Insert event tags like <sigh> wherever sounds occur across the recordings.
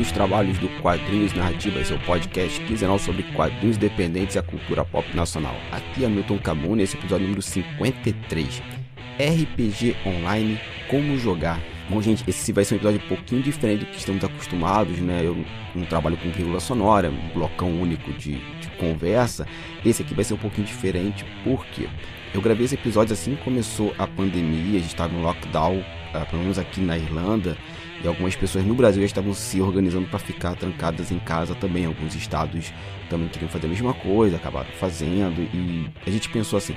Iniciando os trabalhos do Quadrinhos Narrativas, seu podcast quinzenal sobre quadrinhos dependentes e a cultura pop nacional. Aqui é Milton Camune, esse episódio número 53. RPG Online, como jogar. Bom, gente, esse vai ser um episódio um pouquinho diferente do que estamos acostumados, né? Eu não trabalho com vírgula sonora, um blocão único de, de conversa. Esse aqui vai ser um pouquinho diferente, porque eu gravei esse episódio assim que começou a pandemia, a gente estava no lockdown, ah, pelo menos aqui na Irlanda, e algumas pessoas no Brasil já estavam se organizando para ficar trancadas em casa também. Alguns estados também queriam fazer a mesma coisa, acabaram fazendo. E a gente pensou assim: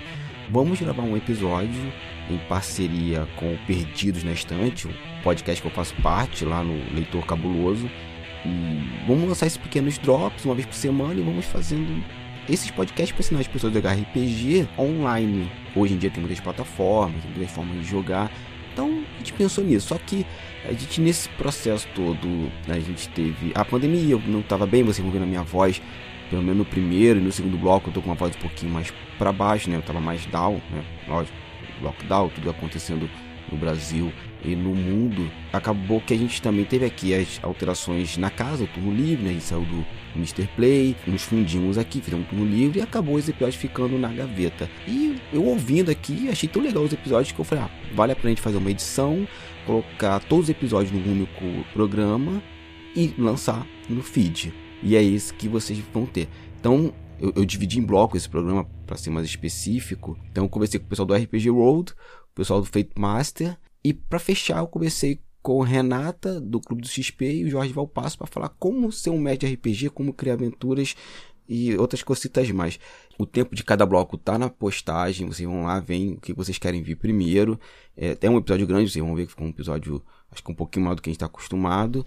vamos gravar um episódio em parceria com o Perdidos na Estante, um podcast que eu faço parte lá no Leitor Cabuloso. E vamos lançar esses pequenos drops uma vez por semana e vamos fazendo esses podcasts para ensinar as pessoas a jogar RPG online. Hoje em dia tem muitas plataformas, tem muitas formas de jogar. Então a gente pensou nisso. Só que a gente nesse processo todo, né, a gente teve a pandemia, eu não estava bem, vão ver na minha voz, pelo menos no primeiro e no segundo bloco eu tô com uma voz um pouquinho mais para baixo, né? Eu tava mais down, né? Lógico, lockdown, tudo acontecendo no Brasil e no mundo. Acabou que a gente também teve aqui as alterações na casa, o turno livre, né? A gente saiu do Mr. Play, nos fundimos aqui, fizemos um turno livre e acabou os episódios ficando na gaveta. E eu ouvindo aqui, achei tão legal os episódios que eu falei, ah, vale a pena a gente fazer uma edição, colocar todos os episódios num único programa e lançar no feed. E é isso que vocês vão ter. Então, eu, eu dividi em bloco esse programa para ser mais específico. Então, eu conversei com o pessoal do RPG World, o pessoal do Fate Master, e para fechar, eu conversei com Renata, do Clube do XP, e o Jorge Valpasso para falar como ser um médio RPG, como criar aventuras e outras cositas mais. O tempo de cada bloco tá na postagem, vocês vão lá, veem o que vocês querem ver primeiro. É, um episódio grande, vocês vão ver que ficou um episódio, acho que um pouquinho maior do que a gente está acostumado.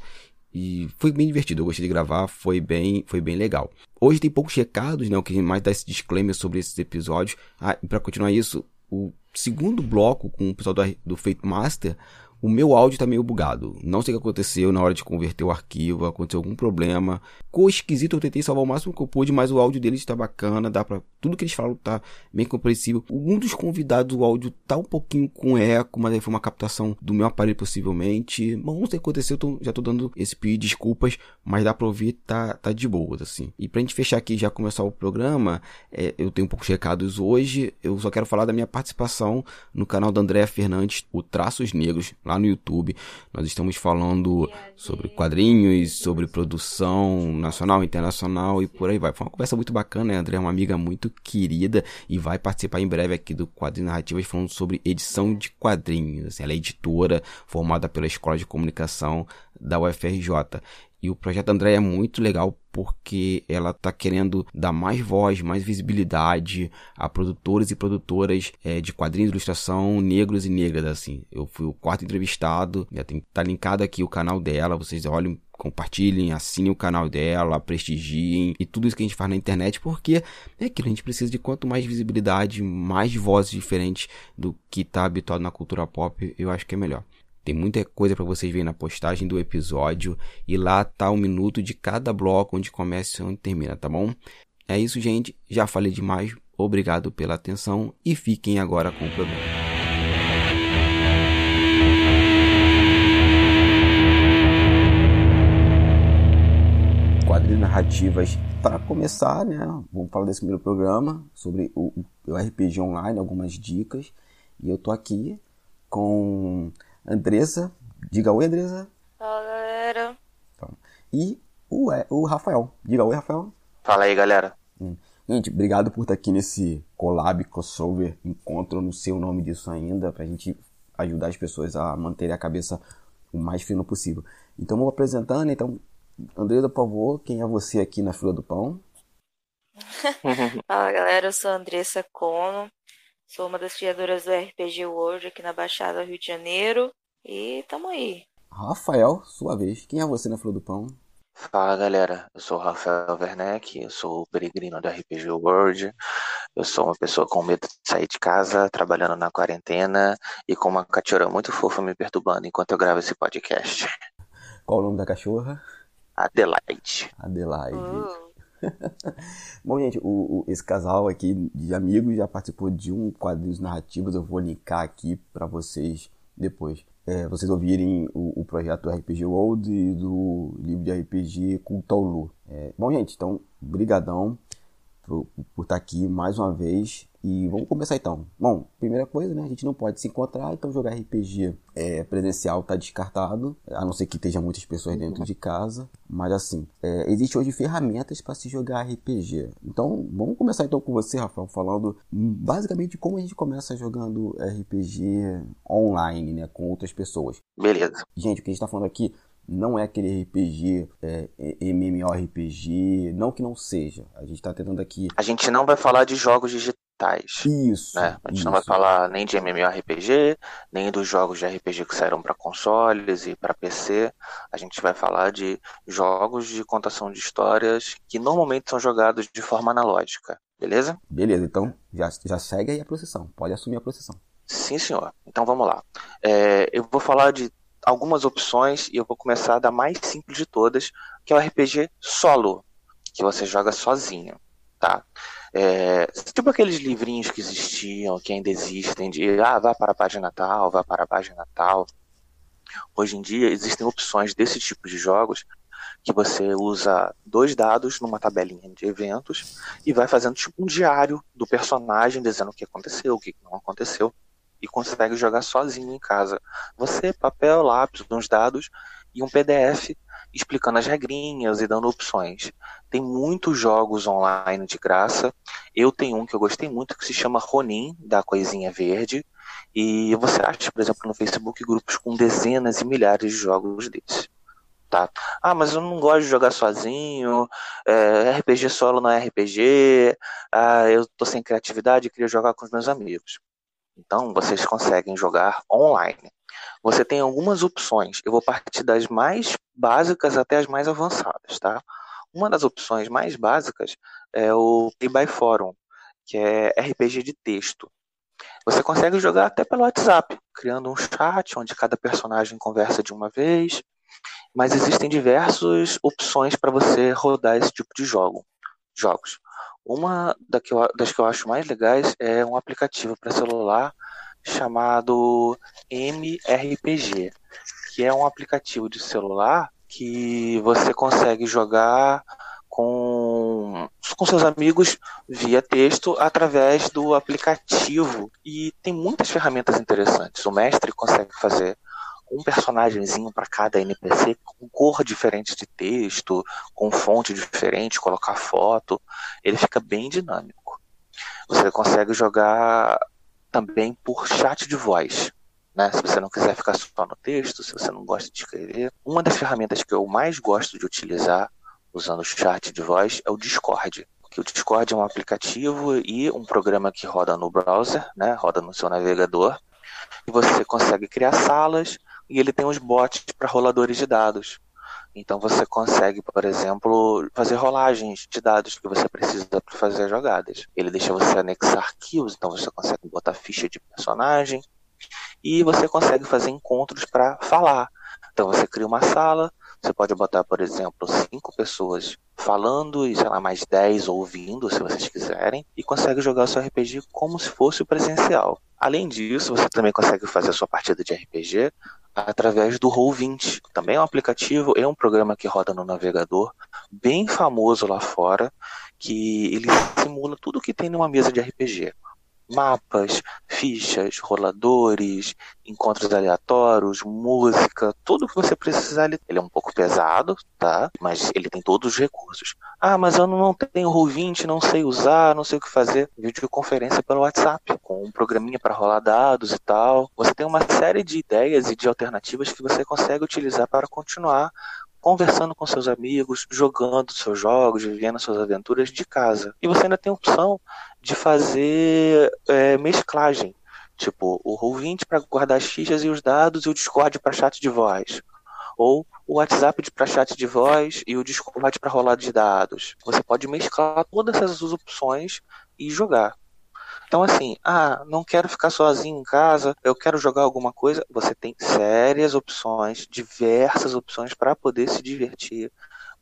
E foi bem divertido, eu gostei de gravar, foi bem, foi bem legal. Hoje tem poucos recados, né? O que mais dá esse disclaimer sobre esses episódios. Ah, e para continuar isso, o segundo bloco com o pessoal do, do Fate Master, o meu áudio tá meio bugado. Não sei o que aconteceu na hora de converter o arquivo, aconteceu algum problema. Ficou esquisito, eu tentei salvar o máximo que eu pude, mas o áudio deles está bacana, dá para tudo que eles falam tá bem compreensível. Um dos convidados, o áudio tá um pouquinho com eco, mas aí foi uma captação do meu aparelho possivelmente. Bom, não sei o que aconteceu, tô, já tô dando esse pedido de desculpas, mas dá para ouvir, tá, tá de boa, assim. E pra gente fechar aqui e já começar o programa, é, eu tenho poucos recados hoje, eu só quero falar da minha participação no canal da Andréa Fernandes, o Traços Negros, lá no YouTube. Nós estamos falando sobre quadrinhos, sobre produção nacional, internacional e por aí vai. Foi uma conversa muito bacana, né? A André é uma amiga muito querida e vai participar em breve aqui do Quadrinhos Narrativas falando sobre edição de quadrinhos. Assim, ela é editora formada pela Escola de Comunicação da UFRJ. E o projeto André é muito legal porque ela está querendo dar mais voz, mais visibilidade a produtores e produtoras é, de quadrinhos de ilustração negros e negras, assim. Eu fui o quarto entrevistado, já tem tá linkado aqui o canal dela, vocês olhem compartilhem, assinem o canal dela, prestigiem e tudo isso que a gente faz na internet, porque é aquilo, a gente precisa de quanto mais visibilidade, mais vozes diferentes do que está habituado na cultura pop, eu acho que é melhor. Tem muita coisa para vocês verem na postagem do episódio e lá tá o minuto de cada bloco onde começa e onde termina, tá bom? É isso, gente. Já falei demais. Obrigado pela atenção e fiquem agora com o programa. Quadrilhas narrativas para começar, né? Vamos falar desse primeiro programa sobre o, o RPG online, algumas dicas. E eu tô aqui com Andressa. Diga oi, Andressa. Fala, galera. Então, e o, o Rafael. Diga oi, Rafael. Fala aí, galera. Hum. Gente, obrigado por estar aqui nesse collab, crossover, encontro, não sei o nome disso ainda, pra gente ajudar as pessoas a manterem a cabeça o mais fino possível. Então, vou apresentando. Então, Andresa, por favor, quem é você aqui na fila do pão? <laughs> Fala, galera. Eu sou a Andressa Cono. Sou uma das criadoras do RPG World aqui na Baixada Rio de Janeiro. E tamo aí. Rafael, sua vez. Quem é você na Flor do Pão? Fala galera, eu sou o Rafael Werneck, eu sou o peregrino do RPG World, eu sou uma pessoa com medo de sair de casa, trabalhando na quarentena e com uma cachorra muito fofa me perturbando enquanto eu gravo esse podcast. Qual o nome da cachorra? Adelaide. Adelaide. Uh. <laughs> Bom, gente, o, o, esse casal aqui de amigos já participou de um quadrinhos narrativos. Eu vou linkar aqui para vocês depois é, vocês ouvirem o, o, projeto RPG World e do livro de RPG Cultaulu. É, bom, gente, então, brigadão por, por estar aqui mais uma vez. E vamos começar então. Bom, primeira coisa, né? A gente não pode se encontrar, então jogar RPG é, presencial está descartado, a não ser que esteja muitas pessoas dentro de casa. Mas assim, é, existe hoje ferramentas para se jogar RPG. Então, vamos começar então com você, Rafael, falando basicamente como a gente começa jogando RPG online, né? Com outras pessoas. Beleza. Gente, o que a gente está falando aqui não é aquele RPG, é, MMORPG, não que não seja. A gente está tentando aqui. A gente não vai falar de jogos digitais. Isso. Né? A gente isso. não vai falar nem de MMORPG, nem dos jogos de RPG que saíram para consoles e para PC. A gente vai falar de jogos de contação de histórias que normalmente são jogados de forma analógica. Beleza? Beleza, então já, já segue aí a procissão. Pode assumir a procissão. Sim, senhor. Então vamos lá. É, eu vou falar de algumas opções e eu vou começar da mais simples de todas, que é o RPG solo, que você joga sozinho, tá? É, tipo aqueles livrinhos que existiam, que ainda existem, de ah, vá para a página tal, vá para a página tal. Hoje em dia existem opções desse tipo de jogos que você usa dois dados numa tabelinha de eventos e vai fazendo tipo um diário do personagem dizendo o que aconteceu, o que não aconteceu e consegue jogar sozinho em casa. Você, papel, lápis, uns dados e um PDF explicando as regrinhas e dando opções. Tem muitos jogos online de graça. Eu tenho um que eu gostei muito que se chama Ronin, da Coisinha Verde. E você acha, por exemplo, no Facebook grupos com dezenas e milhares de jogos desses. Tá? Ah, mas eu não gosto de jogar sozinho, é, RPG solo não é RPG, ah, eu tô sem criatividade queria jogar com os meus amigos. Então, vocês conseguem jogar online. Você tem algumas opções. Eu vou partir das mais básicas até as mais avançadas, tá? Uma das opções mais básicas é o Play by Forum, que é RPG de texto. Você consegue jogar até pelo WhatsApp, criando um chat onde cada personagem conversa de uma vez. Mas existem diversas opções para você rodar esse tipo de jogo, jogos. Uma das que eu acho mais legais é um aplicativo para celular chamado MRPG, que é um aplicativo de celular que você consegue jogar com, com seus amigos via texto através do aplicativo. E tem muitas ferramentas interessantes. O mestre consegue fazer um personagemzinho para cada NPC com cor diferente de texto, com fonte diferente, colocar foto, ele fica bem dinâmico. Você consegue jogar também por chat de voz. Né? Se você não quiser ficar só no texto, se você não gosta de escrever. Uma das ferramentas que eu mais gosto de utilizar usando chat de voz é o Discord. O Discord é um aplicativo e um programa que roda no browser, né? roda no seu navegador. E você consegue criar salas, e ele tem os bots para roladores de dados. Então você consegue, por exemplo, fazer rolagens de dados que você precisa para fazer jogadas. Ele deixa você anexar arquivos, então você consegue botar ficha de personagem e você consegue fazer encontros para falar. Então você cria uma sala, você pode botar, por exemplo, cinco pessoas falando e, sei lá, mais dez ouvindo, se vocês quiserem, e consegue jogar o seu RPG como se fosse o presencial. Além disso, você também consegue fazer a sua partida de RPG através do Roll20. Também é um aplicativo, é um programa que roda no navegador, bem famoso lá fora, que ele simula tudo que tem numa mesa de RPG mapas, fichas, roladores, encontros aleatórios, música, tudo que você precisar. Ele é um pouco pesado, tá? Mas ele tem todos os recursos. Ah, mas eu não tenho Roll20, não sei usar, não sei o que fazer. Videoconferência pelo WhatsApp, com um programinha para rolar dados e tal. Você tem uma série de ideias e de alternativas que você consegue utilizar para continuar conversando com seus amigos, jogando seus jogos, vivendo suas aventuras de casa. E você ainda tem a opção de fazer é, mesclagem. Tipo, o Roll20 para guardar as fichas e os dados e o Discord para chat de voz. Ou o WhatsApp para chat de voz e o Discord para rolar de dados. Você pode mesclar todas essas opções e jogar. Então, assim, ah, não quero ficar sozinho em casa, eu quero jogar alguma coisa. Você tem sérias opções, diversas opções para poder se divertir,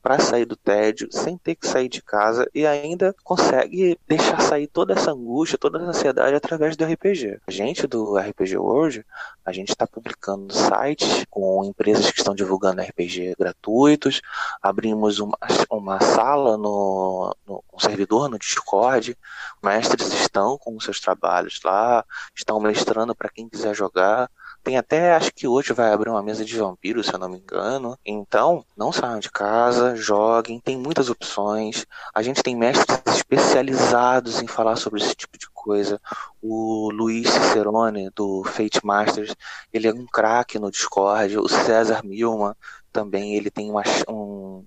para sair do tédio, sem ter que sair de casa e ainda consegue deixar sair toda essa angústia, toda essa ansiedade através do RPG. A gente do RPG World, a gente está publicando sites com empresas que estão divulgando RPG gratuitos, abrimos uma, uma sala no, no um servidor no Discord, mestres estão com seus trabalhos lá, estão mestrando para quem quiser jogar. Tem até, acho que hoje vai abrir uma mesa de vampiros, se eu não me engano. Então, não saiam de casa, joguem, tem muitas opções. A gente tem mestres especializados em falar sobre esse tipo de coisa. O Luiz Cicerone, do Fate Masters, ele é um craque no Discord. O César Milman também, ele tem uma, um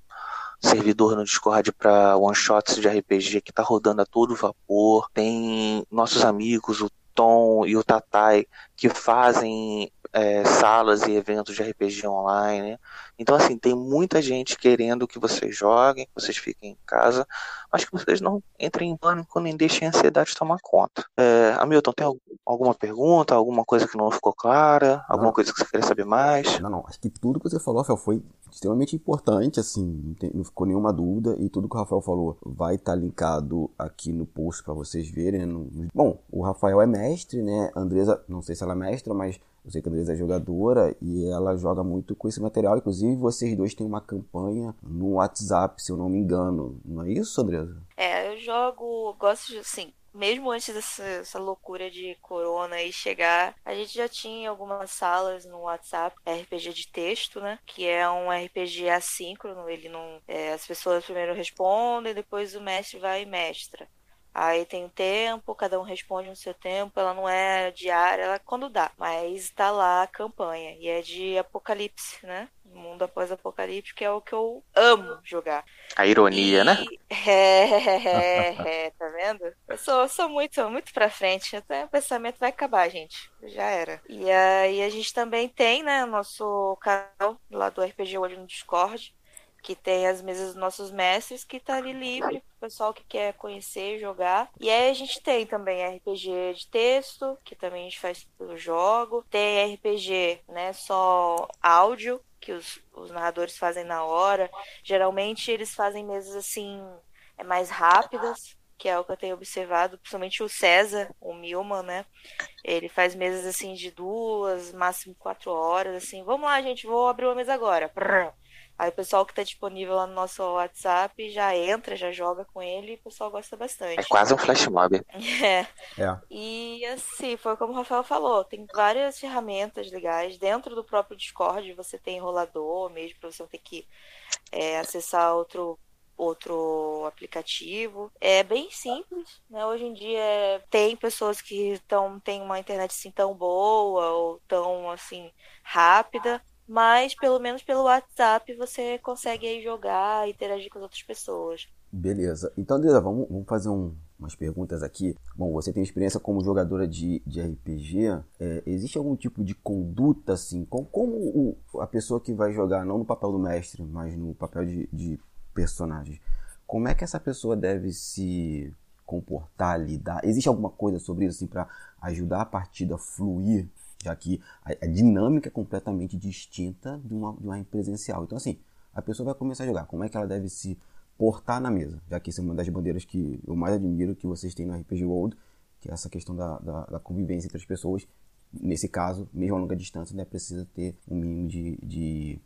servidor no Discord para one shots de RPG que tá rodando a todo vapor. Tem nossos amigos, o Tom e o Tatai, que fazem é, salas e eventos de RPG online. Então, assim, tem muita gente querendo que vocês joguem, que vocês fiquem em casa, mas que vocês não entrem em pânico nem deixem a ansiedade tomar conta. É, Hamilton, tem alguma pergunta, alguma coisa que não ficou clara, alguma não. coisa que você queria saber mais? Não, não. Acho que tudo que você falou, Rafael, foi extremamente importante, assim, não, tem, não ficou nenhuma dúvida, e tudo que o Rafael falou vai estar tá linkado aqui no post para vocês verem. Né? No... Bom, o Rafael é mestre, né? A Andresa, não sei se ela é mestra, mas eu sei que a Andresa é jogadora e ela joga muito com esse material. Inclusive, vocês dois têm uma campanha no WhatsApp, se eu não me engano. Não é isso, Andresa? É, eu jogo, gosto de, assim, mesmo antes dessa loucura de corona e chegar, a gente já tinha algumas salas no WhatsApp, RPG de texto, né? Que é um RPG assíncrono, ele não. É, as pessoas primeiro respondem, depois o mestre vai e mestra. Aí tem o tempo, cada um responde no seu tempo, ela não é diária, ela é quando dá. Mas tá lá a campanha. E é de apocalipse, né? Mundo após apocalipse, que é o que eu amo jogar. A ironia, né? e... né? <laughs> É, é, é, tá vendo? Eu sou, eu sou muito, muito pra frente. Até o pensamento vai acabar, gente. Já era. E aí a gente também tem, né, o nosso canal lá do RPG Olho no Discord que tem as mesas dos nossos mestres, que tá ali livre pro pessoal que quer conhecer, jogar. E aí a gente tem também RPG de texto, que também a gente faz pelo jogo. Tem RPG, né, só áudio, que os, os narradores fazem na hora. Geralmente eles fazem mesas assim, é mais rápidas, que é o que eu tenho observado, principalmente o César, o Milman, né? Ele faz mesas assim de duas, máximo quatro horas, assim. Vamos lá, gente, vou abrir uma mesa agora. Prrr. Aí o pessoal que está disponível lá no nosso WhatsApp já entra, já joga com ele e o pessoal gosta bastante. É quase um flash mob. <laughs> É. é. E assim, foi como o Rafael falou, tem várias ferramentas legais. Dentro do próprio Discord você tem enrolador mesmo, para você não ter que é, acessar outro outro aplicativo. É bem simples, né? Hoje em dia tem pessoas que tão, têm uma internet assim tão boa ou tão assim rápida, mas pelo menos pelo WhatsApp você consegue aí jogar e interagir com as outras pessoas. Beleza. Então, Andresa, vamos, vamos fazer um, umas perguntas aqui. Bom, você tem experiência como jogadora de, de RPG. É, existe algum tipo de conduta, assim? Com, como o, a pessoa que vai jogar, não no papel do mestre, mas no papel de, de personagem, como é que essa pessoa deve se comportar, lidar? Existe alguma coisa sobre isso, assim, para ajudar a partida a fluir já que a, a dinâmica é completamente distinta de uma, de uma presencial. Então, assim, a pessoa vai começar a jogar. Como é que ela deve se portar na mesa? Já que isso é uma das bandeiras que eu mais admiro que vocês têm no RPG World, que é essa questão da, da, da convivência entre as pessoas. Nesse caso, mesmo a longa distância, né, precisa ter um mínimo de, de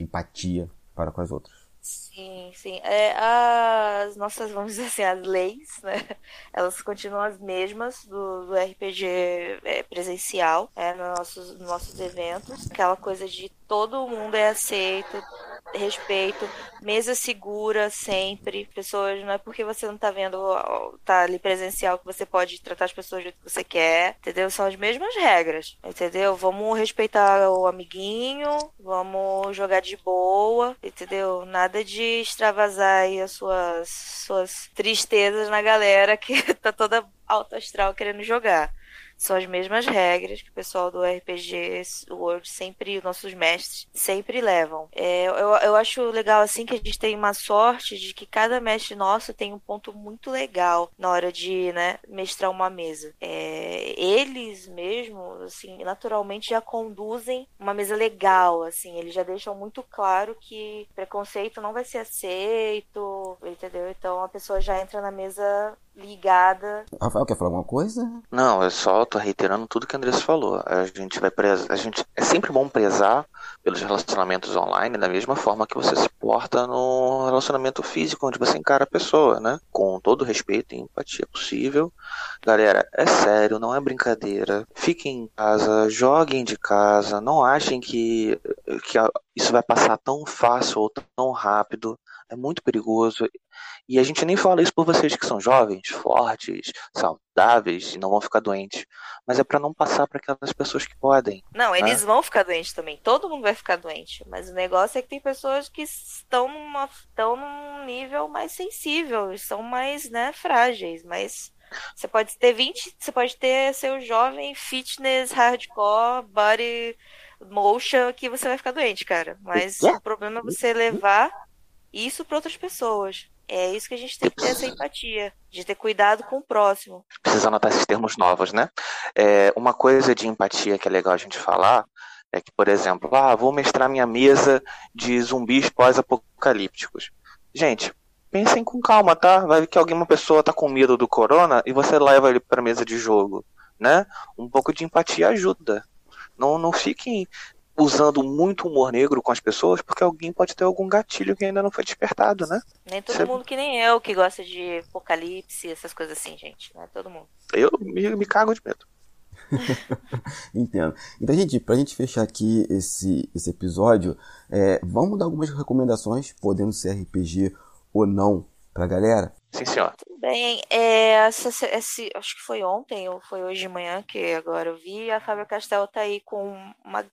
empatia para com as outras. Sim, sim. É, as nossas, vamos dizer assim, as leis, né? Elas continuam as mesmas do, do RPG é, presencial, é, nos nossos, nos nossos eventos. Aquela coisa de todo mundo é aceito, respeito, mesa segura sempre, pessoas, não é porque você não tá vendo, tá ali presencial que você pode tratar as pessoas do jeito que você quer, entendeu? São as mesmas regras, entendeu? Vamos respeitar o amiguinho, vamos jogar de boa, entendeu? Nada de extravasar aí as suas, suas tristezas na galera que <laughs> tá toda alto astral querendo jogar são as mesmas regras que o pessoal do RPG World sempre, nossos mestres, sempre levam. É, eu, eu acho legal assim que a gente tem uma sorte de que cada mestre nosso tem um ponto muito legal na hora de né, mestrar uma mesa. É, eles mesmos, assim, naturalmente já conduzem uma mesa legal, assim, eles já deixam muito claro que preconceito não vai ser aceito, entendeu? Então a pessoa já entra na mesa ligada. Rafael, quer falar alguma coisa? Não, eu só tô reiterando tudo que a Andressa falou. A gente vai prezar, a gente é sempre bom prezar pelos relacionamentos online da mesma forma que você se porta no relacionamento físico, onde você encara a pessoa, né? Com todo respeito e empatia possível. Galera, é sério, não é brincadeira. Fiquem em casa, joguem de casa, não achem que, que isso vai passar tão fácil ou tão rápido. É muito perigoso. E a gente nem fala isso por vocês que são jovens, fortes, saudáveis e não vão ficar doentes. Mas é para não passar para aquelas pessoas que podem. Não, né? eles vão ficar doentes também. Todo mundo vai ficar doente. Mas o negócio é que tem pessoas que estão, numa, estão num nível mais sensível, são mais né, frágeis, mas você pode ter 20, você pode ter seu jovem fitness, hardcore, body motion que você vai ficar doente, cara. Mas o problema é você levar isso para outras pessoas. É isso que a gente tem que ter essa empatia, de ter cuidado com o próximo. Precisa anotar esses termos novos, né? É, uma coisa de empatia que é legal a gente falar é que, por exemplo, ah, vou mestrar minha mesa de zumbis pós-apocalípticos. Gente, pensem com calma, tá? Vai ver que alguma pessoa tá com medo do corona e você leva ele para mesa de jogo, né? Um pouco de empatia ajuda. Não, não fiquem usando muito humor negro com as pessoas, porque alguém pode ter algum gatilho que ainda não foi despertado, né? Nem todo Você... mundo que nem eu, que gosta de apocalipse, essas coisas assim, gente. Não é todo mundo. Eu me, me cago de medo. <laughs> Entendo. Então, gente, pra gente fechar aqui esse, esse episódio, é, vamos dar algumas recomendações, podendo ser RPG ou não, pra galera? Sim, senhor. Tudo bem. É, essa, esse, acho que foi ontem ou foi hoje de manhã que agora eu vi. A Fábio Castel tá aí com uma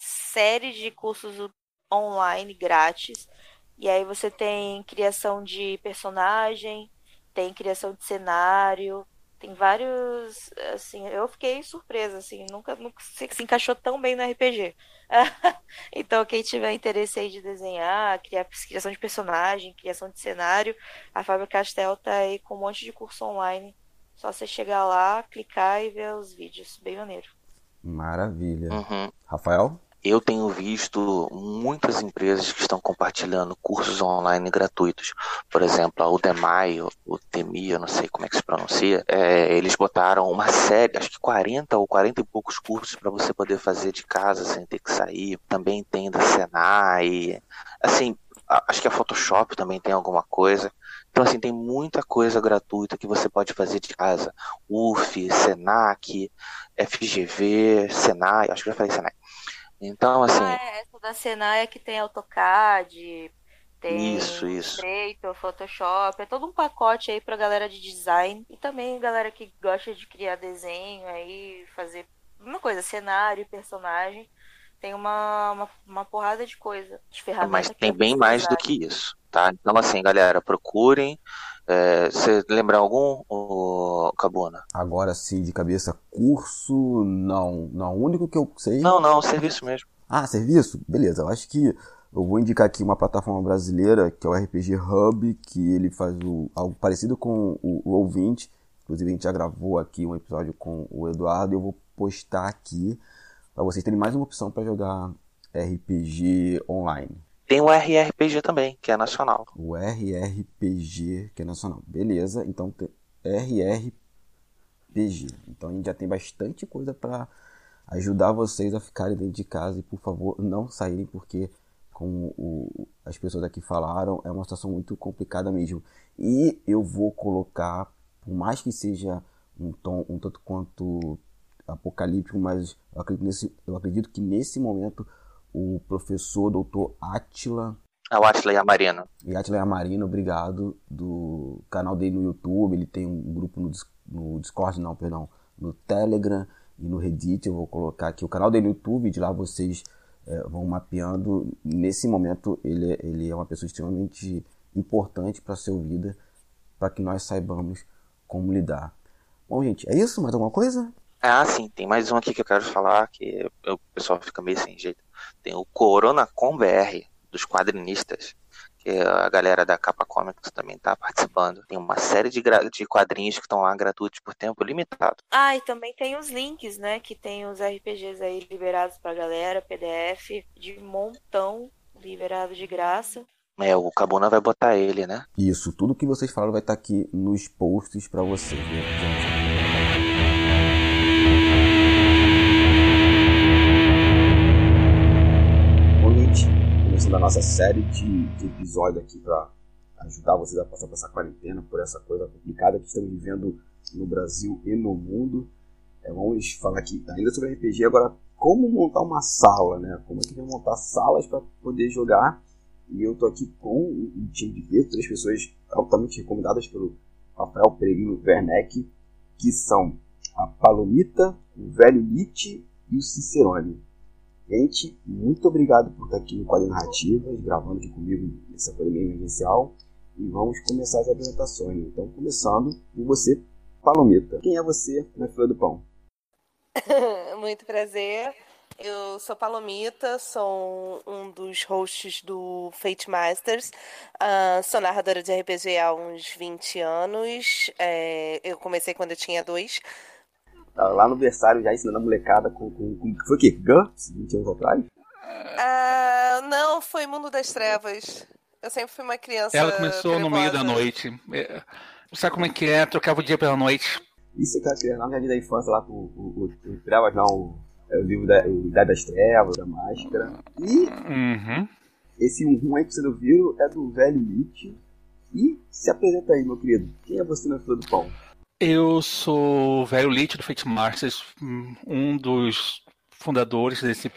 série de cursos online grátis. E aí você tem criação de personagem, tem criação de cenário, tem vários, assim, eu fiquei surpresa, assim, nunca, nunca se, se encaixou tão bem no RPG. <laughs> então, quem tiver interesse aí de desenhar, criar, criação de personagem, criação de cenário, a Fábio Castel tá aí com um monte de curso online. Só você chegar lá, clicar e ver os vídeos. Bem maneiro. Maravilha. Uhum. Rafael? Eu tenho visto muitas empresas que estão compartilhando cursos online gratuitos. Por exemplo, a Udemy, o Temi, eu não sei como é que se pronuncia, é, eles botaram uma série, acho que 40 ou 40 e poucos cursos para você poder fazer de casa sem ter que sair. Também tem da Senai. Assim, acho que a Photoshop também tem alguma coisa. Então, assim, tem muita coisa gratuita que você pode fazer de casa. UF, Senac, FGV, Senai, acho que já falei Senai. Então, assim. Ah, é, essa da Senai é que tem AutoCAD, tem isso, isso. Illustrator, Photoshop, é todo um pacote aí pra galera de design e também galera que gosta de criar desenho aí, fazer uma coisa, cenário, personagem. Tem uma, uma, uma porrada de coisa, de ferramentas. Mas tem bem mais do que isso, tá? Então, assim, galera, procurem, é, você lembra algum, o Cabuna? Agora sim, de cabeça, curso, não. Não, o único que eu sei. Não, não, serviço mesmo. Ah, serviço? Beleza, eu acho que eu vou indicar aqui uma plataforma brasileira, que é o RPG Hub, que ele faz o, algo parecido com o Roll20. Inclusive, a gente já gravou aqui um episódio com o Eduardo. Eu vou postar aqui para vocês terem mais uma opção para jogar RPG online. Tem o RRPG também, que é nacional. O RRPG, que é nacional. Beleza, então RRPG. Então a gente já tem bastante coisa para ajudar vocês a ficarem dentro de casa e por favor não saírem porque como o, as pessoas aqui falaram, é uma situação muito complicada mesmo. E eu vou colocar, por mais que seja um tom um tanto quanto apocalíptico, mas eu acredito, nesse, eu acredito que nesse momento o professor doutor Atila. É o Atila Yamarino. E Atila Yamarino, obrigado, do canal dele no YouTube. Ele tem um grupo no, no Discord, não, perdão, no Telegram e no Reddit. Eu vou colocar aqui o canal dele no YouTube, de lá vocês é, vão mapeando. Nesse momento, ele, ele é uma pessoa extremamente importante para a sua vida, para que nós saibamos como lidar. Bom, gente, é isso? Mais alguma coisa? Ah, sim, tem mais um aqui que eu quero falar, que o pessoal fica meio sem jeito. Tem o Corona Com BR, dos quadrinistas, que a galera da Capa Comics também tá participando. Tem uma série de, de quadrinhos que estão lá gratuitos por tempo limitado. Ah, e também tem os links, né? Que tem os RPGs aí liberados pra galera, PDF de montão liberado de graça. É, o Cabuna vai botar ele, né? Isso, tudo que vocês falaram vai estar tá aqui nos posts para vocês, né, da nossa série de, de episódios aqui para ajudar vocês a passar por essa quarentena, por essa coisa complicada que estamos vivendo no Brasil e no mundo. É, vamos falar aqui ainda sobre RPG, agora como montar uma sala, né? Como é que vai montar salas para poder jogar. E eu tô aqui com um time de peso, três pessoas altamente recomendadas pelo Rafael Peregrino Werneck, que são a Palomita, o Velho Nietzsche e o Cicerone. Gente, muito obrigado por estar aqui no Quadro Narrativas, gravando aqui comigo essa coisa meio emergencial. E vamos começar as apresentações. Então, começando por você, Palomita. Quem é você na fila do pão? <laughs> muito prazer. Eu sou Palomita, sou um dos hosts do Fate Masters. Uh, sou narradora de RPG há uns 20 anos. É, eu comecei quando eu tinha dois. Tava lá no berçário já ensinando a molecada com. com, com foi o quê? GURPS? 20 anos atrás? Ah, não, foi Mundo das Trevas. Eu sempre fui uma criança. Ela começou trevosa. no meio da noite. É, sabe como é que é? Trocava o dia pela noite. Isso é que eu criança lá na vida da infância, lá com o, Trevas, não, o, é o livro da o Idade das Trevas, da Máscara. E uhum. esse um aí que você não viu é do velho Nietzsche. E se apresenta aí, meu querido. Quem é você na fila do pão? Eu sou o velho Lich do Fate Masters, um dos fundadores desse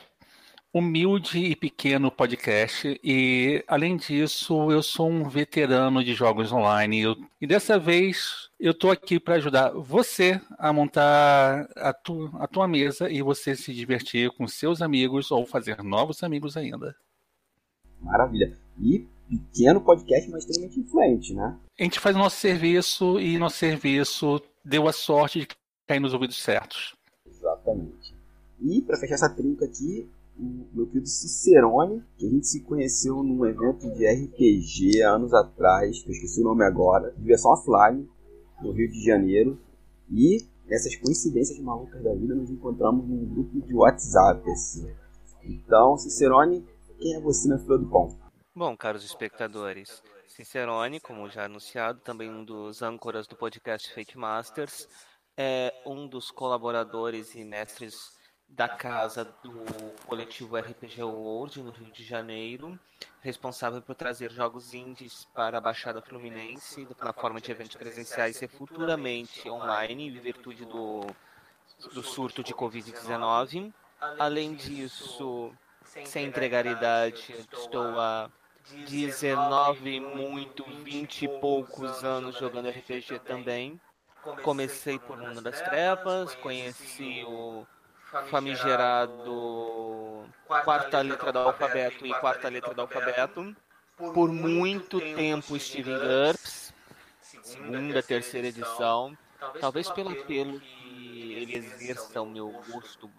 humilde e pequeno podcast. E, além disso, eu sou um veterano de jogos online. Eu, e dessa vez eu estou aqui para ajudar você a montar a, tu, a tua mesa e você se divertir com seus amigos ou fazer novos amigos ainda. Maravilha. E pequeno podcast, mas extremamente influente, né? A gente faz o nosso serviço e nosso serviço deu a sorte de cair nos ouvidos certos. Exatamente. E para fechar essa trinca aqui, o meu querido Cicerone, que a gente se conheceu num evento de RPG anos atrás, que eu esqueci o nome agora, de versão offline, no Rio de Janeiro. E nessas coincidências malucas da vida, nos encontramos num grupo de WhatsApp. Assim. Então, Cicerone, quem é você na fila do pão? Bom, caros espectadores, Cicerone, como já anunciado, também um dos âncoras do podcast Fake Masters, é um dos colaboradores e mestres da casa do coletivo RPG World no Rio de Janeiro, responsável por trazer jogos indies para a Baixada Fluminense na forma de eventos presenciais e futuramente online, em virtude do, do surto de Covid-19. Além disso, sem entregar idade, estou a 19, muito, 20 e poucos anos jogando RPG também. Comecei por Mundo das Trevas, conheci o famigerado quarta letra do alfabeto e quarta letra do alfabeto. Por muito tempo estive em GURPS, segunda, terceira edição. Talvez pelo apelo que ele exerça o meu gosto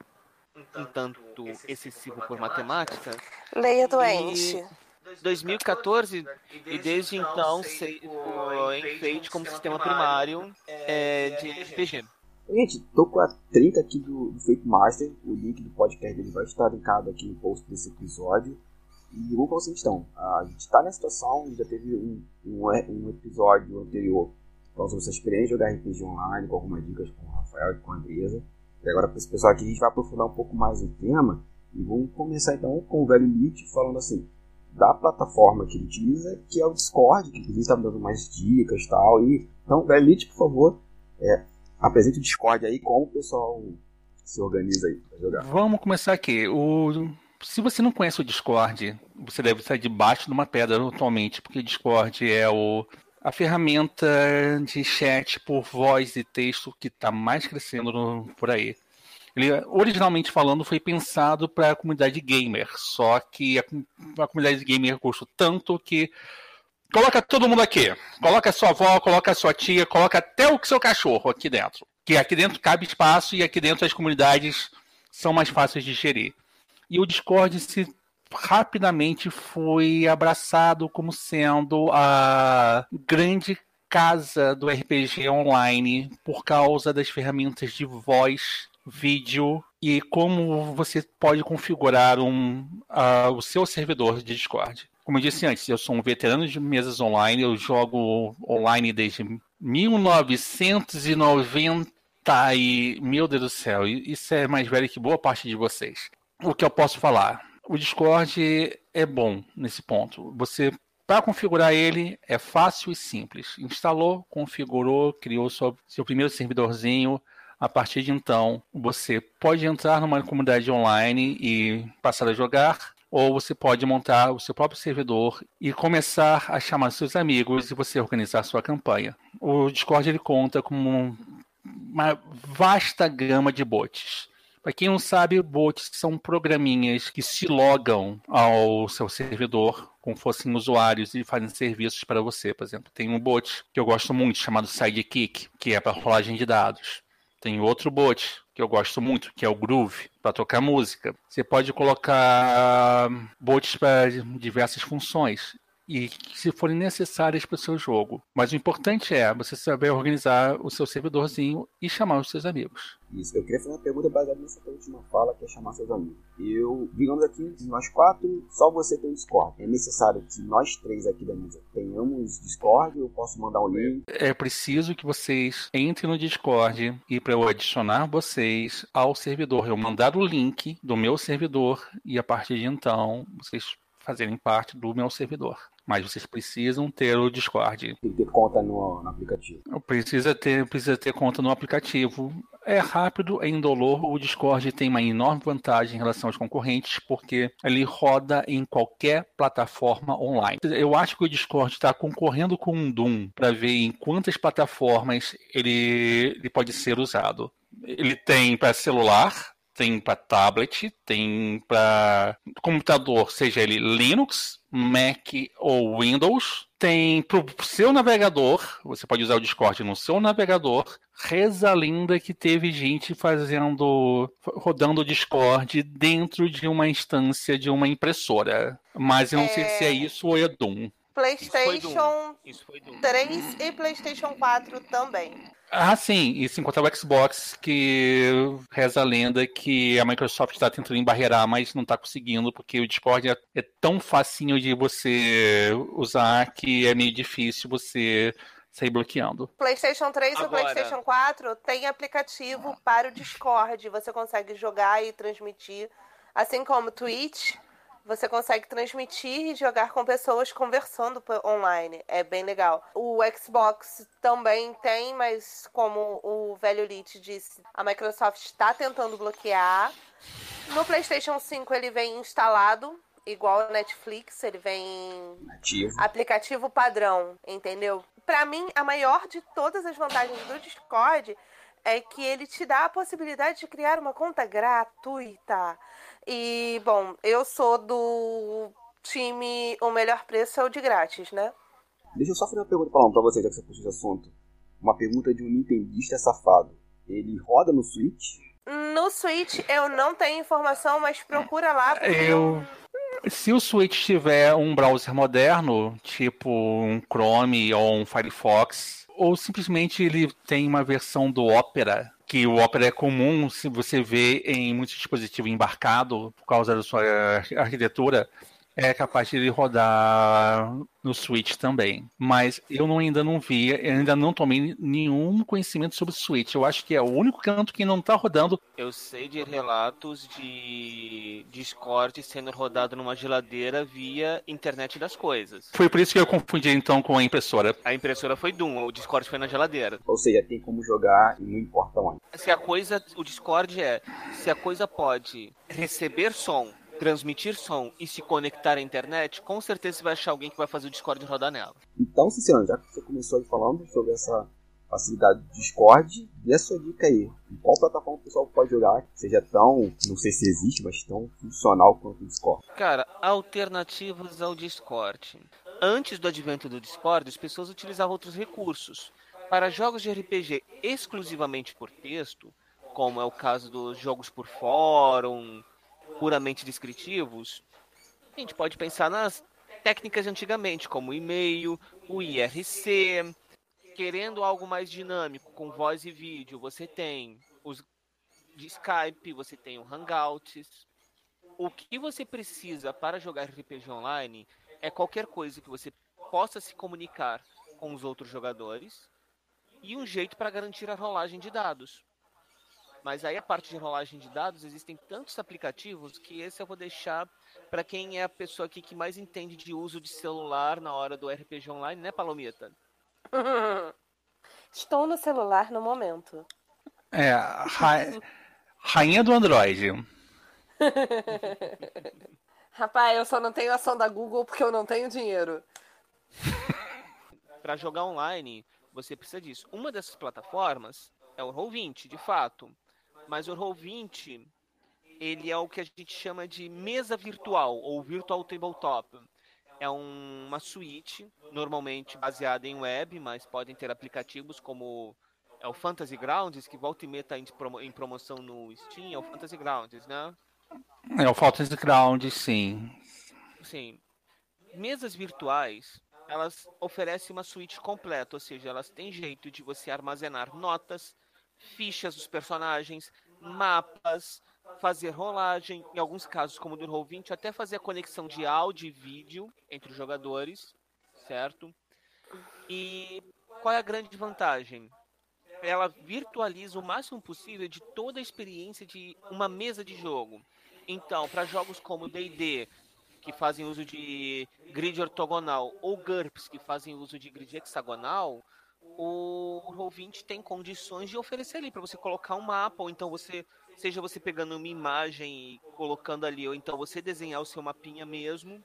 um tanto excessivo por matemática. Leia doente. E 2014 e desde então sei, em Fate como sistema primário é, de RPG. Gente, tô com a trinca aqui do, do Fate Master, o link do podcast dele vai estar linkado aqui no post desse episódio. E vamos para vocês estão. A gente está nessa situação, já teve um, um, um episódio anterior falando sobre essa experiência de jogar RPG online, com algumas dicas com o Rafael e com a Andresa. E agora para esse pessoal aqui a gente vai aprofundar um pouco mais o tema. E vamos começar então com o velho Nietzsche falando assim, da plataforma que ele utiliza, que é o Discord, que inclusive está dando mais dicas e tal. E, então, Velite, por favor, é, apresente o Discord aí, como o pessoal se organiza aí para jogar. Vamos começar aqui. O... Se você não conhece o Discord, você deve estar debaixo de uma pedra atualmente, porque o Discord é o a ferramenta de chat por voz e texto que está mais crescendo no, por aí. Ele, originalmente falando, foi pensado para a comunidade gamer, só que a, a comunidade gamer gostou tanto que coloca todo mundo aqui. Coloca sua avó, coloca sua tia, coloca até o seu cachorro aqui dentro. que aqui dentro cabe espaço e aqui dentro as comunidades são mais fáceis de gerir. E o Discord se rapidamente foi abraçado como sendo a grande casa do RPG online por causa das ferramentas de voz, vídeo e como você pode configurar um, uh, o seu servidor de Discord. Como eu disse antes, eu sou um veterano de mesas online, eu jogo online desde 1990 e, meu Deus do céu, isso é mais velho que boa parte de vocês. O que eu posso falar? O Discord é bom nesse ponto. Você para configurar ele é fácil e simples. Instalou, configurou, criou seu, seu primeiro servidorzinho. A partir de então, você pode entrar numa comunidade online e passar a jogar, ou você pode montar o seu próprio servidor e começar a chamar seus amigos e você organizar sua campanha. O Discord ele conta com uma vasta gama de bots. Para quem não sabe, bots são programinhas que se logam ao seu servidor como fossem usuários e fazem serviços para você. Por exemplo, tem um bot que eu gosto muito chamado Sidekick, que é para rolagem de dados. Tem outro bot que eu gosto muito, que é o Groove, para tocar música. Você pode colocar bots para diversas funções e se forem necessárias para o seu jogo. Mas o importante é você saber organizar o seu servidorzinho e chamar os seus amigos. Isso, eu queria fazer uma pergunta baseada nessa última fala, que é chamar seus amigos. Eu, digamos aqui, de nós quatro, só você tem o Discord. É necessário que nós três aqui da mesa tenhamos Discord? Eu posso mandar um link? É preciso que vocês entrem no Discord e para eu adicionar vocês ao servidor, eu mandar o link do meu servidor e a partir de então vocês fazerem parte do meu servidor. Mas vocês precisam ter o Discord. Tem que ter conta no, no aplicativo. Precisa ter, precisa ter conta no aplicativo. É rápido, é indolor. O Discord tem uma enorme vantagem em relação aos concorrentes, porque ele roda em qualquer plataforma online. Eu acho que o Discord está concorrendo com o Doom para ver em quantas plataformas ele, ele pode ser usado. Ele tem para celular, tem para tablet, tem para computador, seja ele Linux, Mac ou Windows. Tem para o seu navegador, você pode usar o Discord no seu navegador. Reza linda que teve gente fazendo, rodando o Discord dentro de uma instância de uma impressora. Mas eu não é... sei se é isso ou é Doom. PlayStation 3 e PlayStation 4 também. Ah, sim, e se encontrar o Xbox, que reza a lenda que a Microsoft está tentando embarrear, mas não está conseguindo, porque o Discord é, é, tão facinho de você usar que é meio difícil você sair bloqueando. PlayStation 3 Agora... e PlayStation 4 tem aplicativo para o Discord, você consegue jogar e transmitir, assim como Twitch você consegue transmitir e jogar com pessoas conversando online. É bem legal. O Xbox também tem, mas como o velho Lit disse, a Microsoft está tentando bloquear. No PlayStation 5 ele vem instalado, igual a Netflix, ele vem Ativo. aplicativo padrão, entendeu? Para mim, a maior de todas as vantagens do Discord é que ele te dá a possibilidade de criar uma conta gratuita. E, bom, eu sou do time O Melhor Preço é o de grátis, né? Deixa eu só fazer uma pergunta pra, pra você, já que você puxou esse assunto. Uma pergunta de um nintendista safado. Ele roda no Switch? No Switch eu não tenho informação, mas procura lá. Eu... Se o Switch tiver um browser moderno, tipo um Chrome ou um Firefox, ou simplesmente ele tem uma versão do Opera que o Opera é comum se você vê em muitos dispositivos embarcado por causa da sua arquitetura, é capaz de ele rodar no Switch também. Mas eu não, ainda não vi, ainda não tomei nenhum conhecimento sobre o Switch. Eu acho que é o único canto que não está rodando. Eu sei de relatos de Discord sendo rodado numa geladeira via internet das coisas. Foi por isso que eu confundi então com a impressora. A impressora foi Doom, o Discord foi na geladeira. Ou seja, tem como jogar e não importa onde. Se a coisa, o Discord é, se a coisa pode receber som transmitir som e se conectar à internet, com certeza você vai achar alguém que vai fazer o Discord rodar nela. Então, sinceramente, já que você começou aí falando sobre essa facilidade do Discord, dê a sua dica aí. Em qual plataforma o pessoal pode jogar que seja tão, não sei se existe, mas tão funcional quanto o Discord? Cara, alternativas ao Discord. Antes do advento do Discord, as pessoas utilizavam outros recursos Para jogos de RPG exclusivamente por texto, como é o caso dos jogos por fórum, puramente descritivos, a gente pode pensar nas técnicas de antigamente, como o e-mail, o IRC. Querendo algo mais dinâmico, com voz e vídeo, você tem os de Skype, você tem o Hangouts. O que você precisa para jogar RPG online é qualquer coisa que você possa se comunicar com os outros jogadores e um jeito para garantir a rolagem de dados. Mas aí a parte de rolagem de dados existem tantos aplicativos que esse eu vou deixar para quem é a pessoa aqui que mais entende de uso de celular na hora do RPG online, né, Palomita? <laughs> Estou no celular no momento. É, ra... rainha do Android. <laughs> Rapaz, eu só não tenho ação da Google porque eu não tenho dinheiro. para jogar online, você precisa disso. Uma dessas plataformas é o Roll20, de fato. Mas o Roll20, ele é o que a gente chama de mesa virtual ou virtual tabletop. É um, uma suíte, normalmente baseada em web, mas podem ter aplicativos como é o Fantasy Grounds, que volta e meia está em promoção no Steam, é o Fantasy Grounds, né? É o Fantasy Grounds, sim. Sim. Mesas virtuais, elas oferecem uma suíte completa, ou seja, elas têm jeito de você armazenar notas, fichas dos personagens, mapas, fazer rolagem, em alguns casos, como do Roll20, até fazer a conexão de áudio e vídeo entre os jogadores, certo? E qual é a grande vantagem? Ela virtualiza o máximo possível de toda a experiência de uma mesa de jogo. Então, para jogos como D&D, que fazem uso de grid ortogonal, ou GURPS, que fazem uso de grid hexagonal, o Roll20 tem condições de oferecer ali para você colocar um mapa, ou então você, seja você pegando uma imagem e colocando ali, ou então você desenhar o seu mapinha mesmo.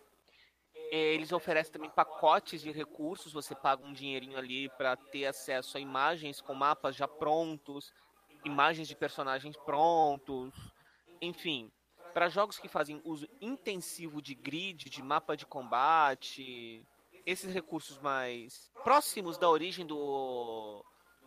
É, eles oferecem também pacotes de recursos, você paga um dinheirinho ali para ter acesso a imagens com mapas já prontos, imagens de personagens prontos, enfim para jogos que fazem uso intensivo de grid, de mapa de combate, esses recursos mais próximos da origem do,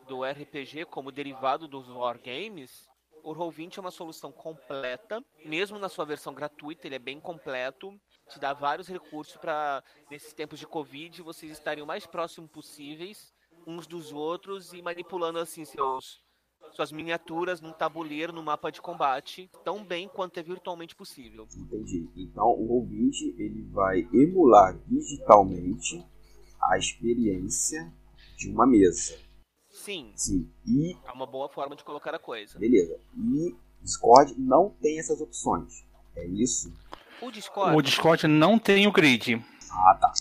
do RPG como derivado dos wargames, o Roll20 é uma solução completa, mesmo na sua versão gratuita, ele é bem completo, te dá vários recursos para nesses tempos de Covid vocês estarem o mais próximo possíveis uns dos outros e manipulando assim seus suas miniaturas num tabuleiro, no mapa de combate, tão bem quanto é virtualmente possível. Entendi. Então o ouvinte ele vai emular digitalmente a experiência de uma mesa. Sim. Sim. E é uma boa forma de colocar a coisa. Beleza. E Discord não tem essas opções. É isso? O Discord. O Discord não tem o grid. Ah, tá.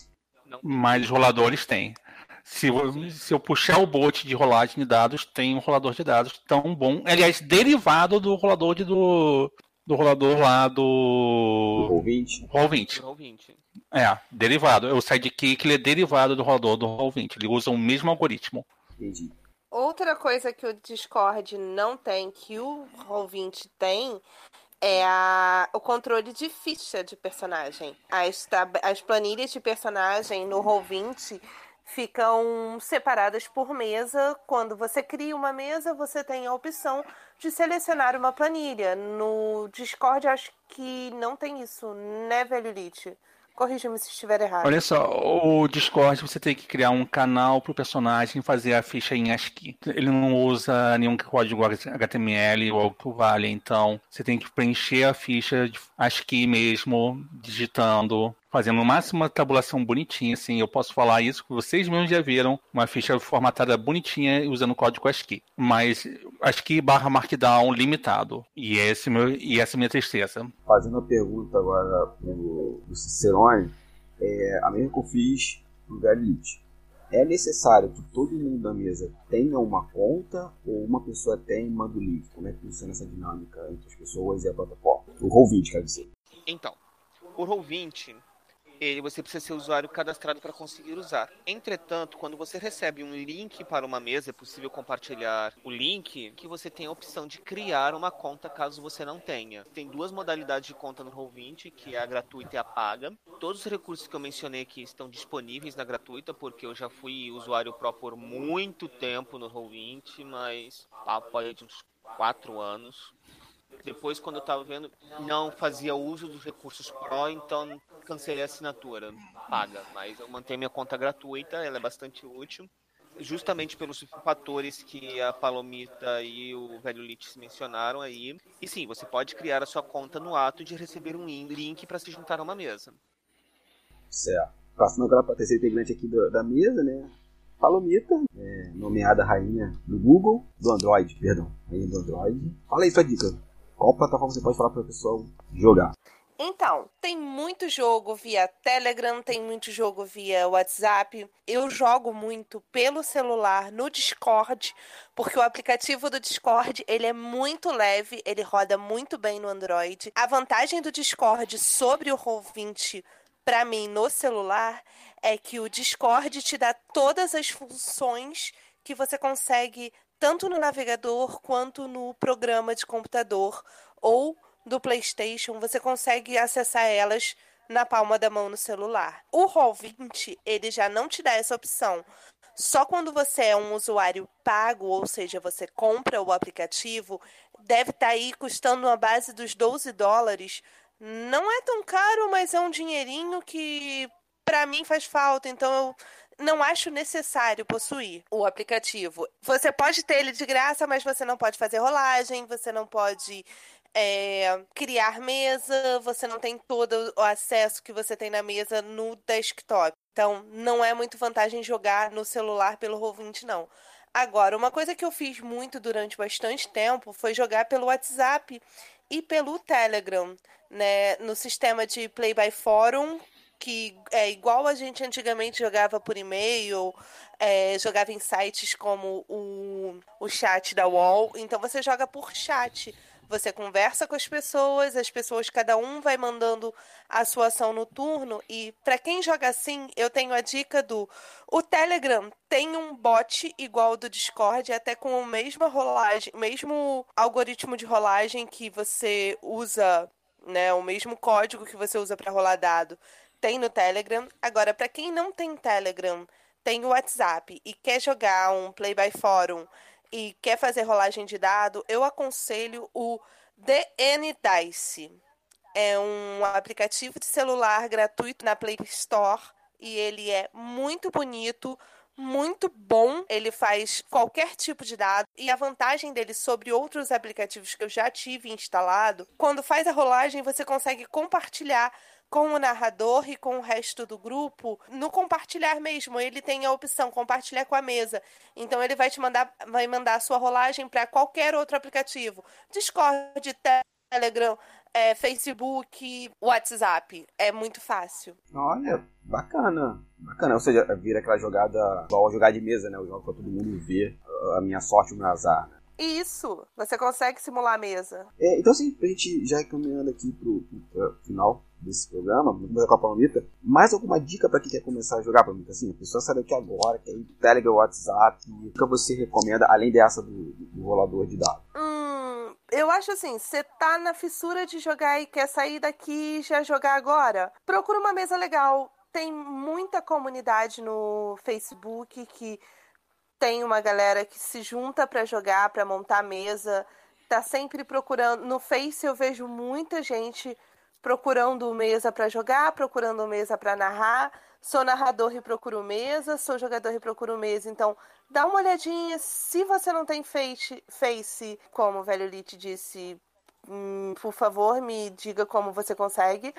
Mas os roladores têm. Se eu, se eu puxar o bot de rolagem de dados, tem um rolador de dados tão bom. Aliás, derivado do rolador de, do, do rolador lá do. Roll20. Roll20. Roll20. É, derivado. O sidekick ele é derivado do rolador do Roll20. Ele usa o mesmo algoritmo. Entendi. Outra coisa que o Discord não tem, que o Roll20 tem, é a, o controle de ficha de personagem. As, as planilhas de personagem no Roll20 ficam separadas por mesa. Quando você cria uma mesa, você tem a opção de selecionar uma planilha. No Discord, acho que não tem isso, né, Velho Lite? Corrija-me se estiver errado. Olha só, o Discord você tem que criar um canal para o personagem fazer a ficha em ASCII. Ele não usa nenhum código HTML ou que vale, então você tem que preencher a ficha de ASCII mesmo, digitando fazendo no máximo uma tabulação bonitinha, assim, eu posso falar isso, que vocês mesmos já viram, uma ficha formatada bonitinha usando o código ASCII, mas ASCII barra Markdown limitado, e, esse meu, e essa é a minha tristeza. Fazendo a pergunta agora pro, pro Cicerone, é a mesma que eu fiz pro Galite. É necessário que todo mundo da mesa tenha uma conta ou uma pessoa tem e manda o livro? Como é que funciona essa dinâmica entre as pessoas e a plataforma? O Roll20, quer dizer. Então, o Roll20 ele você precisa ser usuário cadastrado para conseguir usar. Entretanto, quando você recebe um link para uma mesa, é possível compartilhar o link, que você tem a opção de criar uma conta caso você não tenha. Tem duas modalidades de conta no Roll20, que é a gratuita e a paga. Todos os recursos que eu mencionei aqui estão disponíveis na gratuita, porque eu já fui usuário Pro por muito tempo no Roll20, mas papo aí de uns quatro anos. Depois, quando eu tava vendo, não fazia uso dos recursos Pro, então cancelei a assinatura paga. Mas eu mantenho minha conta gratuita, ela é bastante útil. Justamente pelos fatores que a Palomita e o Velho Lich mencionaram aí. E sim, você pode criar a sua conta no ato de receber um link para se juntar a uma mesa. Certo. Passando agora para a terceira integrante aqui do, da mesa, né? Palomita, é, nomeada rainha do Google, do Android, perdão, rainha do Android. Fala aí sua dica. Qual plataforma você pode falar para o pessoal jogar? Então, tem muito jogo via Telegram, tem muito jogo via WhatsApp. Eu jogo muito pelo celular no Discord, porque o aplicativo do Discord, ele é muito leve, ele roda muito bem no Android. A vantagem do Discord sobre o Roll20 para mim no celular é que o Discord te dá todas as funções que você consegue tanto no navegador quanto no programa de computador ou do PlayStation, você consegue acessar elas na palma da mão no celular. O Roll20, ele já não te dá essa opção. Só quando você é um usuário pago, ou seja, você compra o aplicativo, deve estar tá aí custando uma base dos 12 dólares. Não é tão caro, mas é um dinheirinho que para mim faz falta, então eu não acho necessário possuir o aplicativo. Você pode ter ele de graça, mas você não pode fazer rolagem, você não pode é, criar mesa, você não tem todo o acesso que você tem na mesa no desktop. Então, não é muito vantagem jogar no celular pelo Roll20, não. Agora, uma coisa que eu fiz muito durante bastante tempo foi jogar pelo WhatsApp e pelo Telegram, né? No sistema de Play by Forum, que é igual a gente antigamente jogava por e-mail, é, jogava em sites como o, o chat da UOL. Então, você joga por chat. Você conversa com as pessoas, as pessoas, cada um vai mandando a sua ação no turno. E para quem joga assim, eu tenho a dica do. O Telegram tem um bot igual ao do Discord, até com o mesmo rolagem, mesmo algoritmo de rolagem que você usa, né? O mesmo código que você usa para rolar dado. Tem no Telegram. Agora, para quem não tem Telegram, tem o WhatsApp e quer jogar um Play by Forum e quer fazer rolagem de dado, eu aconselho o DN Dice. É um aplicativo de celular gratuito na Play Store e ele é muito bonito, muito bom. Ele faz qualquer tipo de dado e a vantagem dele sobre outros aplicativos que eu já tive instalado, quando faz a rolagem você consegue compartilhar com o narrador e com o resto do grupo no compartilhar mesmo. Ele tem a opção compartilhar com a mesa. Então ele vai te mandar, vai mandar a sua rolagem para qualquer outro aplicativo. Discord, Telegram, é, Facebook, WhatsApp. É muito fácil. Olha, bacana. Bacana. Ou seja, vira aquela jogada igual jogar de mesa, né? Eu jogo pra todo mundo ver a minha sorte, o meu azar, né? Isso, você consegue simular a mesa. É, então, assim, a gente já caminhando aqui pro, pro, pro final desse programa, vamos começar com a Palomita. Mais alguma dica para quem quer começar a jogar Palomita? Assim, a pessoa sai daqui agora, quer ir Telegram, WhatsApp, o que você recomenda, além dessa do, do rolador de dados? Hum, eu acho assim, você tá na fissura de jogar e quer sair daqui e já jogar agora, procura uma mesa legal. Tem muita comunidade no Facebook que tem uma galera que se junta para jogar, para montar mesa, tá sempre procurando. No Face eu vejo muita gente procurando mesa para jogar, procurando mesa para narrar. Sou narrador e procuro mesa, sou jogador e procuro mesa. Então, dá uma olhadinha. Se você não tem face, face como o velho Lit disse, hum, por favor, me diga como você consegue.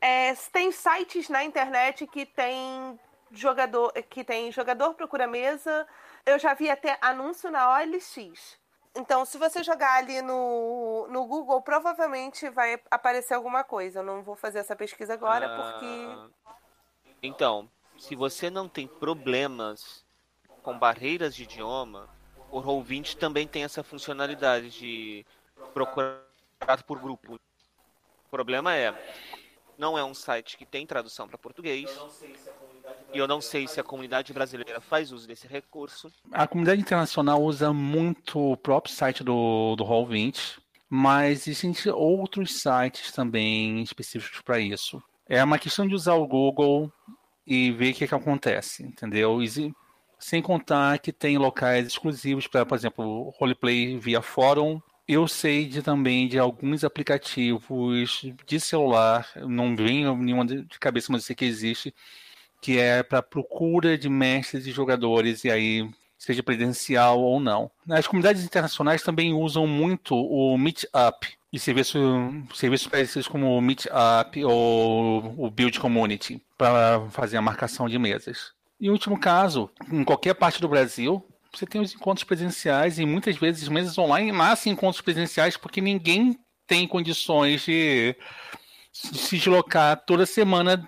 É, tem sites na internet que tem jogador que tem jogador procura mesa. Eu já vi até anúncio na OLX. Então, se você jogar ali no, no Google, provavelmente vai aparecer alguma coisa. Eu não vou fazer essa pesquisa agora ah, porque. Então, se você não tem problemas com barreiras de idioma, o Roll20 também tem essa funcionalidade de procurar por grupo. O problema é, Não é um site que tem tradução para português. E eu não sei se a comunidade brasileira faz uso desse recurso. A comunidade internacional usa muito o próprio site do, do Roll20, mas existem outros sites também específicos para isso. É uma questão de usar o Google e ver o que, que acontece, entendeu? E, sem contar que tem locais exclusivos para, por exemplo, roleplay via fórum. Eu sei de, também de alguns aplicativos de celular, não vem nenhuma de cabeça, mas eu sei que existe, que é para procura de mestres e jogadores, e aí seja presencial ou não. As comunidades internacionais também usam muito o Meetup e serviços serviço parecidos como o Meetup ou o Build Community para fazer a marcação de mesas. E último caso, em qualquer parte do Brasil, você tem os encontros presenciais e muitas vezes mesas online nascem encontros presenciais porque ninguém tem condições de se deslocar toda semana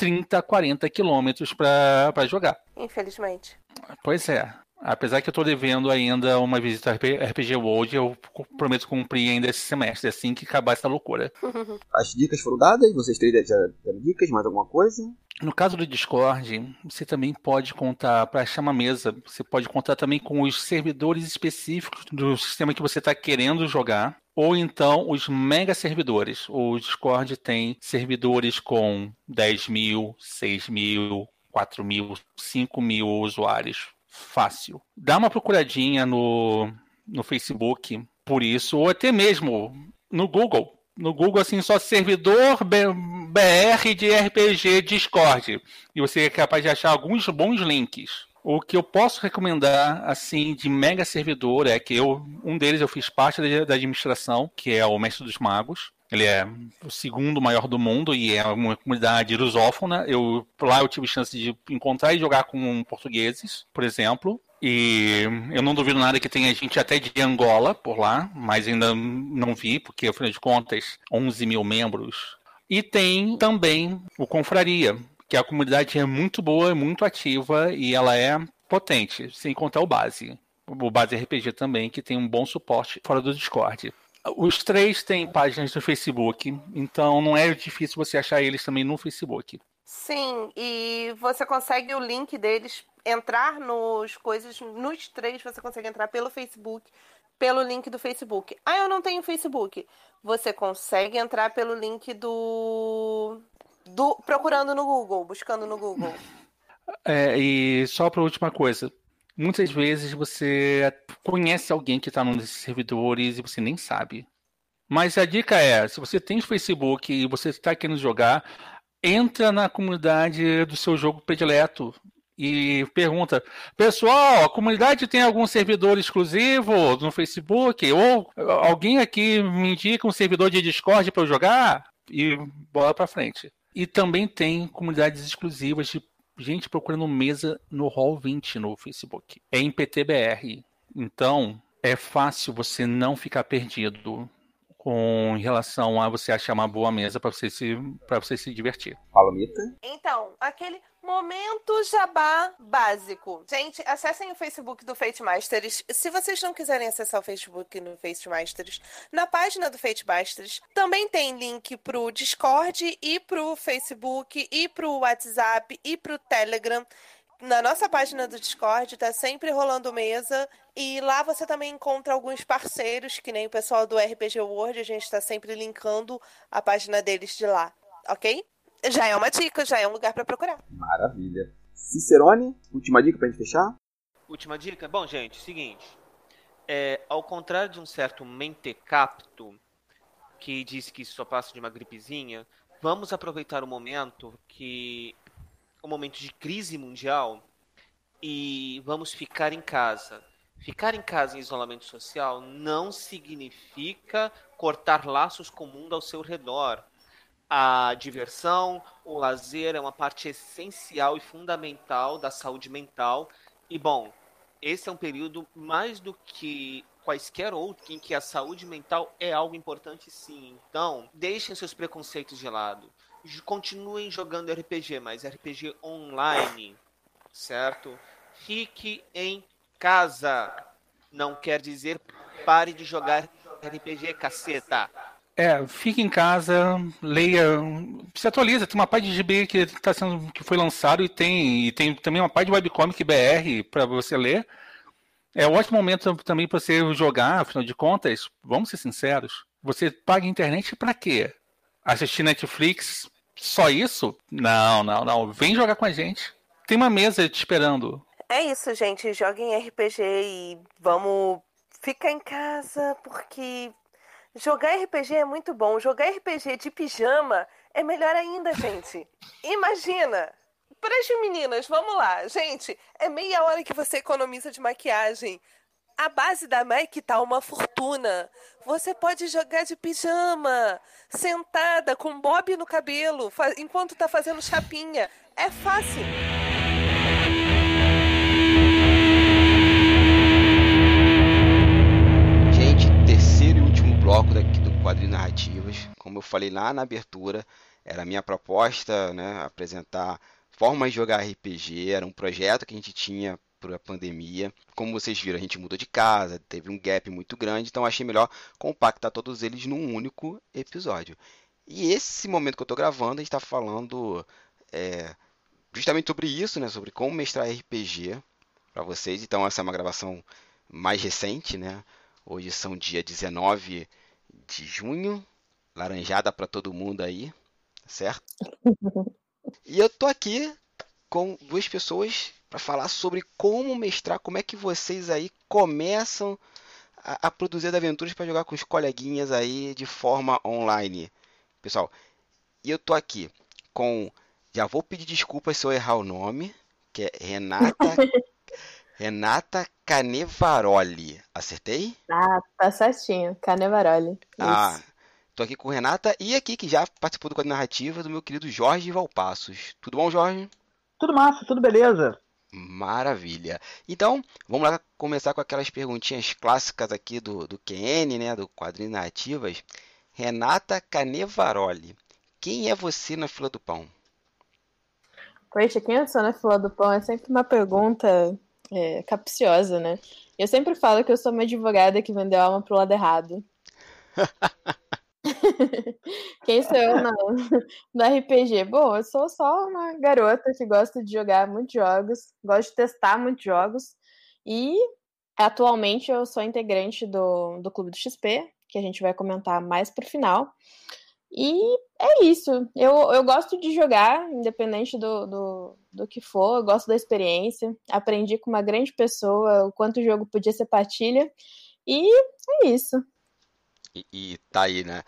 30, 40 quilômetros para jogar. Infelizmente. Pois é. Apesar que eu estou devendo ainda uma visita ao RPG World, eu prometo cumprir ainda esse semestre, assim que acabar essa loucura. <laughs> As dicas foram dadas? Vocês três já deram dicas? Mais alguma coisa? No caso do Discord, você também pode contar, para achar uma mesa, você pode contar também com os servidores específicos do sistema que você está querendo jogar, ou então os mega servidores. O Discord tem servidores com 10 mil, 6 mil, 4 mil, 5 mil usuários fácil. Dá uma procuradinha no, no Facebook por isso, ou até mesmo no Google. No Google, assim, só servidor BR de RPG Discord. E você é capaz de achar alguns bons links. O que eu posso recomendar, assim, de mega servidor é que eu, um deles eu fiz parte da administração, que é o Mestre dos Magos. Ele é o segundo maior do mundo e é uma comunidade lusófona. Eu, lá eu tive chance de encontrar e jogar com portugueses, por exemplo. E eu não duvido nada que tenha gente até de Angola por lá, mas ainda não vi, porque afinal de contas, 11 mil membros. E tem também o Confraria, que a comunidade é muito boa, muito ativa e ela é potente, sem contar o Base. O Base RPG também, que tem um bom suporte fora do Discord. Os três têm páginas no Facebook, então não é difícil você achar eles também no Facebook. Sim, e você consegue o link deles, entrar nos coisas, nos três você consegue entrar pelo Facebook, pelo link do Facebook. Ah, eu não tenho Facebook. Você consegue entrar pelo link do. do procurando no Google, buscando no Google. É, e só para última coisa, muitas vezes você conhece alguém que está num desses servidores e você nem sabe. Mas a dica é, se você tem Facebook e você está querendo jogar, entra na comunidade do seu jogo predileto e pergunta: Pessoal, a comunidade tem algum servidor exclusivo no Facebook? Ou alguém aqui me indica um servidor de Discord para eu jogar? E bola para frente. E também tem comunidades exclusivas de gente procurando mesa no Hall 20 no Facebook. É em PTBR. Então, é fácil você não ficar perdido com relação a você achar uma boa mesa para você se para você se divertir. Palomita? Então, aquele momento jabá básico. Gente, acessem o Facebook do Fate Masters. Se vocês não quiserem acessar o Facebook no Fate Masters, na página do Fate Masters também tem link pro Discord e pro Facebook e pro WhatsApp e pro Telegram na nossa página do Discord tá sempre rolando mesa e lá você também encontra alguns parceiros, que nem o pessoal do RPG World, a gente está sempre linkando a página deles de lá, ok? Já é uma dica, já é um lugar para procurar. Maravilha. Cicerone, última dica pra gente fechar? Última dica? Bom, gente, seguinte. É, ao contrário de um certo mentecapto que diz que só passa de uma gripezinha, vamos aproveitar o momento que um momento de crise mundial e vamos ficar em casa. Ficar em casa em isolamento social não significa cortar laços com o mundo ao seu redor. A diversão, o lazer é uma parte essencial e fundamental da saúde mental. E bom, esse é um período mais do que quaisquer outro em que a saúde mental é algo importante sim. Então, deixem seus preconceitos de lado continuem jogando RPG, mas RPG online, certo? Fique em casa. Não quer dizer pare de jogar RPG, caceta. É, fique em casa, leia, se atualiza. Tem uma parte de GB que tá sendo que foi lançado e tem e tem também uma parte de webcomic BR para você ler. É um ótimo momento também para você jogar, afinal de contas, vamos ser sinceros. Você paga internet para quê? Assistir Netflix? Só isso? Não, não, não. Vem jogar com a gente. Tem uma mesa te esperando. É isso, gente. Joguem RPG e vamos ficar em casa porque jogar RPG é muito bom. Jogar RPG de pijama é melhor ainda, gente. <laughs> Imagina! Para as meninas, vamos lá. Gente, é meia hora que você economiza de maquiagem. A base da MAC tá uma fortuna. Você pode jogar de pijama, sentada, com bob no cabelo, enquanto tá fazendo chapinha. É fácil. Gente, terceiro e último bloco daqui do Quadrinho Narrativas. Como eu falei lá na abertura, era a minha proposta, né, apresentar formas de jogar RPG, era um projeto que a gente tinha para a pandemia. Como vocês viram, a gente mudou de casa, teve um gap muito grande, então achei melhor compactar todos eles num único episódio. E esse momento que eu estou gravando, a gente está falando é, justamente sobre isso, né, sobre como mestrar RPG para vocês. Então essa é uma gravação mais recente, né? Hoje são dia 19 de junho, laranjada para todo mundo aí, certo? <laughs> E eu tô aqui com duas pessoas para falar sobre como mestrar, como é que vocês aí começam a, a produzir aventuras para jogar com os coleguinhas aí de forma online. Pessoal, e eu tô aqui com. Já vou pedir desculpas se eu errar o nome, que é Renata. <laughs> Renata Canevaroli. Acertei? Ah, tá certinho. Canevaroli. Ah, Tô aqui com Renata e aqui que já participou do quadro narrativa do meu querido Jorge Valpassos. Tudo bom, Jorge? Tudo massa, tudo beleza. Maravilha. Então, vamos lá começar com aquelas perguntinhas clássicas aqui do, do QN, né, do quadrinho narrativas. Renata Canevaroli, quem é você na fila do pão? Poxa, quem eu sou na fila do pão é sempre uma pergunta é, capciosa, né? Eu sempre falo que eu sou uma advogada que vendeu a alma pro lado errado. <laughs> Quem sou eu no, no RPG? Bom, eu sou só uma garota que gosta de jogar muitos jogos, gosto de testar muitos jogos e atualmente eu sou integrante do, do Clube do XP, que a gente vai comentar mais pro final. E é isso. Eu, eu gosto de jogar, independente do, do, do que for, eu gosto da experiência. Aprendi com uma grande pessoa o quanto o jogo podia ser partilha. E é isso. E, e tá aí, né?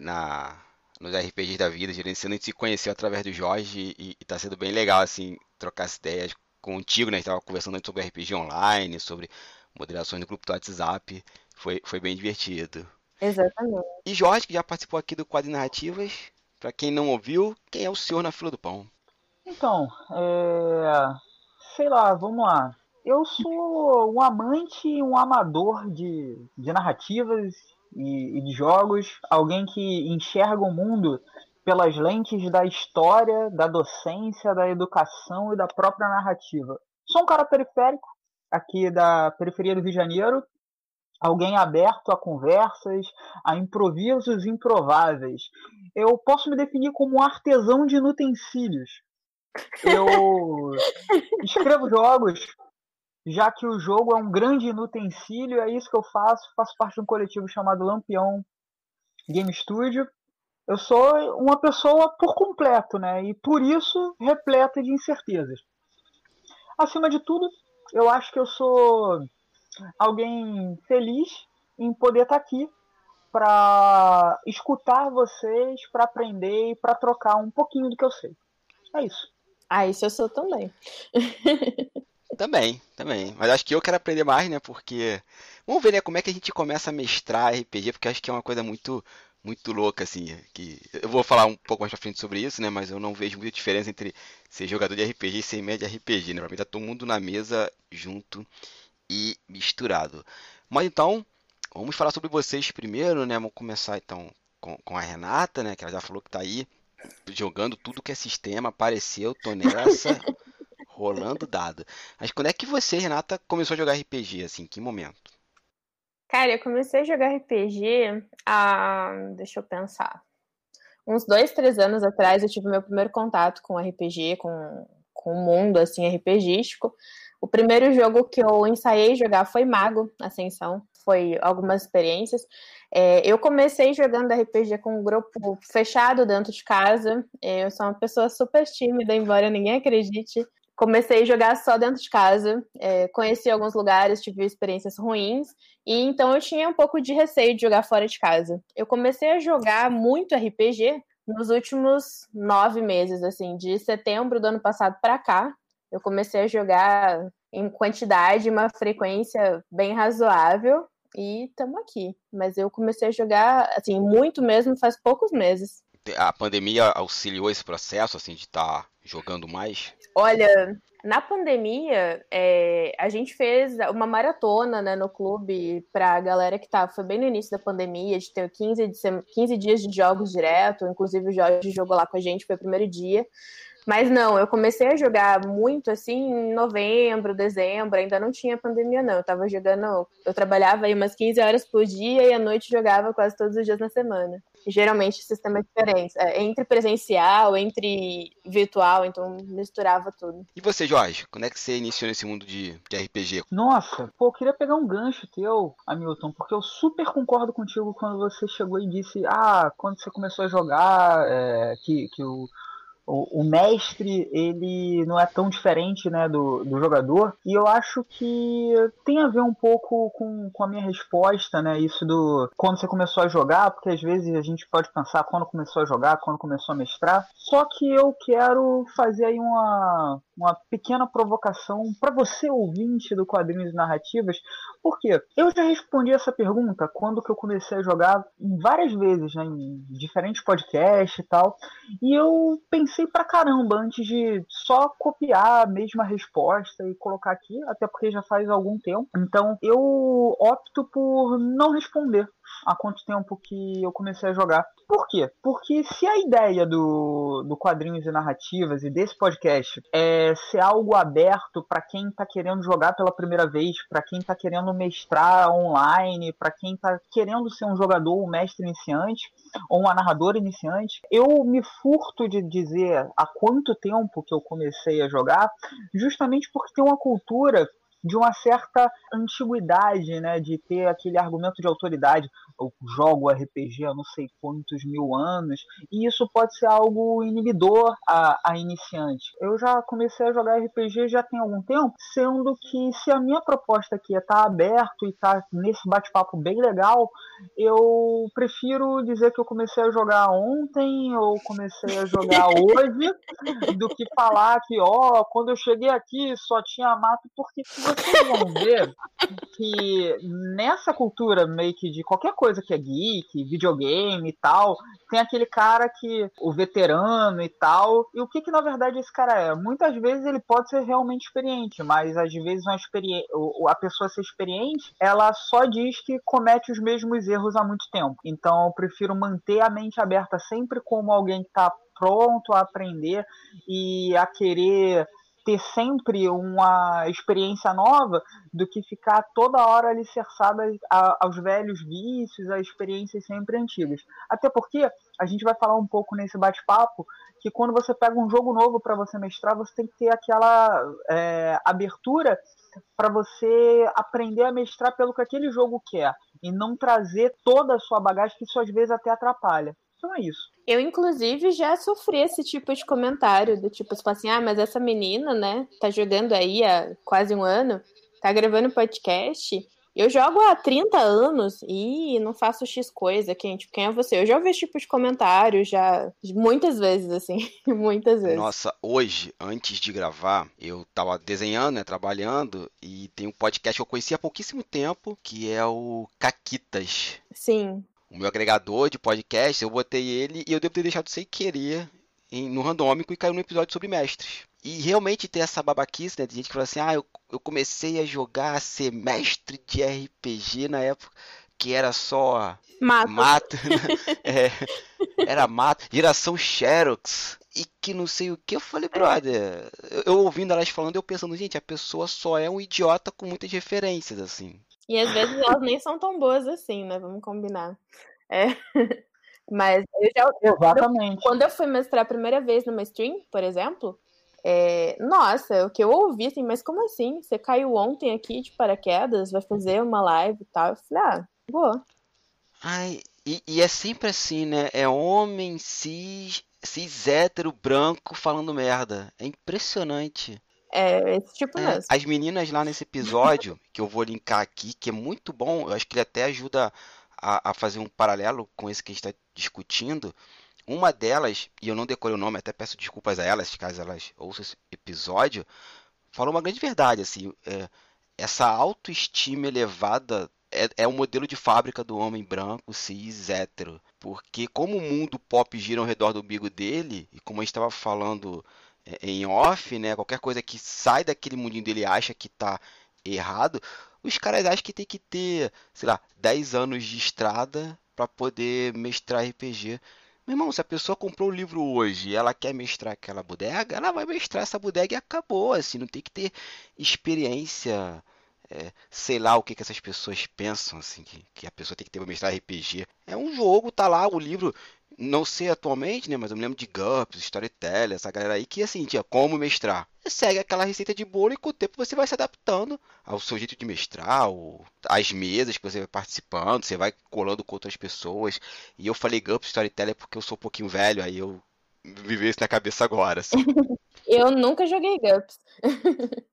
Na, nos RPGs da vida, gerenciando, a gente se conheceu através do Jorge e, e tá sendo bem legal, assim, trocar as ideias contigo, né? A gente tava conversando sobre RPG online, sobre moderações do grupo do WhatsApp. Foi, foi bem divertido. Exatamente. E Jorge, que já participou aqui do Quadro Narrativas, para quem não ouviu, quem é o senhor na fila do pão? Então, é... sei lá, vamos lá. Eu sou um amante e um amador de, de narrativas e, e de jogos, alguém que enxerga o mundo pelas lentes da história, da docência, da educação e da própria narrativa. Sou um cara periférico, aqui da periferia do Rio de Janeiro, alguém aberto a conversas, a improvisos improváveis. Eu posso me definir como um artesão de utensílios. Eu <laughs> escrevo jogos, já que o jogo é um grande utensílio, é isso que eu faço. Faço parte de um coletivo chamado Lampião Game Studio. Eu sou uma pessoa por completo, né? E por isso repleta de incertezas. Acima de tudo, eu acho que eu sou alguém feliz em poder estar aqui para escutar vocês, para aprender e para trocar um pouquinho do que eu sei. É isso. Ah, isso eu sou também. <laughs> Também, também. Mas acho que eu quero aprender mais, né? Porque. Vamos ver, né? Como é que a gente começa a mestrar RPG, porque acho que é uma coisa muito muito louca, assim. Que... Eu vou falar um pouco mais pra frente sobre isso, né? Mas eu não vejo muita diferença entre ser jogador de RPG e ser média de RPG, né? Pra mim tá todo mundo na mesa junto e misturado. Mas então, vamos falar sobre vocês primeiro, né? Vamos começar então com, com a Renata, né? Que ela já falou que tá aí jogando tudo que é sistema, apareceu, tô nessa. <laughs> rolando dado. Mas quando é que você, Renata, começou a jogar RPG, assim, que momento? Cara, eu comecei a jogar RPG há. Deixa eu pensar. Uns dois, três anos atrás eu tive meu primeiro contato com RPG, com, com o mundo assim, RPGístico. O primeiro jogo que eu ensaiei jogar foi Mago Ascensão. Foi algumas experiências. É, eu comecei jogando RPG com um grupo fechado dentro de casa. É, eu sou uma pessoa super tímida, embora ninguém acredite comecei a jogar só dentro de casa, é, conheci alguns lugares, tive experiências ruins, e então eu tinha um pouco de receio de jogar fora de casa. Eu comecei a jogar muito RPG nos últimos nove meses, assim, de setembro do ano passado para cá. Eu comecei a jogar em quantidade, uma frequência bem razoável, e estamos aqui. Mas eu comecei a jogar, assim, muito mesmo faz poucos meses. A pandemia auxiliou esse processo, assim, de estar tá jogando mais? Olha, na pandemia, é, a gente fez uma maratona né, no clube para a galera que tá, foi bem no início da pandemia, de ter 15, de 15 dias de jogos direto, inclusive o Jorge jogou lá com a gente, foi o primeiro dia. Mas não, eu comecei a jogar muito assim em novembro, dezembro, ainda não tinha pandemia, não. Eu tava jogando, eu trabalhava aí umas 15 horas por dia e à noite jogava quase todos os dias na semana. E, geralmente sistemas diferentes, é, entre presencial, entre virtual, então misturava tudo. E você, Jorge, quando é que você iniciou nesse mundo de, de RPG? Nossa, pô, eu queria pegar um gancho teu, Hamilton, porque eu super concordo contigo quando você chegou e disse, ah, quando você começou a jogar, é, que, que o o, mestre ele não é tão diferente né, do, do jogador e eu acho que tem a ver um pouco com, com a minha resposta, né? Isso do quando você começou a jogar, porque às vezes a gente pode pensar quando começou a jogar, quando começou a mestrar. Só que eu quero fazer aí uma, uma pequena provocação para você ouvinte do quadrinhos e narrativas, porque eu já respondi essa pergunta quando que eu comecei a jogar várias vezes, né, em diferentes podcasts e tal, e eu pensei pra caramba antes de só copiar a mesma resposta e colocar aqui, até porque já faz algum tempo. Então eu opto por não responder há quanto tempo que eu comecei a jogar. Por quê? Porque se a ideia do, do quadrinhos e narrativas e desse podcast é ser algo aberto para quem está querendo jogar pela primeira vez, para quem está querendo mestrar online, para quem está querendo ser um jogador, um mestre iniciante ou uma narradora iniciante, eu me furto de dizer há quanto tempo que eu comecei a jogar, justamente porque tem uma cultura de uma certa antiguidade, né, de ter aquele argumento de autoridade. Eu jogo RPG há não sei quantos mil anos, e isso pode ser algo inibidor a, a iniciante. Eu já comecei a jogar RPG já tem algum tempo, sendo que se a minha proposta aqui é estar tá aberto e estar tá nesse bate-papo bem legal, eu prefiro dizer que eu comecei a jogar ontem ou comecei a jogar <laughs> hoje, do que falar que, ó, oh, quando eu cheguei aqui só tinha mato, porque vocês vão ver que nessa cultura meio que de qualquer coisa que é geek, videogame e tal, tem aquele cara que, o veterano e tal, e o que que na verdade esse cara é? Muitas vezes ele pode ser realmente experiente, mas às vezes uma a pessoa ser experiente, ela só diz que comete os mesmos erros há muito tempo. Então eu prefiro manter a mente aberta sempre como alguém que está pronto a aprender e a querer ter sempre uma experiência nova do que ficar toda hora alicerçada aos velhos vícios, a experiências sempre antigas. Até porque a gente vai falar um pouco nesse bate-papo que quando você pega um jogo novo para você mestrar, você tem que ter aquela é, abertura para você aprender a mestrar pelo que aquele jogo quer e não trazer toda a sua bagagem, que isso às vezes até atrapalha. Então é isso. Eu, inclusive, já sofri esse tipo de comentário, do tipo, assim, ah, mas essa menina, né, tá jogando aí há quase um ano, tá gravando podcast. Eu jogo há 30 anos e não faço X coisa, quem, tipo, quem é você? Eu já ouvi esse tipo de comentário, já, muitas vezes, assim, <laughs> muitas vezes. Nossa, hoje, antes de gravar, eu tava desenhando, né, trabalhando, e tem um podcast que eu conheci há pouquíssimo tempo, que é o Caquitas. Sim o meu agregador de podcast, eu botei ele e eu devo ter deixado sem querer em, no randômico e caiu no episódio sobre mestres. E realmente tem essa babaquice, né? De gente que fala assim, ah, eu, eu comecei a jogar, a ser mestre de RPG na época que era só mato, mato né? <laughs> é, era mato, geração Xerox e que não sei o que. Eu falei, brother, eu, eu ouvindo elas falando, eu pensando, gente, a pessoa só é um idiota com muitas referências, assim. E às vezes elas nem são tão boas assim, né? Vamos combinar. É. <laughs> Mas eu já. Exatamente. Quando eu fui mestrar a primeira vez numa stream, por exemplo, é, nossa, o que eu ouvi, assim, mas como assim? Você caiu ontem aqui de paraquedas, vai fazer uma live e tal? Eu falei, ah, boa. Ai, e, e é sempre assim, né? É homem, cis, cis hétero, branco falando merda. É impressionante. É esse tipo É, mesmo. as meninas lá nesse episódio, <laughs> que eu vou linkar aqui, que é muito bom, eu acho que ele até ajuda a, a fazer um paralelo com esse que a gente está discutindo. Uma delas, e eu não decorei o nome, até peço desculpas a elas, caso elas ouçam esse episódio, falou uma grande verdade, assim, é, essa autoestima elevada é, é o modelo de fábrica do homem branco, cis, hétero. Porque como o mundo pop gira ao redor do umbigo dele, e como a gente estava falando em off, né, qualquer coisa que sai daquele mundinho dele acha que tá errado, os caras acham que tem que ter, sei lá, 10 anos de estrada para poder mestrar RPG. Meu irmão, se a pessoa comprou o livro hoje e ela quer mestrar aquela bodega, ela vai mestrar essa bodega e acabou, assim, não tem que ter experiência, é, sei lá o que que essas pessoas pensam, assim, que, que a pessoa tem que ter para mestrar RPG. É um jogo, tá lá o livro, não sei atualmente, né, mas eu me lembro de GURPS, Storyteller, essa galera aí que, assim, tinha como mestrar. Você segue aquela receita de bolo e com o tempo você vai se adaptando ao seu jeito de mestrar, o, às mesas que você vai participando, você vai colando com outras pessoas. E eu falei GURPS, Storyteller porque eu sou um pouquinho velho, aí eu vivi isso na cabeça agora, assim. <laughs> Eu nunca joguei GURPS. <laughs>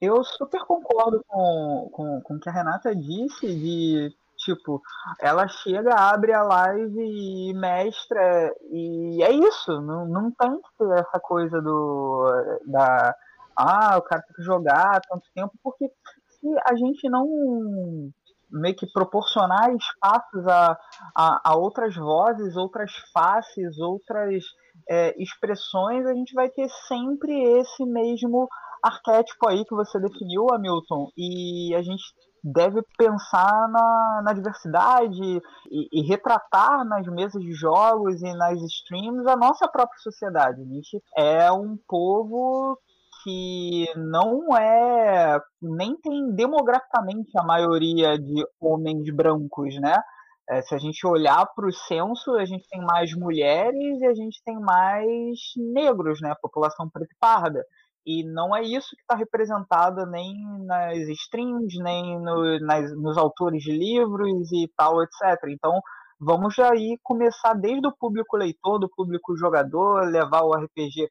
Eu super concordo com, com, com o que a Renata disse de tipo, ela chega, abre a live e mestra, e é isso, não, não tem que ter essa coisa do da ah, o cara tem que jogar tanto tempo, porque se a gente não meio que proporcionar espaços a, a, a outras vozes, outras faces, outras é, expressões, a gente vai ter sempre esse mesmo arquétipo aí que você definiu, Hamilton, e a gente deve pensar na, na diversidade e, e retratar nas mesas de jogos e nas streams a nossa própria sociedade. A gente é um povo que não é nem tem demograficamente a maioria de homens brancos, né? É, se a gente olhar para o censo, a gente tem mais mulheres e a gente tem mais negros, né? População preta e parda. E não é isso que está representado nem nas streams, nem no, nas, nos autores de livros e tal, etc. Então, vamos aí começar desde o público leitor, do público jogador, levar o RPG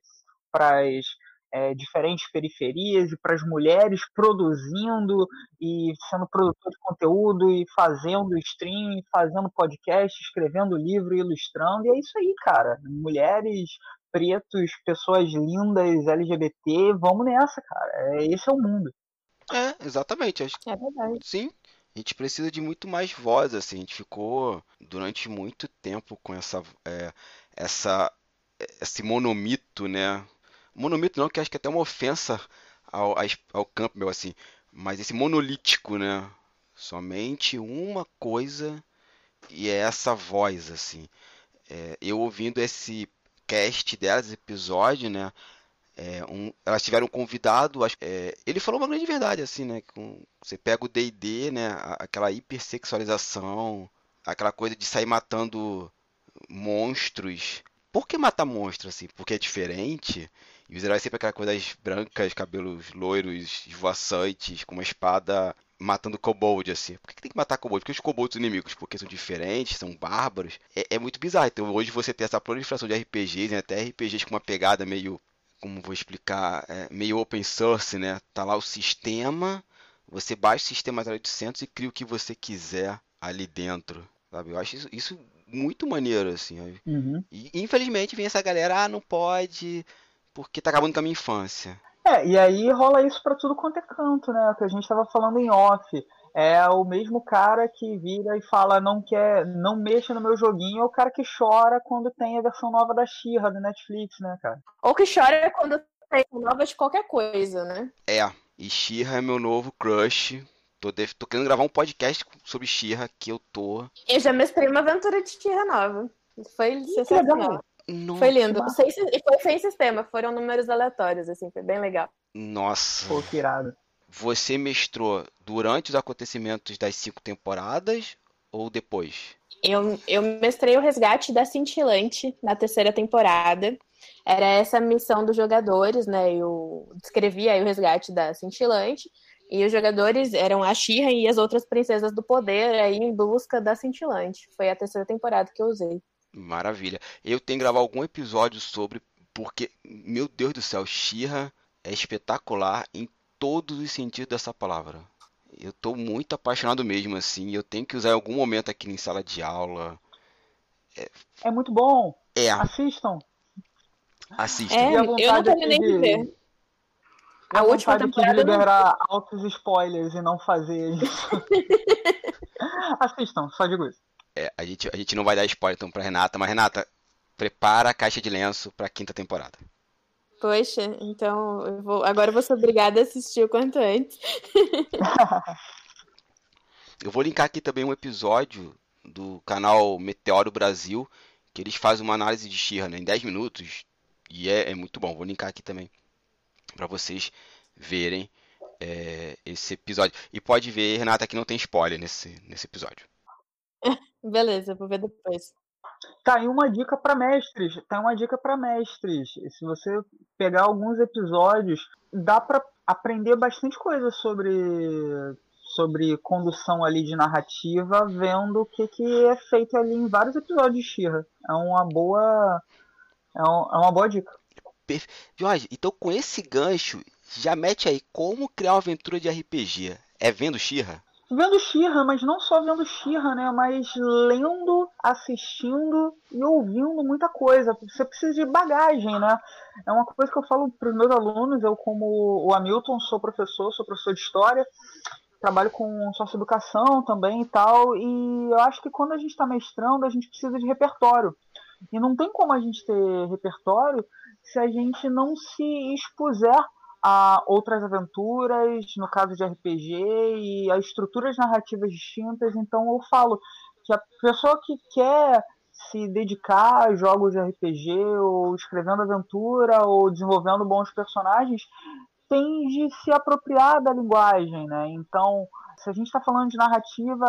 para as é, diferentes periferias e para as mulheres produzindo e sendo produtor de conteúdo e fazendo stream, fazendo podcast, escrevendo livro, ilustrando. E é isso aí, cara. Mulheres, pretos, pessoas lindas, LGBT, vamos nessa, cara. É, esse é o mundo. É, exatamente. Acho É verdade. Sim, a gente precisa de muito mais voz, assim. A gente ficou durante muito tempo com essa, é, essa, esse monomito, né? Monomito não, que acho que é até uma ofensa ao, ao, ao Campbell, assim. Mas esse monolítico, né? Somente uma coisa e é essa voz, assim. É, eu ouvindo esse cast delas, episódio, né? É, um, elas tiveram um convidado, acho- é, ele falou uma grande verdade, assim, né? Com, você pega o D&D, né? Aquela hipersexualização, aquela coisa de sair matando monstros. Por que matar monstros, assim? Porque é diferente. E os heróis sempre aquela coisa das brancas, cabelos loiros, esvoaçantes, com uma espada matando kobold, assim. Por que que tem que matar kobold? Porque os kobolds são inimigos, porque são diferentes, são bárbaros. É, é muito bizarro. Então hoje você tem essa proliferação de RPGs, né? até RPGs com uma pegada meio, como vou explicar, é, meio open source, né? Tá lá o sistema, você baixa o sistema 0800 e cria o que você quiser ali dentro, sabe? Eu acho isso, isso muito maneiro, assim. Uhum. E infelizmente vem essa galera, ah, não pode, porque tá acabando com a minha infância. É, e aí rola isso pra tudo quanto é canto, né? O que a gente tava falando em off. É o mesmo cara que vira e fala não quer, não mexa no meu joguinho, é o cara que chora quando tem a versão nova da She-Ra do Netflix, né, cara? Ou que chora quando tem nova de qualquer coisa, né? É, e She-Ra é meu novo crush. Tô, def- tô querendo gravar um podcast sobre She-Ra que eu tô. Eu já mestrei uma aventura de tierra nova. Foi sensacional. Legal. No- Foi lindo. Sem, e foi sem sistema, foram números aleatórios, assim, foi bem legal. Nossa, Pô, que irado. você mestrou durante os acontecimentos das cinco temporadas ou depois? Eu, eu mestrei o resgate da Cintilante na terceira temporada. Era essa a missão dos jogadores, né? Eu descrevi aí o resgate da Cintilante. E os jogadores eram a Shira e as outras princesas do poder aí em busca da Cintilante. Foi a terceira temporada que eu usei. Maravilha. Eu tenho que gravar algum episódio sobre, porque, meu Deus do céu, Shira é espetacular em todos os sentidos dessa palavra. Eu tô muito apaixonado mesmo, assim. Eu tenho que usar em algum momento aqui em sala de aula. É, é muito bom. É. Assistam. Assistam. É, eu não terminei de ver. A, a última temporada de liberar não... altos spoilers e não fazer isso. <laughs> <laughs> Assistam, só digo isso. É, a gente, a gente não vai dar spoiler então pra Renata, mas Renata, prepara a caixa de lenço pra quinta temporada. Poxa, então eu vou, agora eu vou ser obrigada a assistir o quanto antes. <laughs> eu vou linkar aqui também um episódio do canal Meteoro Brasil, que eles fazem uma análise de Shira né, em 10 minutos. E é, é muito bom. Vou linkar aqui também para vocês verem é, esse episódio. E pode ver, Renata, que não tem spoiler nesse, nesse episódio. Beleza, vou ver depois. Tá, e uma dica para mestres. Tá uma dica para mestres. Se você pegar alguns episódios, dá para aprender bastante coisa sobre sobre condução ali de narrativa, vendo o que, que é feito ali em vários episódios de Shira. É uma boa é, um, é uma boa dica. Jorge, então com esse gancho, já mete aí como criar uma aventura de RPG. É vendo Shira? Vendo Shira, mas não só vendo Shira, né? Mas lendo, assistindo e ouvindo muita coisa. Você precisa de bagagem, né? É uma coisa que eu falo para os meus alunos. Eu, como o Hamilton, sou professor, sou professor de história. Trabalho com socioeducação também e tal. E eu acho que quando a gente está mestrando, a gente precisa de repertório. E não tem como a gente ter repertório se a gente não se expuser a outras aventuras, no caso de RPG, e a estruturas narrativas distintas. Então eu falo que a pessoa que quer se dedicar a jogos de RPG, ou escrevendo aventura, ou desenvolvendo bons personagens, tem de se apropriar da linguagem, né? Então, se a gente está falando de narrativa,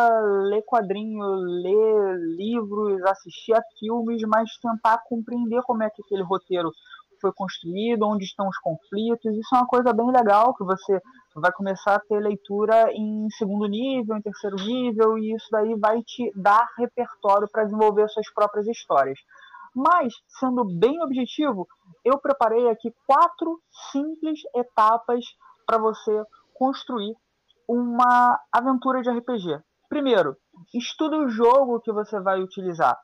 ler quadrinho, ler livros, assistir a filmes, mas tentar compreender como é que aquele roteiro foi construído, onde estão os conflitos. Isso é uma coisa bem legal que você vai começar a ter leitura em segundo nível, em terceiro nível, e isso daí vai te dar repertório para desenvolver suas próprias histórias. Mas, sendo bem objetivo, eu preparei aqui quatro simples etapas para você construir uma aventura de RPG. Primeiro, estude o jogo que você vai utilizar.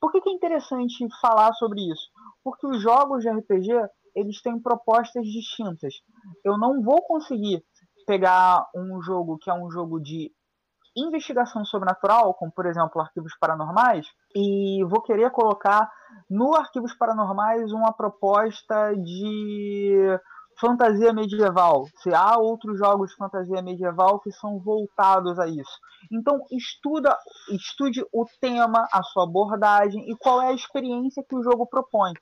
Por que, que é interessante falar sobre isso? Porque os jogos de RPG eles têm propostas distintas. Eu não vou conseguir pegar um jogo que é um jogo de investigação sobrenatural, como por exemplo Arquivos Paranormais, e vou querer colocar no Arquivos Paranormais uma proposta de fantasia medieval, se há outros jogos de fantasia medieval que são voltados a isso. Então estuda, estude o tema, a sua abordagem e qual é a experiência que o jogo propõe.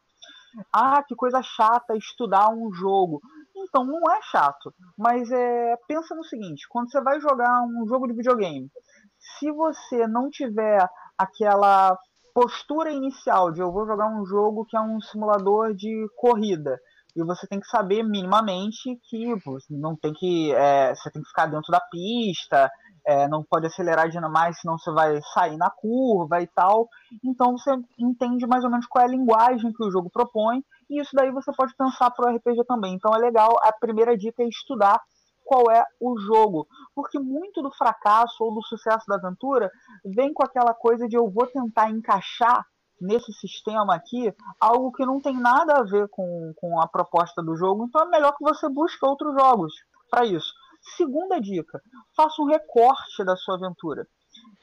Ah, que coisa chata estudar um jogo. Então não é chato, mas é, pensa no seguinte: quando você vai jogar um jogo de videogame, se você não tiver aquela postura inicial de eu vou jogar um jogo que é um simulador de corrida, e você tem que saber minimamente que não tem que é, você tem que ficar dentro da pista é, não pode acelerar demais senão você vai sair na curva e tal. Então você entende mais ou menos qual é a linguagem que o jogo propõe e isso daí você pode pensar para o RPG também. Então é legal a primeira dica é estudar qual é o jogo porque muito do fracasso ou do sucesso da aventura vem com aquela coisa de eu vou tentar encaixar nesse sistema aqui algo que não tem nada a ver com, com a proposta do jogo, então é melhor que você busque outros jogos para isso. Segunda dica: faça um recorte da sua aventura.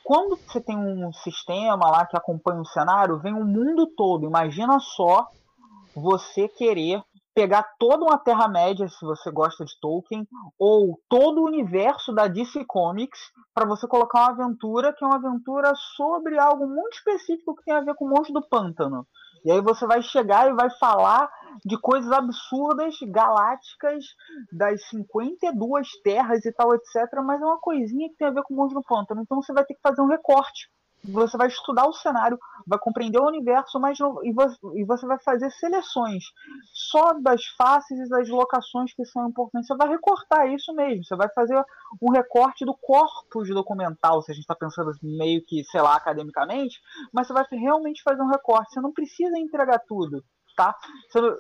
Quando você tem um sistema lá que acompanha o cenário, vem o mundo todo. Imagina só você querer pegar toda uma Terra-média, se você gosta de Tolkien, ou todo o universo da DC Comics, para você colocar uma aventura que é uma aventura sobre algo muito específico que tem a ver com o monstro do pântano. E aí você vai chegar e vai falar de coisas absurdas, galácticas, das 52 terras e tal, etc. Mas é uma coisinha que tem a ver com o mundo no pântano. Então você vai ter que fazer um recorte você vai estudar o cenário, vai compreender o universo, mas e você, e você vai fazer seleções só das faces e das locações que são importantes. Você vai recortar isso mesmo. Você vai fazer um recorte do corpus documental, se a gente está pensando meio que, sei lá, academicamente, mas você vai realmente fazer um recorte. Você não precisa entregar tudo tá?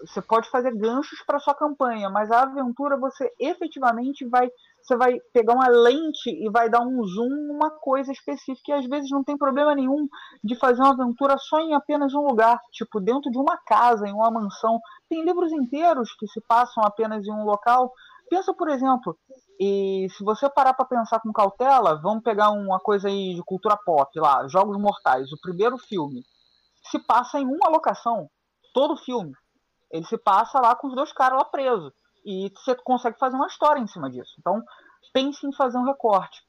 Você, pode fazer ganchos para sua campanha, mas a aventura você efetivamente vai você vai pegar uma lente e vai dar um zoom numa coisa específica e às vezes não tem problema nenhum de fazer uma aventura só em apenas um lugar, tipo dentro de uma casa, em uma mansão. Tem livros inteiros que se passam apenas em um local. Pensa, por exemplo, e se você parar para pensar com cautela, vamos pegar uma coisa aí de cultura pop lá, Jogos Mortais, o primeiro filme, se passa em uma locação todo filme. Ele se passa lá com os dois caras lá presos. E você consegue fazer uma história em cima disso. Então, pense em fazer um recorte.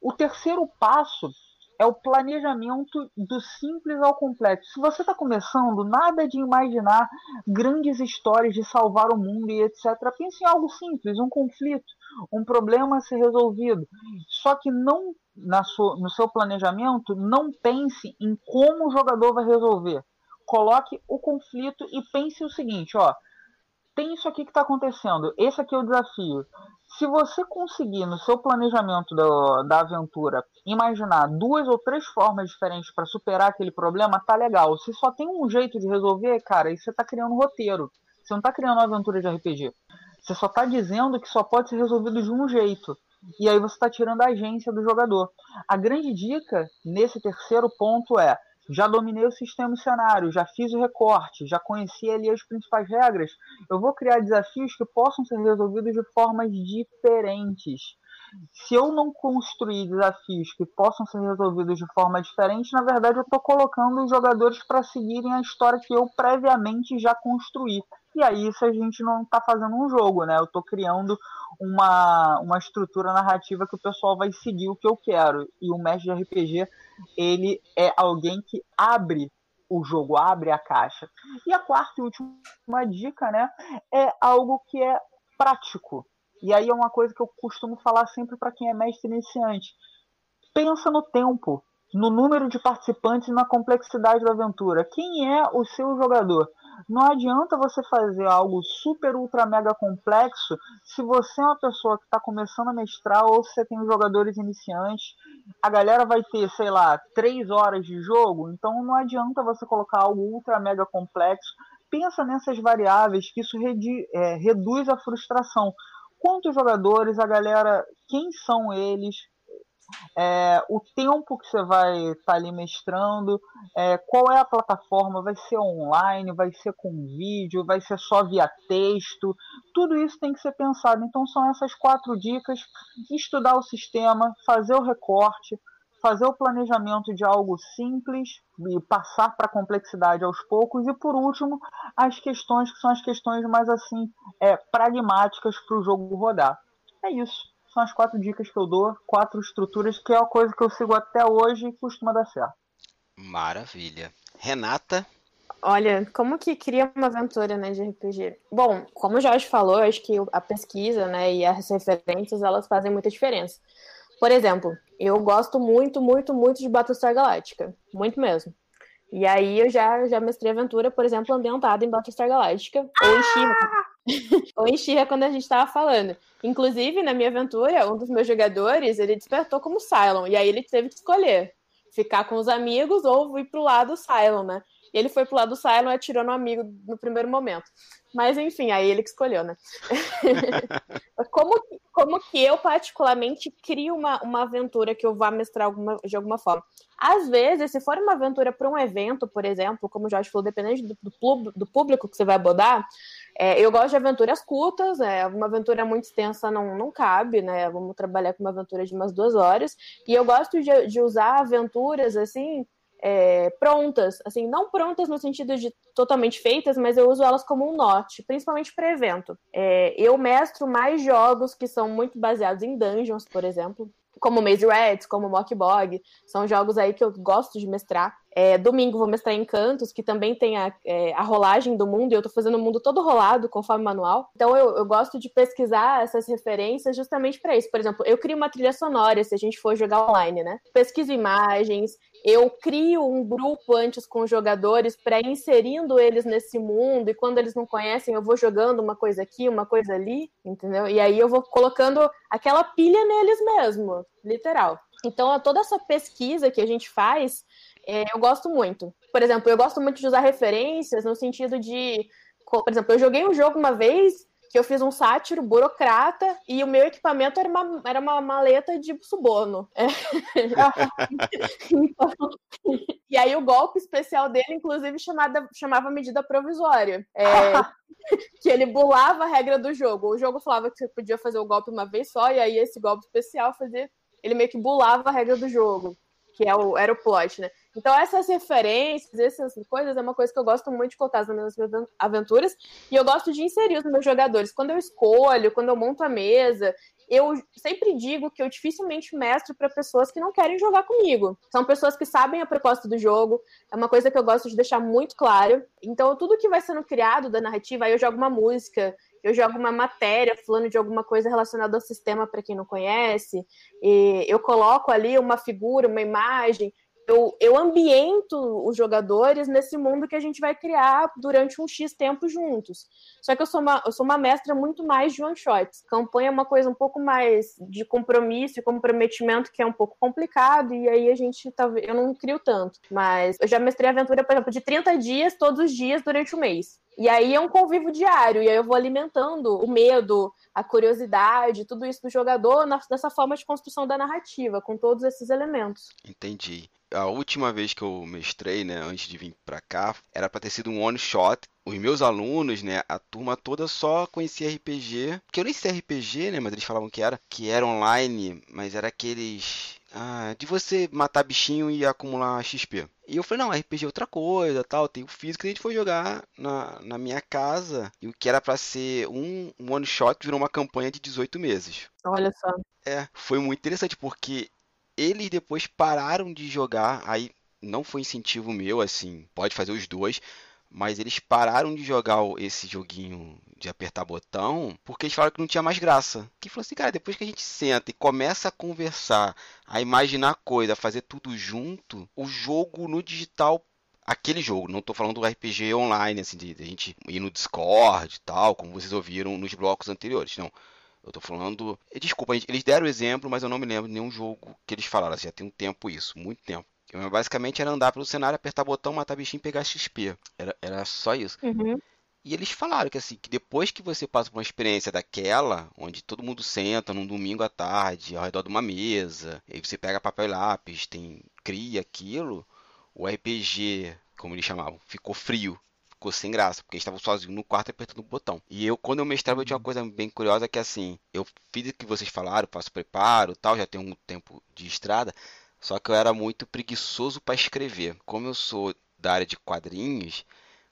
O terceiro passo é o planejamento do simples ao complexo. Se você está começando, nada de imaginar grandes histórias de salvar o mundo e etc. Pense em algo simples, um conflito, um problema a ser resolvido. Só que não na sua, no seu planejamento, não pense em como o jogador vai resolver coloque o conflito e pense o seguinte, ó, tem isso aqui que está acontecendo, esse aqui é o desafio. Se você conseguir no seu planejamento do, da aventura imaginar duas ou três formas diferentes para superar aquele problema, tá legal. Se só tem um jeito de resolver, cara, aí você está criando um roteiro. Você não está criando uma aventura de RPG. Você só está dizendo que só pode ser resolvido de um jeito. E aí você está tirando a agência do jogador. A grande dica nesse terceiro ponto é já dominei o sistema cenário, já fiz o recorte, já conheci ali as principais regras, eu vou criar desafios que possam ser resolvidos de formas diferentes. Se eu não construir desafios que possam ser resolvidos de forma diferente, na verdade eu estou colocando os jogadores para seguirem a história que eu previamente já construí. E aí isso a gente não está fazendo um jogo, né? Eu estou criando uma, uma estrutura narrativa que o pessoal vai seguir o que eu quero. E o mestre de RPG, ele é alguém que abre o jogo, abre a caixa. E a quarta e última dica, né, é algo que é prático. E aí é uma coisa que eu costumo falar sempre para quem é mestre iniciante. Pensa no tempo, no número de participantes e na complexidade da aventura. Quem é o seu jogador? Não adianta você fazer algo super, ultra, mega complexo se você é uma pessoa que está começando a mestrar ou se você tem jogadores iniciantes. A galera vai ter, sei lá, três horas de jogo, então não adianta você colocar algo ultra, mega complexo. Pensa nessas variáveis, que isso é, reduz a frustração. Quantos jogadores, a galera, quem são eles, é, o tempo que você vai estar tá ali mestrando, é, qual é a plataforma, vai ser online, vai ser com vídeo, vai ser só via texto, tudo isso tem que ser pensado. Então são essas quatro dicas: estudar o sistema, fazer o recorte, fazer o planejamento de algo simples e passar para a complexidade aos poucos. E por último as questões que são as questões mais assim é, pragmáticas para o jogo rodar. É isso são as quatro dicas que eu dou, quatro estruturas, que é a coisa que eu sigo até hoje e costuma dar certo. Maravilha. Renata? Olha, como que cria uma aventura né, de RPG? Bom, como o Jorge falou, acho que a pesquisa né, e as referências elas fazem muita diferença. Por exemplo, eu gosto muito, muito, muito de Battlestar Galactica. Muito mesmo. E aí eu já, já mestrei aventura, por exemplo, ambientada em Battlestar Galactica ou em Shiva. Ou em Shira quando a gente estava falando. Inclusive, na minha aventura, um dos meus jogadores, ele despertou como Cylon. E aí ele teve que escolher ficar com os amigos ou ir pro lado Cylon, né? E ele foi pro lado Cylon e atirou no amigo no primeiro momento. Mas enfim, aí ele que escolheu, né? <laughs> como, como que eu, particularmente, crio uma, uma aventura que eu vá mestrar alguma, de alguma forma? Às vezes, se for uma aventura para um evento, por exemplo, como o Jorge falou, dependendo do, do, do público que você vai abordar, é, eu gosto de aventuras curtas, né? Uma aventura muito extensa não, não cabe, né? Vamos trabalhar com uma aventura de umas duas horas. E eu gosto de, de usar aventuras, assim, é, prontas, assim, não prontas no sentido de totalmente feitas, mas eu uso elas como um norte, principalmente para evento. É, eu mestro mais jogos que são muito baseados em dungeons, por exemplo, como Maze Rats, como Mock Bog, são jogos aí que eu gosto de mestrar. É, domingo vou mestrar Encantos, que também tem a, é, a rolagem do mundo, e eu tô fazendo o mundo todo rolado, conforme manual. Então eu, eu gosto de pesquisar essas referências justamente para isso. Por exemplo, eu crio uma trilha sonora se a gente for jogar online, né? Pesquiso imagens, eu crio um grupo antes com os jogadores para inserindo eles nesse mundo, e quando eles não conhecem, eu vou jogando uma coisa aqui, uma coisa ali, entendeu? E aí eu vou colocando aquela pilha neles mesmo, literal. Então, toda essa pesquisa que a gente faz é, eu gosto muito. Por exemplo, eu gosto muito de usar referências no sentido de. Por exemplo, eu joguei um jogo uma vez que eu fiz um sátiro burocrata e o meu equipamento era uma, era uma maleta de suborno. É. <laughs> então, <laughs> e aí o golpe especial dele, inclusive, chamada, chamava medida provisória. É, <laughs> que ele burlava a regra do jogo. O jogo falava que você podia fazer o golpe uma vez só, e aí esse golpe especial fazia. Ele meio que bulava a regra do jogo, que é o, era o plot, né? Então, essas referências, essas coisas, é uma coisa que eu gosto muito de colocar nas minhas aventuras e eu gosto de inserir os meus jogadores. Quando eu escolho, quando eu monto a mesa, eu sempre digo que eu dificilmente mestro para pessoas que não querem jogar comigo. São pessoas que sabem a proposta do jogo, é uma coisa que eu gosto de deixar muito claro. Então, tudo que vai sendo criado da narrativa, aí eu jogo uma música, eu jogo uma matéria falando de alguma coisa relacionada ao sistema para quem não conhece, eu coloco ali uma figura, uma imagem, eu, eu ambiento os jogadores nesse mundo que a gente vai criar durante um X tempo juntos. Só que eu sou uma, eu sou uma mestra muito mais de one-shots. Campanha é uma coisa um pouco mais de compromisso e comprometimento que é um pouco complicado, e aí a gente talvez. Eu não crio tanto. Mas eu já mestrei aventura, por exemplo, de 30 dias, todos os dias, durante o mês. E aí é um convívio diário, e aí eu vou alimentando o medo, a curiosidade, tudo isso do jogador nessa forma de construção da narrativa, com todos esses elementos. Entendi a última vez que eu mestrei, né, antes de vir para cá, era para ter sido um one shot. Os meus alunos, né, a turma toda só conhecia RPG, porque eu nem sei RPG, né, mas eles falavam que era, que era online, mas era aqueles ah, de você matar bichinho e acumular XP. E eu falei, não, RPG é outra coisa, tal, tem o físico, e a gente foi jogar na, na minha casa, e o que era para ser um, um one shot virou uma campanha de 18 meses. Olha só. É, foi muito interessante, porque eles depois pararam de jogar, aí não foi incentivo meu, assim, pode fazer os dois, mas eles pararam de jogar esse joguinho de apertar botão porque eles falaram que não tinha mais graça. Que falou assim, cara, depois que a gente senta e começa a conversar, a imaginar coisa, a fazer tudo junto, o jogo no digital aquele jogo, não estou falando do RPG online, assim, de, de a gente ir no Discord e tal, como vocês ouviram nos blocos anteriores, não. Eu tô falando. Desculpa, eles deram o exemplo, mas eu não me lembro de nenhum jogo que eles falaram. Assim, já tem um tempo isso, muito tempo. Basicamente era andar pelo cenário, apertar botão, matar bichinho e pegar XP. Era, era só isso. Uhum. E eles falaram que assim, que depois que você passa por uma experiência daquela, onde todo mundo senta num domingo à tarde, ao redor de uma mesa, e aí você pega papel e lápis, tem cria aquilo, o RPG, como eles chamavam, ficou frio ficou sem graça, porque estava sozinho no quarto apertando o botão. E eu, quando eu mestrava, eu tinha uma coisa bem curiosa que assim, eu fiz o que vocês falaram, faço preparo tal, já tenho um tempo de estrada, só que eu era muito preguiçoso para escrever. Como eu sou da área de quadrinhos,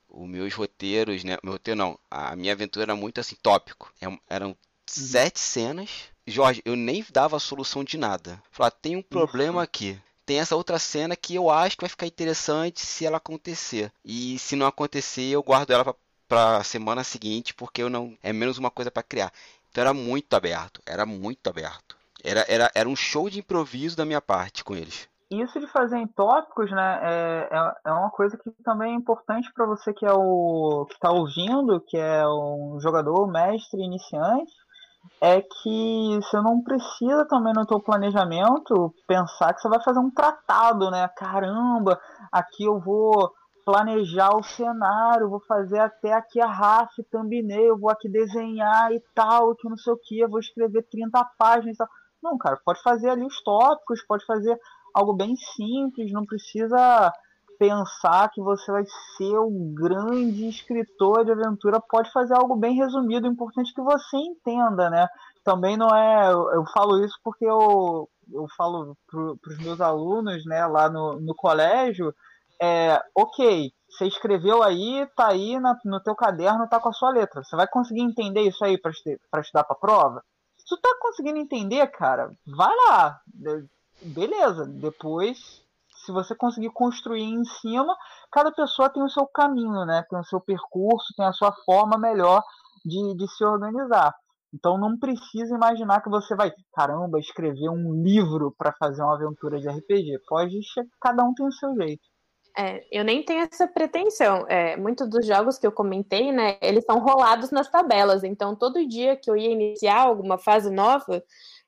os meus roteiros, né? Meu roteiro não, a minha aventura era muito assim, tópico. É eram uhum. sete cenas. Jorge, eu nem dava a solução de nada. Falar, tem um problema aqui tem essa outra cena que eu acho que vai ficar interessante se ela acontecer. E se não acontecer, eu guardo ela para semana seguinte, porque eu não é menos uma coisa para criar. Então era muito aberto, era muito aberto. Era, era, era um show de improviso da minha parte com eles. Isso de fazer em tópicos, né, é, é, é uma coisa que também é importante para você que é o que está ouvindo, que é um jogador, mestre, iniciante, é que você não precisa também no teu planejamento pensar que você vai fazer um tratado, né? Caramba, aqui eu vou planejar o cenário, vou fazer até aqui a RAF, thumbnail, vou aqui desenhar e tal, que não sei o que, vou escrever 30 páginas e tal. Não, cara, pode fazer ali os tópicos, pode fazer algo bem simples, não precisa pensar que você vai ser o grande escritor de aventura, pode fazer algo bem resumido, importante que você entenda, né? Também não é. Eu falo isso porque eu, eu falo para os meus alunos, né, lá no, no colégio, é, ok, você escreveu aí, tá aí na, no teu caderno, tá com a sua letra. Você vai conseguir entender isso aí para estudar para prova? Se tu tá conseguindo entender, cara, vai lá. Beleza, depois se você conseguir construir em cima, cada pessoa tem o seu caminho, né? Tem o seu percurso, tem a sua forma melhor de, de se organizar. Então não precisa imaginar que você vai, caramba, escrever um livro para fazer uma aventura de RPG. Pode, cada um tem o seu jeito. É, eu nem tenho essa pretensão. É, muitos dos jogos que eu comentei, né, eles são rolados nas tabelas. Então, todo dia que eu ia iniciar alguma fase nova,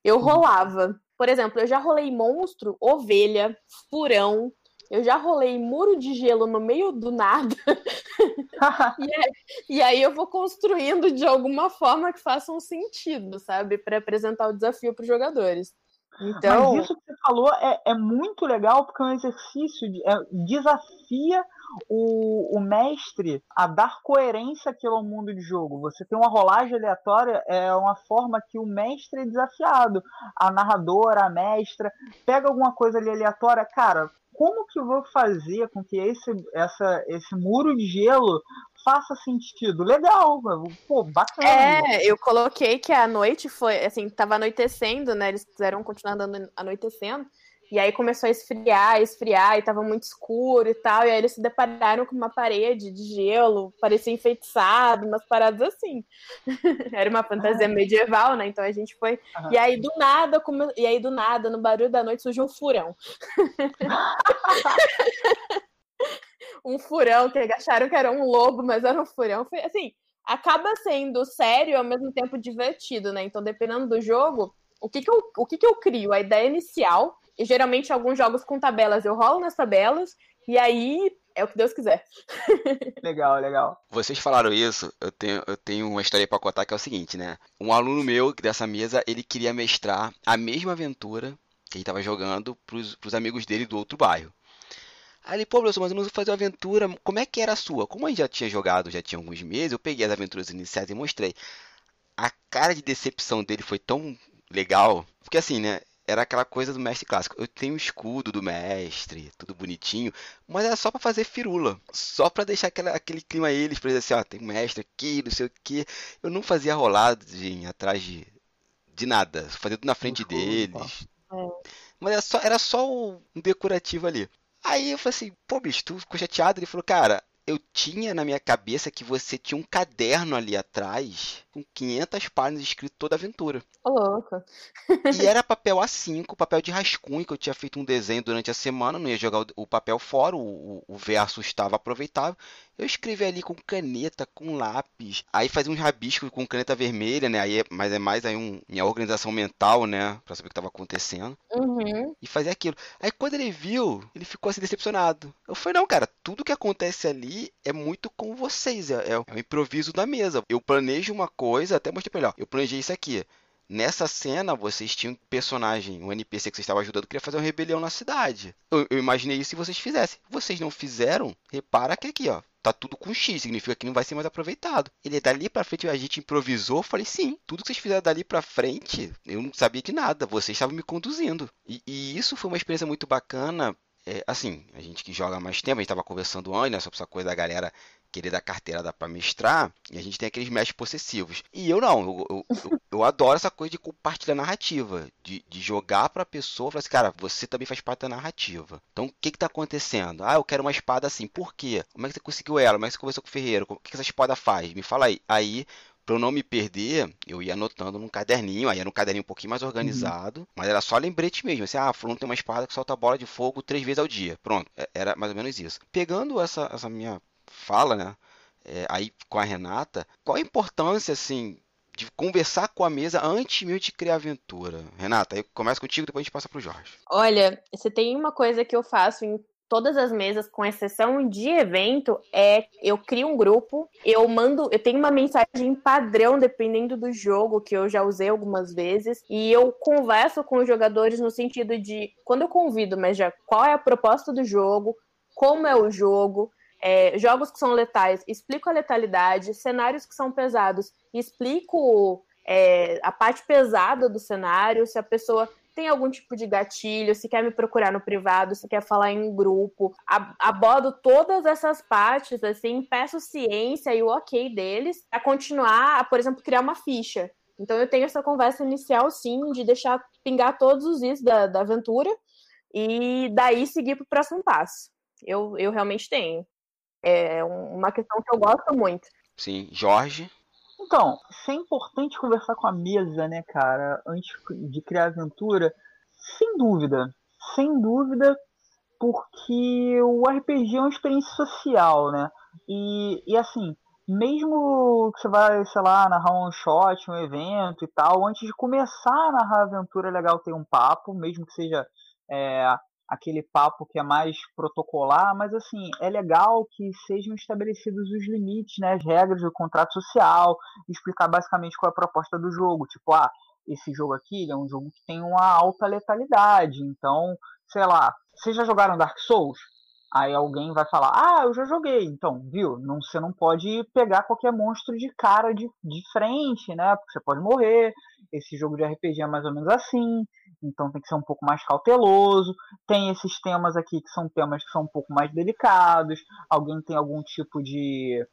eu rolava. Por exemplo, eu já rolei monstro, ovelha, furão, eu já rolei muro de gelo no meio do nada. <laughs> e, aí, e, aí, eu vou construindo de alguma forma que faça um sentido, sabe? Para apresentar o desafio para os jogadores. Então... Mas isso que você falou é, é muito legal porque é um exercício, de, é, desafia o, o, mestre a dar coerência àquilo ao mundo de jogo. Você tem uma rolagem aleatória, é uma forma que o mestre é desafiado. A narradora, a mestra, pega alguma coisa ali aleatória, cara, como que eu vou fazer com que esse, essa, esse muro de gelo faça sentido? Legal, pô, bacana. É, eu coloquei que a noite foi, assim, tava anoitecendo, né? Eles quiseram continuar andando anoitecendo. E aí começou a esfriar, esfriar, e tava muito escuro e tal. E aí eles se depararam com uma parede de gelo, parecia enfeitiçado, umas paradas assim. <laughs> Era uma fantasia ah. medieval, né? Então a gente foi. E aí do nada, come... e aí do nada, no barulho da noite, surgiu um furão. <laughs> um furão, que acharam que era um lobo, mas era um furão. Foi assim, acaba sendo sério e ao mesmo tempo divertido, né? Então, dependendo do jogo, o que, que, eu, o que, que eu crio? A ideia inicial geralmente alguns jogos com tabelas eu rolo nas tabelas e aí é o que Deus quiser. <laughs> legal, legal. Vocês falaram isso, eu tenho, eu tenho uma história para contar que é o seguinte, né? Um aluno meu dessa mesa, ele queria mestrar a mesma aventura que ele estava jogando pros, pros amigos dele do outro bairro. Aí ele, pô, professor, mas eu não vou fazer uma aventura. Como é que era a sua? Como a gente já tinha jogado, já tinha alguns meses, eu peguei as aventuras iniciais e mostrei. A cara de decepção dele foi tão legal. Porque assim, né? Era aquela coisa do mestre clássico. Eu tenho o escudo do mestre, tudo bonitinho, mas era só para fazer firula, só para deixar aquela, aquele clima eles, para dizer assim, ó, tem um mestre aqui, não sei o que. Eu não fazia rolagem atrás de, de nada, fazia tudo na frente deles. É. Mas era só, era só um decorativo ali. Aí eu falei assim, pô, bicho, tu ficou chateado? Ele falou, cara, eu tinha na minha cabeça que você tinha um caderno ali atrás com 500 páginas escrito toda a aventura. Ô, louco. e era papel A5, papel de rascunho, que eu tinha feito um desenho durante a semana, não ia jogar o papel fora, o, o verso estava aproveitável. Eu escrevi ali com caneta, com lápis, aí fazia uns rabiscos com caneta vermelha, né? Aí, é, mas é mais aí um, minha organização mental, né? Pra saber o que estava acontecendo. Uhum. E fazia aquilo. Aí quando ele viu, ele ficou assim decepcionado. Eu falei, não, cara, tudo que acontece ali é muito com vocês, é, é, um improviso da mesa. Eu planejo uma coisa, até mostrei ó, eu planejei isso aqui. Nessa cena, vocês tinham um personagem, um NPC que vocês estavam ajudando, que queria fazer uma rebelião na cidade. Eu, eu imaginei isso se vocês fizessem. Vocês não fizeram, repara que aqui, ó, tá tudo com X, significa que não vai ser mais aproveitado. Ele é dali pra frente a gente improvisou, falei, sim, tudo que vocês fizeram dali pra frente, eu não sabia de nada, vocês estavam me conduzindo. E, e isso foi uma experiência muito bacana. É, assim, a gente que joga mais tempo, a gente estava conversando antes, né, sobre essa coisa da galera querer dar carteirada para mestrar, e a gente tem aqueles mestres possessivos. E eu não, eu, eu, eu, eu adoro essa coisa de compartilhar narrativa, de, de jogar a pessoa, falar assim, cara, você também faz parte da narrativa. Então, o que que tá acontecendo? Ah, eu quero uma espada assim, por quê? Como é que você conseguiu ela? Como é que você conversou com o ferreiro? O que, que essa espada faz? Me fala aí. Aí, para eu não me perder, eu ia anotando num caderninho, aí era um caderninho um pouquinho mais organizado, uhum. mas era só lembrete mesmo, assim, ah, fulano tem uma espada que solta bola de fogo três vezes ao dia, pronto, é, era mais ou menos isso. Pegando essa, essa minha fala, né? É, aí com a Renata, qual a importância, assim, de conversar com a mesa antes mesmo de criar aventura? Renata, aí começa contigo, depois a gente passa pro Jorge. Olha, você tem uma coisa que eu faço em todas as mesas, com exceção de evento, é eu crio um grupo, eu mando, eu tenho uma mensagem padrão dependendo do jogo que eu já usei algumas vezes e eu converso com os jogadores no sentido de quando eu convido, mas já qual é a proposta do jogo, como é o jogo, é, jogos que são letais, explico a letalidade, cenários que são pesados, explico é, a parte pesada do cenário, se a pessoa tem algum tipo de gatilho, se quer me procurar no privado, se quer falar em grupo, abordo todas essas partes, assim, peço ciência e o ok deles a continuar, a, por exemplo, criar uma ficha. Então eu tenho essa conversa inicial, sim, de deixar pingar todos os is da, da aventura, e daí seguir para o próximo passo. Eu, eu realmente tenho. É uma questão que eu gosto muito. Sim, Jorge. Então, isso é importante conversar com a mesa, né, cara, antes de criar aventura, sem dúvida. Sem dúvida, porque o RPG é uma experiência social, né? E, e assim, mesmo que você vai, sei lá, narrar um shot, um evento e tal, antes de começar a narrar a aventura é legal ter um papo, mesmo que seja é, aquele papo que é mais protocolar, mas assim, é legal que sejam estabelecidos os limites, né, as regras do contrato social, explicar basicamente qual é a proposta do jogo, tipo, ah, esse jogo aqui é um jogo que tem uma alta letalidade, então, sei lá, vocês já jogaram Dark Souls? Aí alguém vai falar, ah, eu já joguei. Então, viu? Não, você não pode pegar qualquer monstro de cara de, de frente, né? Porque você pode morrer. Esse jogo de RPG é mais ou menos assim. Então tem que ser um pouco mais cauteloso. Tem esses temas aqui que são temas que são um pouco mais delicados. Alguém tem algum tipo de,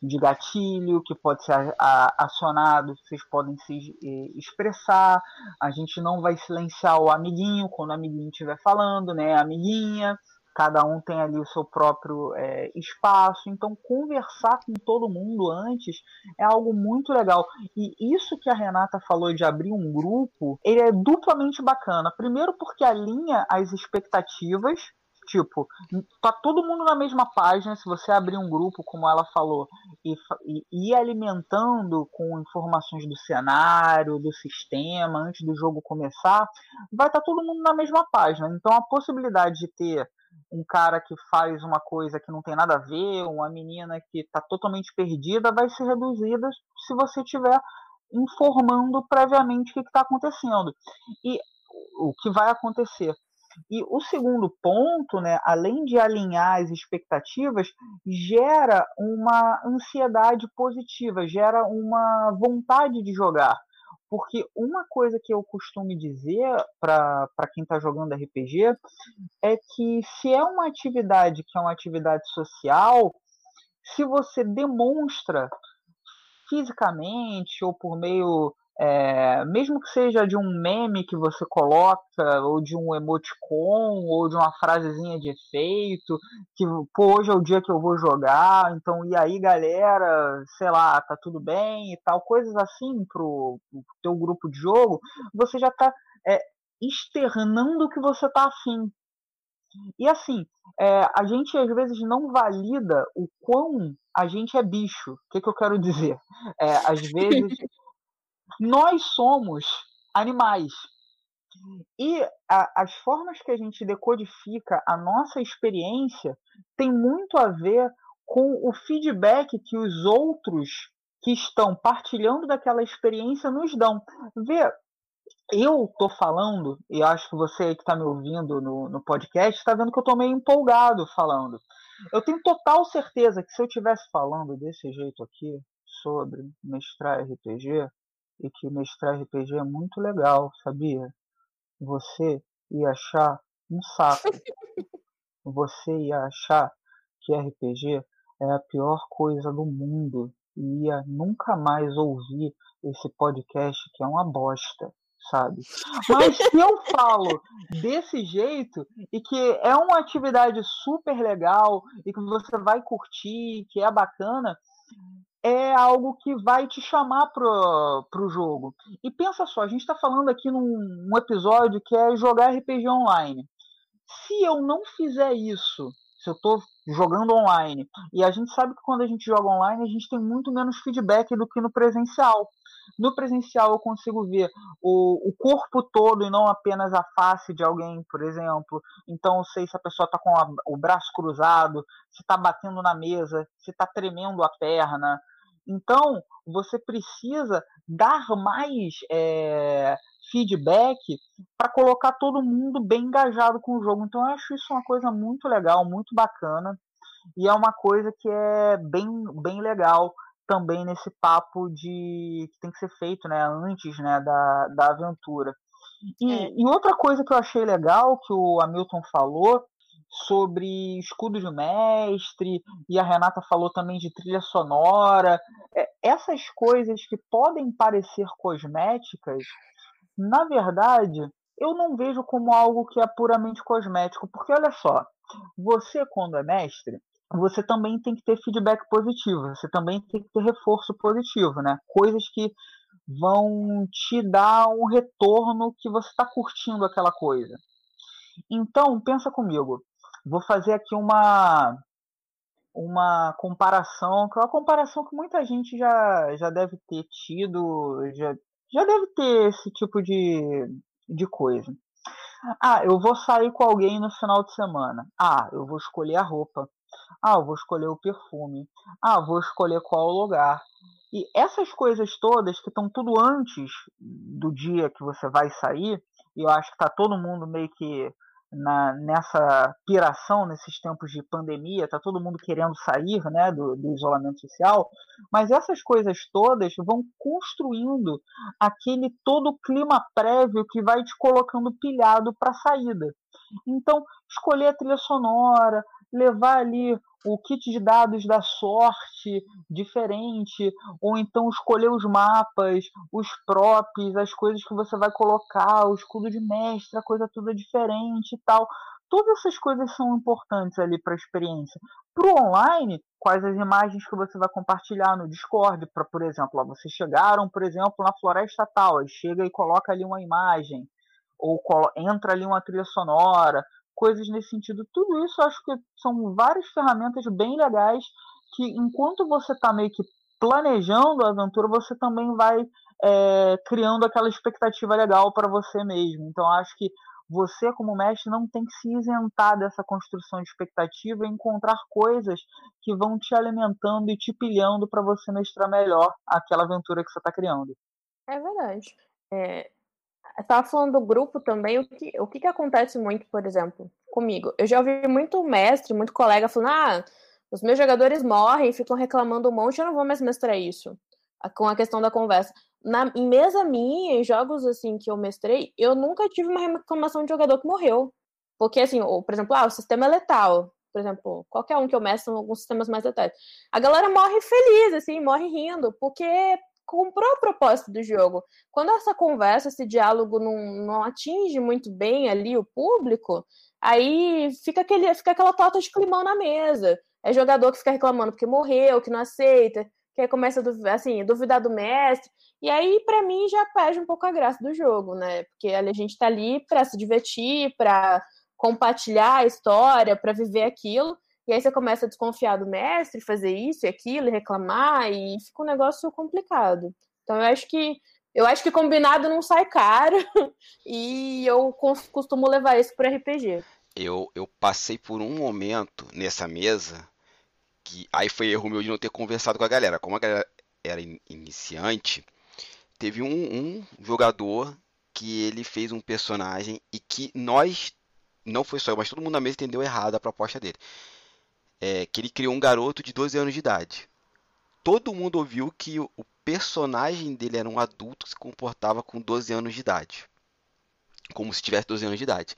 de gatilho que pode ser acionado, vocês podem se expressar. A gente não vai silenciar o amiguinho quando o amiguinho estiver falando, né? Amiguinha cada um tem ali o seu próprio é, espaço, então conversar com todo mundo antes é algo muito legal. E isso que a Renata falou de abrir um grupo, ele é duplamente bacana. Primeiro porque alinha as expectativas, tipo, tá todo mundo na mesma página, se você abrir um grupo, como ela falou, e, e ir alimentando com informações do cenário, do sistema, antes do jogo começar, vai estar tá todo mundo na mesma página. Então a possibilidade de ter um cara que faz uma coisa que não tem nada a ver, uma menina que está totalmente perdida, vai ser reduzida se você estiver informando previamente o que está acontecendo. E o que vai acontecer. E o segundo ponto, né, além de alinhar as expectativas, gera uma ansiedade positiva, gera uma vontade de jogar. Porque uma coisa que eu costumo dizer para quem está jogando RPG é que se é uma atividade que é uma atividade social, se você demonstra fisicamente ou por meio é, mesmo que seja de um meme que você coloca, ou de um emoticon, ou de uma frasezinha de efeito, que pô, hoje é o dia que eu vou jogar, então e aí galera, sei lá, tá tudo bem e tal, coisas assim pro, pro teu grupo de jogo, você já tá é, externando que você tá afim. E assim, é, a gente às vezes não valida o quão a gente é bicho. O que, que eu quero dizer? É, às <laughs> vezes nós somos animais. E a, as formas que a gente decodifica a nossa experiência tem muito a ver com o feedback que os outros que estão partilhando daquela experiência nos dão. Vê, eu tô falando, e acho que você que está me ouvindo no, no podcast está vendo que eu estou meio empolgado falando. Eu tenho total certeza que se eu estivesse falando desse jeito aqui sobre mestrar RPG, e que mestrar RPG é muito legal, sabia? Você ia achar um saco. <laughs> Você ia achar que RPG é a pior coisa do mundo e ia nunca mais ouvir esse podcast que é uma bosta, sabe? Mas se eu falo desse jeito e que é uma atividade super legal e que você vai curtir, que é bacana, é algo que vai te chamar pro, pro jogo. E pensa só, a gente está falando aqui num um episódio que é jogar RPG online. Se eu não fizer isso, se eu estou jogando online, e a gente sabe que quando a gente joga online, a gente tem muito menos feedback do que no presencial. No presencial eu consigo ver o, o corpo todo e não apenas a face de alguém, por exemplo. Então eu sei se a pessoa está com a, o braço cruzado, se está batendo na mesa, se está tremendo a perna, então, você precisa dar mais é, feedback para colocar todo mundo bem engajado com o jogo. Então, eu acho isso uma coisa muito legal, muito bacana. E é uma coisa que é bem, bem legal também nesse papo de que tem que ser feito né, antes né, da, da aventura. E, é. e outra coisa que eu achei legal que o Hamilton falou sobre escudo de mestre, e a Renata falou também de trilha sonora. É, essas coisas que podem parecer cosméticas, na verdade, eu não vejo como algo que é puramente cosmético, porque olha só, você quando é mestre, você também tem que ter feedback positivo, você também tem que ter reforço positivo, né? Coisas que vão te dar um retorno que você está curtindo aquela coisa. Então, pensa comigo. Vou fazer aqui uma uma comparação, que é uma comparação que muita gente já, já deve ter tido, já, já deve ter esse tipo de, de coisa. Ah, eu vou sair com alguém no final de semana. Ah, eu vou escolher a roupa. Ah, eu vou escolher o perfume. Ah, vou escolher qual lugar. E essas coisas todas que estão tudo antes do dia que você vai sair, e eu acho que está todo mundo meio que na, nessa piração, nesses tempos de pandemia, está todo mundo querendo sair né, do, do, isolamento social, mas essas coisas todas vão construindo aquele todo clima prévio que vai te colocando pilhado para a saída. Então, escolher a trilha sonora, levar ali o kit de dados da sorte diferente, ou então escolher os mapas, os props, as coisas que você vai colocar, o escudo de mestre, a coisa toda diferente e tal. Todas essas coisas são importantes ali para a experiência. Para o online, quais as imagens que você vai compartilhar no Discord, para, por exemplo, ó, vocês chegaram, por exemplo, na Floresta Tal, chega e coloca ali uma imagem, ou entra ali uma trilha sonora, coisas nesse sentido. Tudo isso acho que são várias ferramentas bem legais que, enquanto você está meio que planejando a aventura, você também vai é, criando aquela expectativa legal para você mesmo. Então, acho que você, como mestre, não tem que se isentar dessa construção de expectativa e encontrar coisas que vão te alimentando e te pilhando para você mestrar melhor aquela aventura que você está criando. É verdade. É, estava falando do grupo também, o que, o que, que acontece muito, por exemplo, comigo? Eu já ouvi muito mestre, muito colega falando, ah, os meus jogadores morrem, ficam reclamando um monte, eu não vou mais mestrar isso. Com a questão da conversa. Na, em mesa minha, em jogos assim que eu mestrei, eu nunca tive uma reclamação de jogador que morreu. Porque, assim, ou, por exemplo, ah, o sistema é letal. Por exemplo, qualquer um que eu mestre são alguns sistemas mais letais. A galera morre feliz, assim, morre rindo, porque comprou a proposta do jogo. Quando essa conversa, esse diálogo não, não atinge muito bem ali o público, aí fica, aquele, fica aquela torta de climão na mesa. É jogador que fica reclamando porque morreu, que não aceita, que começa a assim, duvidar do mestre. E aí, para mim, já perde um pouco a graça do jogo, né? Porque a gente tá ali para se divertir, para compartilhar a história, para viver aquilo. E aí você começa a desconfiar do mestre, fazer isso e aquilo, e reclamar, e fica um negócio complicado. Então eu acho que eu acho que combinado não sai caro <laughs> e eu costumo levar isso para RPG. Eu, eu passei por um momento nessa mesa que aí foi erro meu de não ter conversado com a galera. Como a galera era iniciante, teve um, um jogador que ele fez um personagem e que nós, não foi só eu, mas todo mundo na mesa entendeu errado a proposta dele é, que ele criou um garoto de 12 anos de idade. Todo mundo ouviu que o personagem dele era um adulto que se comportava com 12 anos de idade. Como se tivesse 12 anos de idade.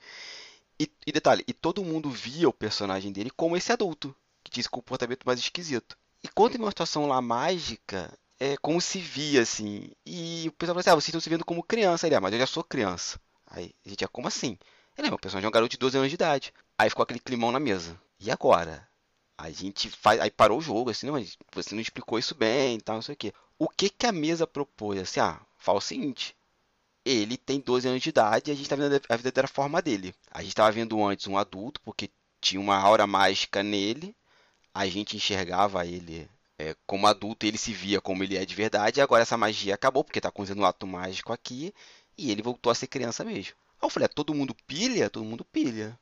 E, e detalhe, e todo mundo via o personagem dele como esse adulto, que tinha esse comportamento mais esquisito. E quando uma situação lá mágica, é como se via assim. E o pessoal falou assim: ah, vocês estão se vendo como criança. Ele, ah, mas eu já sou criança. Aí a gente, ah, como assim? Ele, meu personagem é um garoto de 12 anos de idade. Aí ficou aquele climão na mesa. E agora? A gente faz. Aí parou o jogo, assim, não, mas você não explicou isso bem e tal, não sei o quê. O que, que a mesa propôs? Assim, ah, fala o seguinte. Ele tem 12 anos de idade e a gente tá vendo a vida da forma dele. A gente estava vendo antes um adulto, porque tinha uma aura mágica nele. A gente enxergava ele é, como adulto, ele se via como ele é de verdade. E agora essa magia acabou, porque tá acontecendo um ato mágico aqui. E ele voltou a ser criança mesmo. Aí eu falei, é, todo mundo pilha? Todo mundo pilha.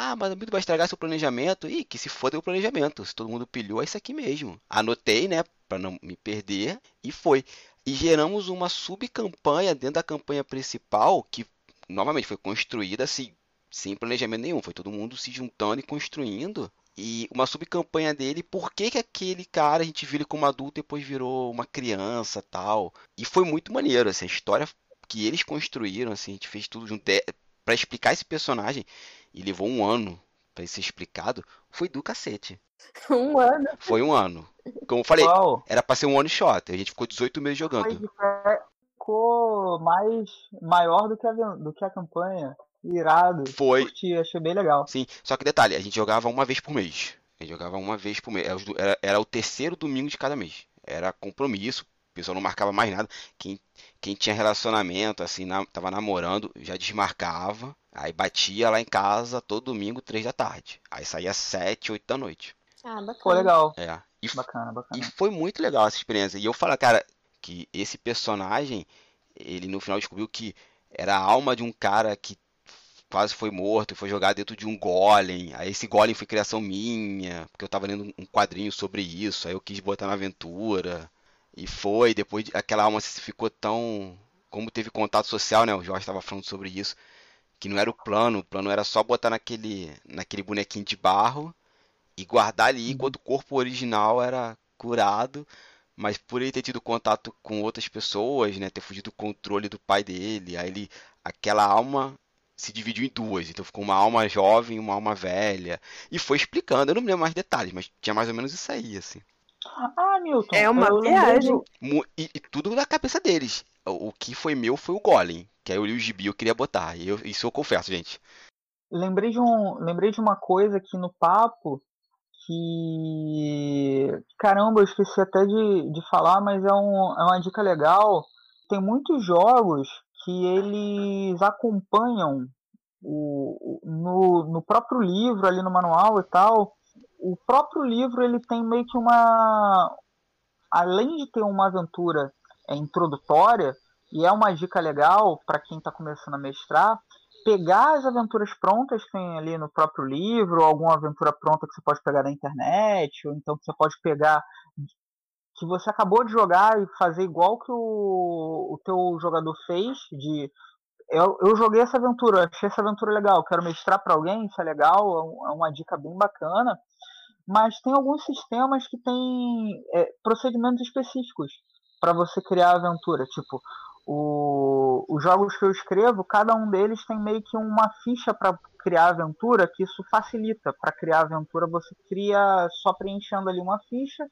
Ah, mas muito vai estragar seu planejamento. Ih, que se foda o planejamento. Se todo mundo pilhou, é isso aqui mesmo. Anotei, né, para não me perder e foi. E geramos uma subcampanha dentro da campanha principal que novamente foi construída assim, sem planejamento nenhum. Foi todo mundo se juntando e construindo. E uma subcampanha dele, por que, que aquele cara a gente viu ele como adulto e depois virou uma criança tal. E foi muito maneiro, assim, a história que eles construíram, assim, a gente fez tudo junto. É, para explicar esse personagem, e levou um ano para ser explicado, foi do cacete. <laughs> Um ano? Foi um ano. Como eu falei, Uau. era pra ser um one shot. A gente ficou 18 meses jogando. ficou mais maior do que a, do que a campanha. Irado. Foi. Curti, achei bem legal. Sim, só que detalhe, a gente jogava uma vez por mês. A gente jogava uma vez por mês. Era, era, era o terceiro domingo de cada mês. Era compromisso, o pessoal não marcava mais nada. Quem, quem tinha relacionamento, assim, na, tava namorando, já desmarcava. Aí batia lá em casa todo domingo, três da tarde. Aí saía sete, oito da noite. Ah, bacana. Ficou legal. É. E, Bacana, bacana. e foi muito legal essa experiência. E eu falo, cara, que esse personagem, ele no final descobriu que era a alma de um cara que quase foi morto e foi jogado dentro de um golem. Aí esse golem foi criação minha, porque eu tava lendo um quadrinho sobre isso, aí eu quis botar na aventura. E foi, depois de- aquela alma se ficou tão. Como teve contato social, né? O Jorge estava falando sobre isso. Que não era o plano, o plano era só botar naquele, naquele bonequinho de barro e guardar ali enquanto o corpo original era curado. Mas por ele ter tido contato com outras pessoas, né? Ter fugido do controle do pai dele, aí ele. Aquela alma se dividiu em duas. Então ficou uma alma jovem e uma alma velha. E foi explicando, eu não me lembro mais detalhes, mas tinha mais ou menos isso aí, assim. Ah, Milton. É uma viagem. E, e tudo da cabeça deles. O, que foi meu foi o Golem. Que aí eu li o gibi eu queria botar. E eu- isso eu confesso, gente. Lembrei de, um, lembrei de uma coisa aqui no papo que. Caramba, eu esqueci até de, de falar, mas é, um, é uma dica legal. Tem muitos jogos que eles acompanham o- no, no próprio livro, ali no manual e tal. O próprio livro ele tem meio que uma. Além de ter uma aventura é, introdutória, e é uma dica legal para quem está começando a mestrar, pegar as aventuras prontas que tem ali no próprio livro, alguma aventura pronta que você pode pegar na internet, ou então que você pode pegar que você acabou de jogar e fazer igual que o, o teu jogador fez, de eu, eu joguei essa aventura, achei essa aventura legal, quero mestrar para alguém, isso é legal, é é uma dica bem bacana, mas tem alguns sistemas que têm é, procedimentos específicos para você criar aventura, tipo o- os jogos que eu escrevo, cada um deles tem meio que uma ficha para criar aventura, que isso facilita. Para criar aventura, você cria só preenchendo ali uma ficha.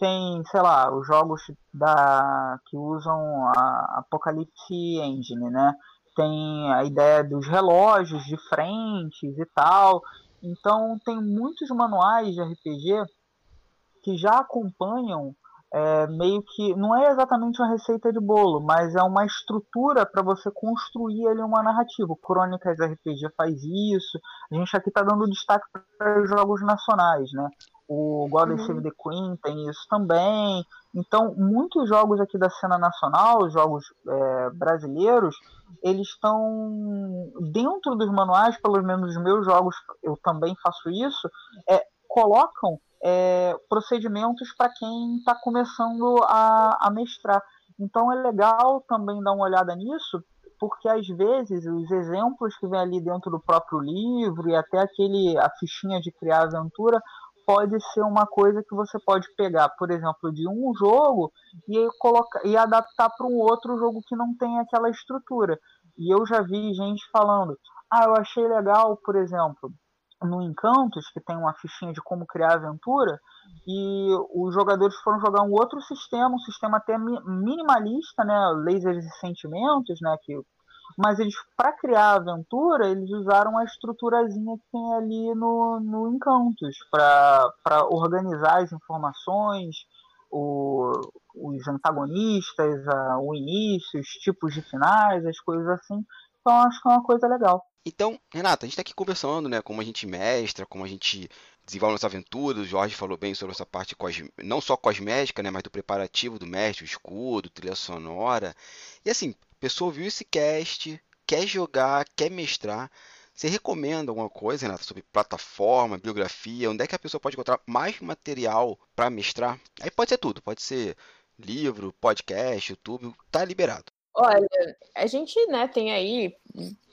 Tem, sei lá, os jogos da que usam a Apocalypse Engine, né? Tem a ideia dos relógios de frentes e tal. Então, tem muitos manuais de RPG que já acompanham é, meio que não é exatamente uma receita de bolo, mas é uma estrutura para você construir ali uma narrativa. Crônicas RPG faz isso. A gente aqui está dando destaque para jogos nacionais, né? O God Uhum. Save the Queen tem isso também. Então, muitos jogos aqui da cena nacional, os jogos é, brasileiros, eles estão dentro dos manuais, pelo menos os meus jogos, eu também faço isso, é, colocam é, procedimentos para quem está começando a, a mestrar. Então é legal também dar uma olhada nisso, porque às vezes os exemplos que vem ali dentro do próprio livro e até aquele a fichinha de criar aventura pode ser uma coisa que você pode pegar, por exemplo, de um jogo e colocar e adaptar para um outro jogo que não tem aquela estrutura. E eu já vi gente falando: "Ah, eu achei legal, por exemplo, no Encantos, que tem uma fichinha de como criar aventura, e os jogadores foram jogar um outro sistema, um sistema até mi- minimalista, né, lasers e sentimentos, né, que mas eles para criar a aventura eles usaram a estruturazinha que tem ali no, no Encantos para organizar as informações o, os antagonistas a, o início os tipos de finais as coisas assim então acho que é uma coisa legal Então, Renata, a gente está aqui conversando, né? Como a gente mestra, como a gente desenvolve nossa aventura. O Jorge falou bem sobre essa parte não só cosmética, né? Mas do preparativo do mestre, o escudo, trilha sonora. E assim, a pessoa ouviu esse cast, quer jogar, quer mestrar. Você recomenda alguma coisa, Renata, sobre plataforma, biografia? Onde é que a pessoa pode encontrar mais material para mestrar? Aí pode ser tudo, pode ser livro, podcast, YouTube, tá liberado. Olha, a gente, né, tem aí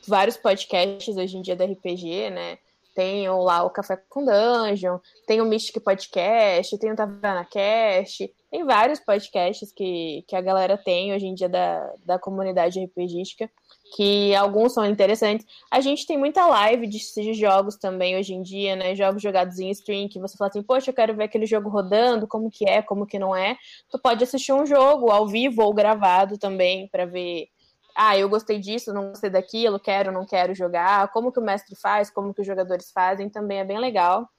vários podcasts hoje em dia da RPG, né? Tem o- lá o Café com Dungeon, tem o Mystic Podcast, tem o Taverna Cast, tem vários podcasts que, que a galera tem hoje em dia da, da comunidade RPGística que alguns são interessantes. A gente tem muita live de, de, jogos também hoje em dia, né? Jogos jogados em stream, que você fala assim, poxa, eu quero ver aquele jogo rodando, como que é, como que não é. Tu pode assistir um jogo ao vivo ou gravado também para ver. Ah, eu gostei disso, não gostei daquilo, quero, não quero jogar. Como que o mestre faz, como que os jogadores fazem, também é bem legal.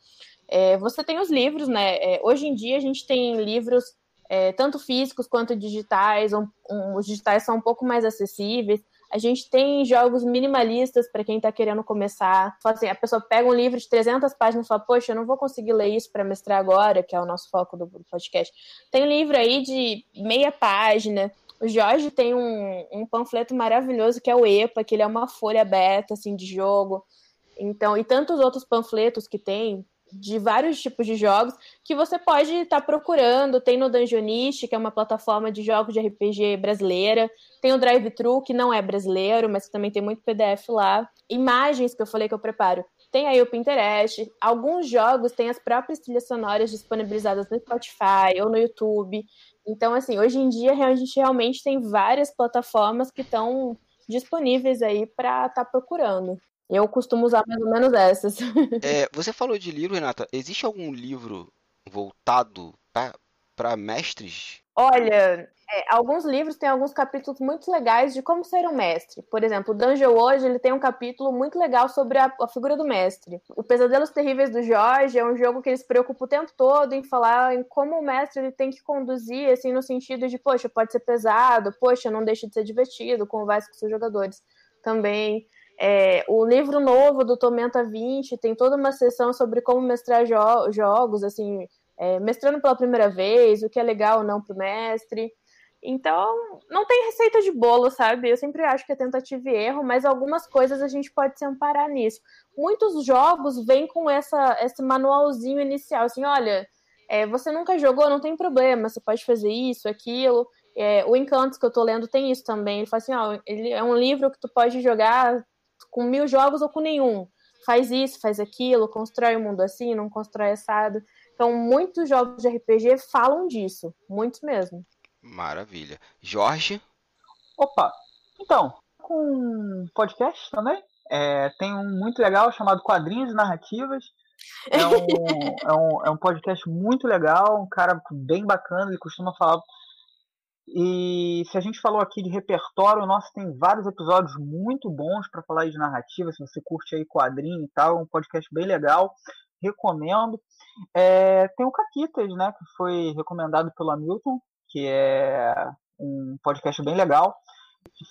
É, você tem os livros, né? É, hoje em dia a gente tem livros é, tanto físicos quanto digitais. Um, um, os digitais são um pouco mais acessíveis. A gente tem jogos minimalistas para quem está querendo começar. Assim, a pessoa pega um livro de 300 páginas e fala: Poxa, eu não vou conseguir ler isso para mestrar agora, que é o nosso foco do podcast. Tem um livro aí de meia página. O Jorge tem um, um panfleto maravilhoso que é o EPA, que ele é uma folha aberta assim de jogo. Então, e tantos outros panfletos que tem, de vários tipos de jogos que você pode estar tá procurando. Tem no Dungeonist, que é uma plataforma de jogos de RPG brasileira. Tem o Drive-Thru, que não é brasileiro, mas também tem muito PDF lá. Imagens que eu falei que eu preparo. Tem aí o Pinterest. Alguns jogos têm as próprias trilhas sonoras disponibilizadas no Spotify ou no YouTube. Então, assim, hoje em dia a gente realmente tem várias plataformas que estão disponíveis aí para estar tá procurando. Eu costumo usar mais ou menos essas. <laughs> É, você falou de livro, Renata. Existe algum livro voltado para mestres? Olha, é, alguns livros têm alguns capítulos muito legais de como ser um mestre. Por exemplo, o Dungeon hoje ele tem um capítulo muito legal sobre a, a, figura do mestre. O Pesadelos Terríveis do Jorge é um jogo que ele se preocupa o tempo todo em falar em como o mestre ele tem que conduzir, assim, no sentido de, poxa, pode ser pesado, poxa, não deixa de ser divertido, conversa com seus jogadores também. É, o livro novo do Tormenta 20 tem toda uma sessão sobre como mestrar jo jogos, assim, é, mestrando pela primeira vez, o que é legal ou não para o mestre. Então, não tem receita de bolo, sabe? Eu sempre acho que é tentativa e erro, mas algumas coisas a gente pode se amparar nisso. Muitos jogos vêm com essa, esse manualzinho inicial, assim, olha, é, você nunca jogou, não tem problema, você pode fazer isso, aquilo. É, o Encantos que eu tô lendo tem isso também. Ele fala assim, ó, ele é um livro que tu pode jogar com mil jogos ou com nenhum. Faz isso, faz aquilo, constrói o um mundo assim, não constrói assado. Então, muitos jogos de RPG falam disso, muitos mesmo. Maravilha. Jorge? Opa, então, com podcast também. É, tem um muito legal chamado Quadrinhos e Narrativas. É um, <laughs> é, um, é um podcast muito legal, um cara bem bacana, ele costuma falar e se a gente falou aqui de repertório, nosso tem vários episódios muito bons para falar de narrativa. Se você curte aí quadrinho e tal, é um podcast bem legal, recomendo. É, tem o Caquitas, né, que foi recomendado pelo Hamilton, que é um podcast bem legal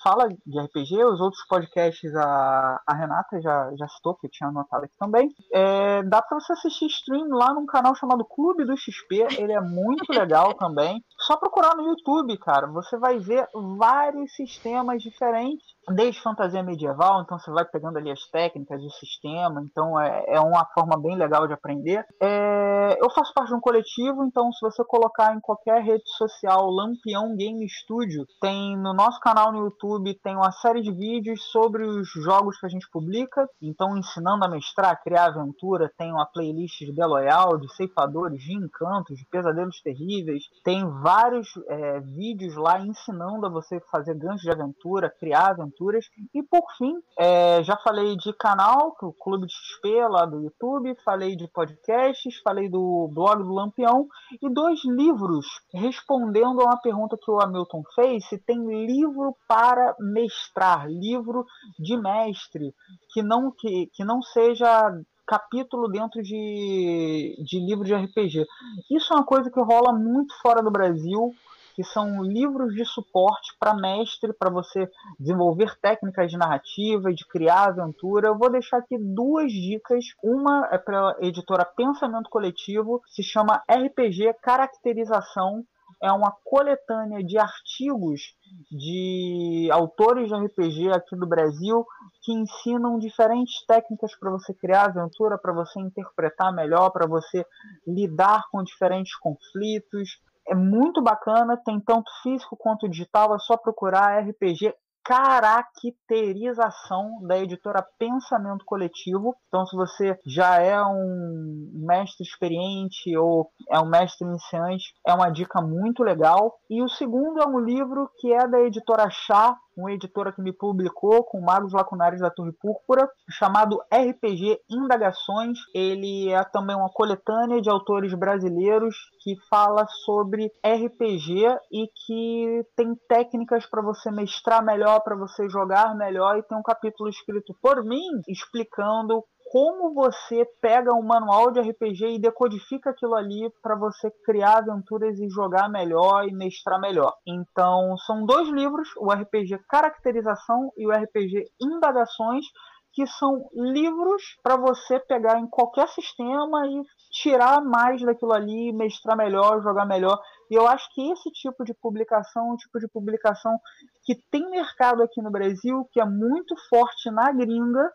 fala de RPG, os outros podcasts a, a Renata já, já citou, que eu tinha anotado aqui também. É, dá para você assistir stream lá num canal chamado Clube do XP, ele é muito legal também. Só procurar no YouTube, cara, você vai ver vários sistemas diferentes, desde fantasia medieval, então você vai pegando ali as técnicas do sistema, então é, é uma forma bem legal de aprender. É, eu faço parte de um coletivo, então se você colocar em qualquer rede social Lampião Game Studio, tem no nosso canal no YouTube tem uma série de vídeos sobre os jogos que a gente publica, então ensinando a mestrar, criar aventura, tem uma playlist de Beloyal, de ceifadores, de encantos, de pesadelos terríveis, tem vários é, vídeos lá ensinando a você fazer ganchos de aventura, criar aventuras, e por fim, é, já falei de canal, o Clube de XP lá do YouTube, falei de podcasts, falei do blog do Lampião, e dois livros respondendo a uma pergunta que o Hamilton fez, se tem livro para mestrar, livro de mestre, que não, que, que não seja capítulo dentro de, de livro de RPG. Isso é uma coisa que rola muito fora do Brasil, que são livros de suporte para mestre, para você desenvolver técnicas de narrativa, de criar aventura. Eu vou deixar aqui duas dicas. Uma é para a editora Pensamento Coletivo, se chama RPG Caracterização é uma coletânea de artigos de autores de RPG aqui do Brasil que ensinam diferentes técnicas para você criar aventura, para você interpretar melhor, para você lidar com diferentes conflitos. É muito bacana, tem tanto físico quanto digital, é só procurar RPG caracterização da editora Pensamento Coletivo. Então, se você já é um mestre experiente ou é um mestre iniciante, é uma dica muito legal. E o segundo é um livro que é da editora Chá, uma editora que me publicou com Magos Lacunares da Torre Púrpura, chamado RPG Indagações. Ele é também uma coletânea de autores brasileiros que fala sobre RPG e que tem técnicas para você mestrar melhor, para você jogar melhor, e tem um capítulo escrito por mim explicando como você pega um manual de RPG e decodifica aquilo ali para você criar aventuras e jogar melhor e mestrar melhor. Então, são dois livros, o RPG Caracterização e o RPG Indagações, que são livros para você pegar em qualquer sistema e tirar mais daquilo ali, mestrar melhor, jogar melhor. E eu acho que esse tipo de publicação, um tipo de publicação que tem mercado aqui no Brasil, que é muito forte na gringa,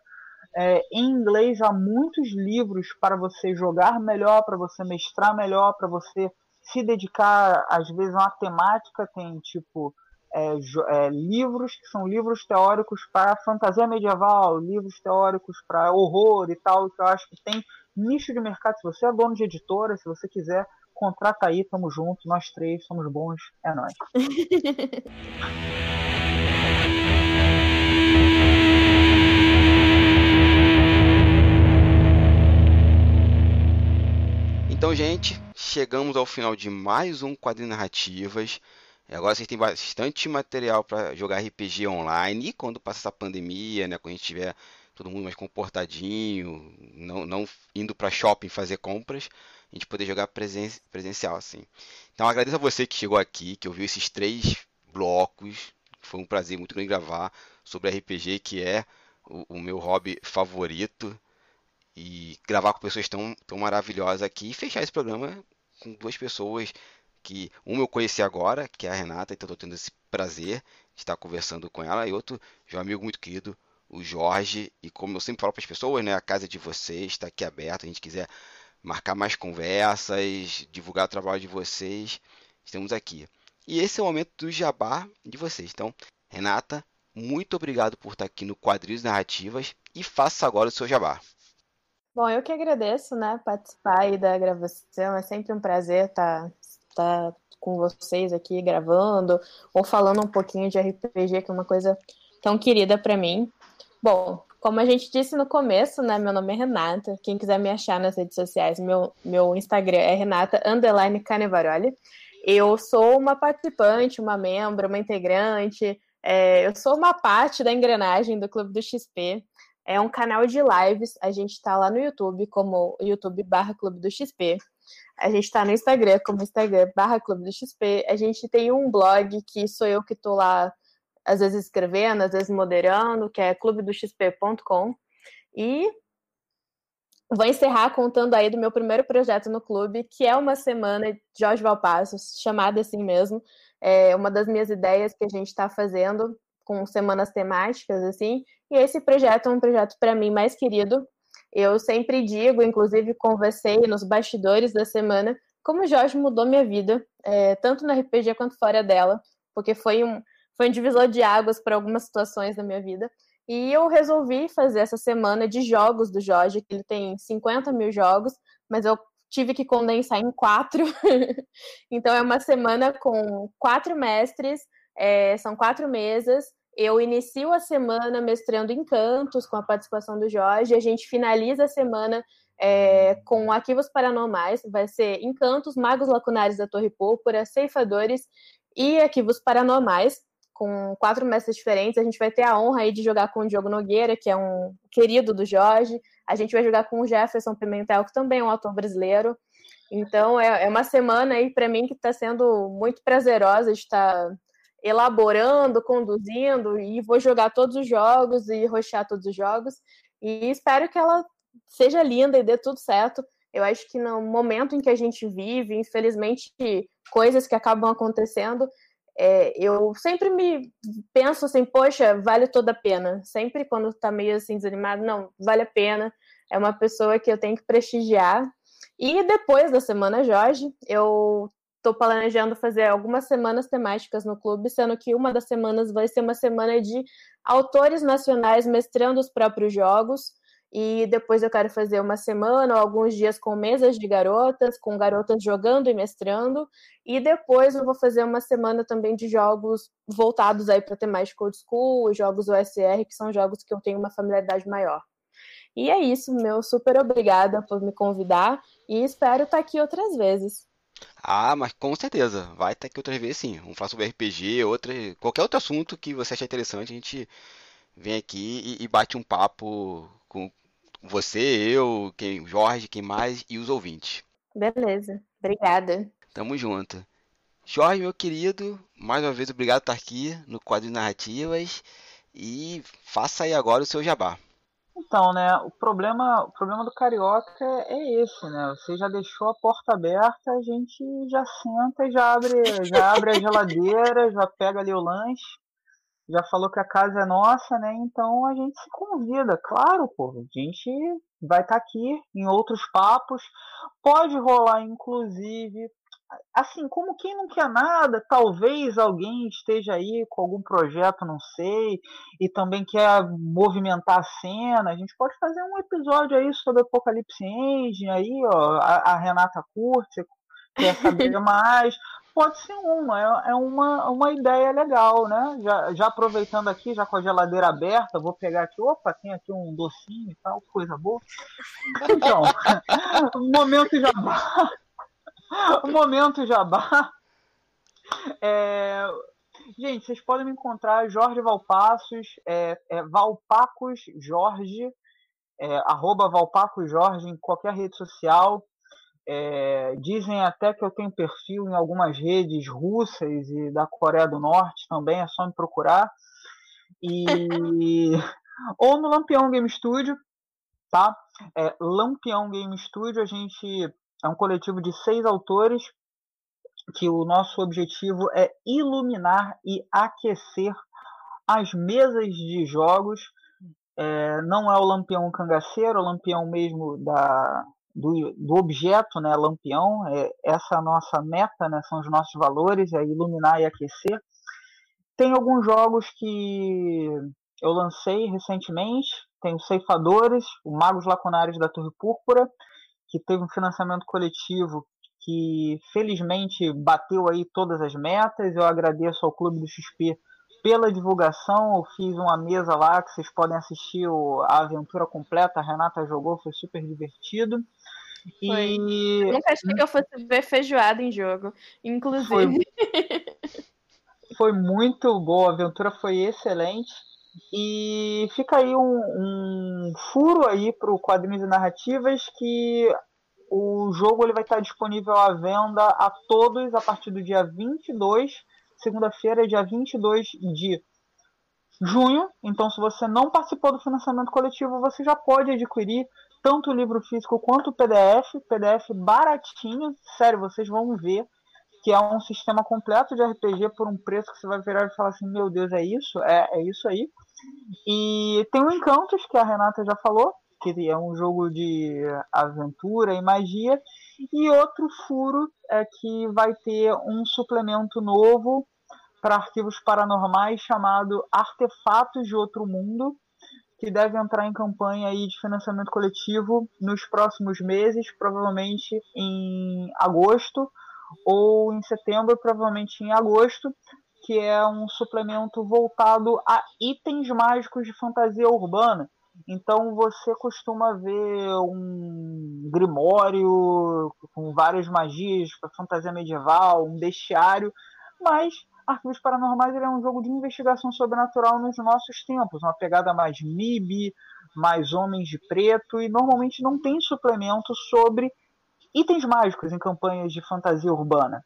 é, em inglês há muitos livros para você jogar melhor, para você mestrar melhor, para você se dedicar, às vezes, a uma temática. Tem tipo é, é, livros que são livros teóricos para fantasia medieval, livros teóricos para horror e tal. Que eu acho que tem nicho de mercado. Se você é dono de editora, se você quiser, contrata aí, tamo junto. Nós três somos bons, é nóis. <laughs> Então, gente, chegamos ao final de mais um quadrinho narrativas. Agora vocês têm bastante material para jogar RPG online. E quando passar essa pandemia, né, quando a gente tiver todo mundo mais comportadinho, não, não indo para shopping fazer compras, a gente poder jogar presen presencial assim. Então agradeço a você que chegou aqui, que ouviu esses três blocos. Foi um prazer muito grande gravar sobre RPG, que é o, o meu hobby favorito e gravar com pessoas tão, tão maravilhosas aqui e fechar esse programa com duas pessoas que uma eu conheci agora, que é a Renata, então estou tendo esse prazer de estar conversando com ela, e outro, de um amigo muito querido, o Jorge, e como eu sempre falo para as pessoas, né, a casa de vocês está aqui aberta, a gente quiser marcar mais conversas, divulgar o trabalho de vocês, estamos aqui. E esse é o momento do jabá de vocês. Então, Renata, muito obrigado por estar aqui no Quadrinhos Narrativas e faça agora o seu jabá. Bom, eu que agradeço, né, participar aí da gravação. É sempre um prazer estar tá, tá com vocês aqui gravando ou falando um pouquinho de RPG, que é uma coisa tão querida para mim. Bom, como a gente disse no começo, né, meu nome é Renata. Quem quiser me achar nas redes sociais, meu, meu Instagram é Renata Underline Canevaroli. Eu sou uma participante, uma membro, uma integrante. É, eu sou uma parte da engrenagem do Clube do XP. É um canal de lives. A gente está lá no YouTube como YouTube barra Clube do XP. A gente está no Instagram como Instagram barra Clube do XP. A gente tem um blog que sou eu que estou lá, às vezes escrevendo, às vezes moderando, que é clubedoxp.com. E vou encerrar contando aí do meu primeiro projeto no clube, que é uma semana de Jorge Valpassos, chamada assim mesmo. É uma das minhas ideias que a gente está fazendo com semanas temáticas, assim. E esse projeto é um projeto, para mim, mais querido. Eu sempre digo, inclusive conversei nos bastidores da semana, como o Jorge mudou minha vida, é, tanto no RPG quanto fora dela, porque foi um, foi um divisor de águas para algumas situações da minha vida. E eu resolvi fazer essa semana de jogos do Jorge, que ele tem 50 mil jogos, mas eu tive que condensar em quatro. <laughs> então é uma semana com quatro mestres, é, são quatro mesas. Eu inicio a semana mestrando Encantos com a participação do Jorge. A gente finaliza a semana é, com Arquivos Paranormais. Vai ser Encantos, Magos Lacunares da Torre Púrpura, Ceifadores e Arquivos Paranormais, com quatro mestres diferentes. A gente vai ter a honra aí de jogar com o Diogo Nogueira, que é um querido do Jorge. A gente vai jogar com o Jefferson Pimentel, que também é um autor brasileiro. Então, é, é uma semana aí para mim que está sendo muito prazerosa de estar elaborando, conduzindo, e vou jogar todos os jogos e roxar todos os jogos. E espero que ela seja linda e dê tudo certo. Eu acho que no momento em que a gente vive, infelizmente, coisas que acabam acontecendo, é, eu sempre me penso assim, poxa, vale toda a pena. Sempre quando tá meio assim desanimado, não, vale a pena. É uma pessoa que eu tenho que prestigiar. E depois da semana Jorge, eu Estou planejando fazer algumas semanas temáticas no clube, sendo que uma das semanas vai ser uma semana de autores nacionais mestrando os próprios jogos. E depois eu quero fazer uma semana ou alguns dias com mesas de garotas, com garotas jogando e mestrando. E depois eu vou fazer uma semana também de jogos voltados aí para temática old school, jogos OSR, que são jogos que eu tenho uma familiaridade maior. E é isso, meu super obrigada por me convidar e espero estar aqui outras vezes. Ah, mas com certeza, vai estar aqui outras vezes sim. Vamos falar sobre RPG, outra, qualquer outro assunto que você achar interessante, a gente vem aqui e, e bate um papo com você, eu, quem, Jorge, quem mais e os ouvintes. Beleza, obrigada. Tamo junto. Jorge, meu querido, mais uma vez obrigado por estar aqui no quadro de narrativas e faça aí agora o seu jabá. Então, né, o problema, o problema do carioca é esse, né? Você já deixou a porta aberta, a gente já senta e já abre, já abre a geladeira, já pega ali o lanche, já falou que a casa é nossa, né? Então a gente se convida, claro, pô, a gente vai estar tá aqui em outros papos, pode rolar inclusive assim, como quem não quer nada, talvez alguém esteja aí com algum projeto, não sei, e também quer movimentar a cena. A gente pode fazer um episódio aí sobre Apocalipse Engine, aí, ó, a, a Renata curte, quer saber <laughs> mais. Pode ser uma, é, é uma, uma ideia legal, né? Já, já aproveitando aqui, já com a geladeira aberta, vou pegar aqui, opa, tem aqui um docinho e tal, coisa boa. Então, <laughs> momento já <laughs> o <laughs> momento jabá. É... Gente, vocês podem me encontrar Jorge Valpassos, é, é Valpacos Jorge, é, arroba Valpacos Jorge em qualquer rede social. É, dizem até que eu tenho perfil em algumas redes russas e da Coreia do Norte também, é só me procurar. E <laughs> ou no Lampião Game Studio, tá? É, Lampião Game Studio, a gente é um coletivo de seis autores que o nosso objetivo é iluminar e aquecer as mesas de jogos. É, não é o lampião cangaceiro, é o lampião mesmo da, do, do objeto, né, lampião. É, essa é a nossa meta, né, são os nossos valores, é iluminar e aquecer. Tem alguns jogos que eu lancei recentemente, tem os Ceifadores, o Magos Lacunares da Torre Púrpura, que teve um financiamento coletivo que felizmente bateu aí todas as metas. Eu agradeço ao Clube do XP pela divulgação. Eu fiz uma mesa lá que vocês podem assistir a aventura completa. A Renata jogou, foi super divertido. Foi. E... Eu nunca achei que eu fosse ver feijoada em jogo, inclusive. Foi, foi muito boa, a aventura foi excelente. E fica aí um, um furo aí para o quadrinhos e narrativas que o jogo ele vai estar disponível à venda a todos a partir do dia 22, segunda-feira, dia 22 de junho. Então, se você não participou do financiamento coletivo, você já pode adquirir tanto o livro físico quanto o PDF, PDF baratinho. Sério, vocês vão ver que é um sistema completo de RPG por um preço que você vai virar e falar assim, meu Deus, é isso? É, é isso aí. E tem o Encantos, que a Renata já falou, que é um jogo de aventura e magia. E outro furo é que vai ter um suplemento novo para arquivos paranormais chamado Artefatos de Outro Mundo, que deve entrar em campanha aí de financiamento coletivo nos próximos meses, provavelmente em agosto ou em setembro, provavelmente em agosto, que é um suplemento voltado a itens mágicos de fantasia urbana. Então você costuma ver um grimório com várias magias fantasia medieval, um bestiário, mas Arquivos Paranormais é um jogo de investigação sobrenatural nos nossos tempos, uma pegada mais MIB, mais Homens de Preto, e normalmente não tem suplemento sobre itens mágicos em campanhas de fantasia urbana.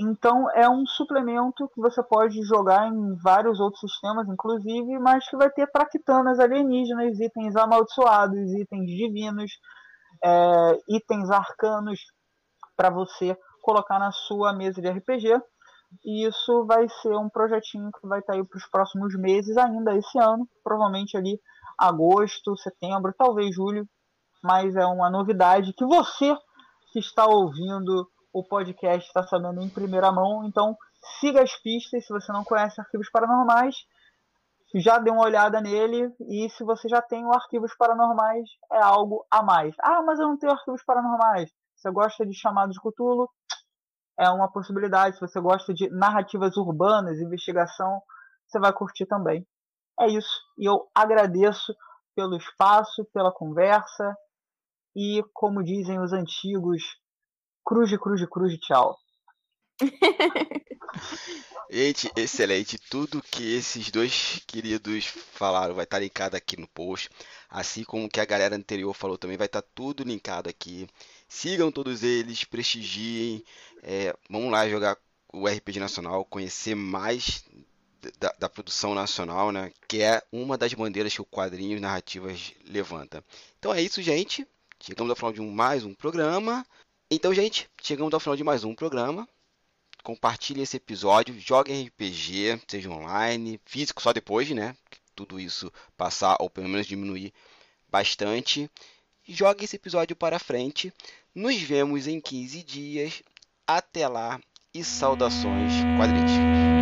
Então é um suplemento que você pode jogar em vários outros sistemas, inclusive, mas que vai ter traquitanas alienígenas, itens amaldiçoados, itens divinos, é, itens arcanos para você colocar na sua mesa de RPG. E isso vai ser um projetinho que vai estar tá aí para os próximos meses, ainda esse ano, provavelmente ali agosto, setembro, talvez julho, mas é uma novidade que você que está ouvindo o podcast está sabendo em primeira mão. Então, siga as pistas se você não conhece Arquivos Paranormais. já dê uma olhada nele e se você já tem o Arquivos Paranormais, é algo a mais. Ah, mas eu não tenho Arquivos Paranormais. Você gosta de Chamado de Cthulhu? É uma possibilidade. Se você gosta de narrativas urbanas, investigação, você vai curtir também. É isso. E eu agradeço pelo espaço, pela conversa e, como dizem os antigos, cruz, cruz, cruz, tchau. Gente, excelente. Tudo que esses dois queridos falaram vai estar linkado aqui no post. Assim como que a galera anterior falou também, vai estar tudo linkado aqui. Sigam todos eles, prestigiem. É, vamos lá jogar o RPG Nacional, conhecer mais da, da, produção nacional, né? Que é uma das bandeiras que o quadrinho narrativas levanta. Então é isso, gente. Chegamos ao final de um, mais um programa. Então, gente, chegamos ao final de mais um programa compartilhem esse episódio, joguem RPG, seja online, físico só depois, né? Tudo isso passar ou pelo menos diminuir bastante. Jogue esse episódio para frente. Nos vemos em 15 dias. Até lá e saudações quadrísticas.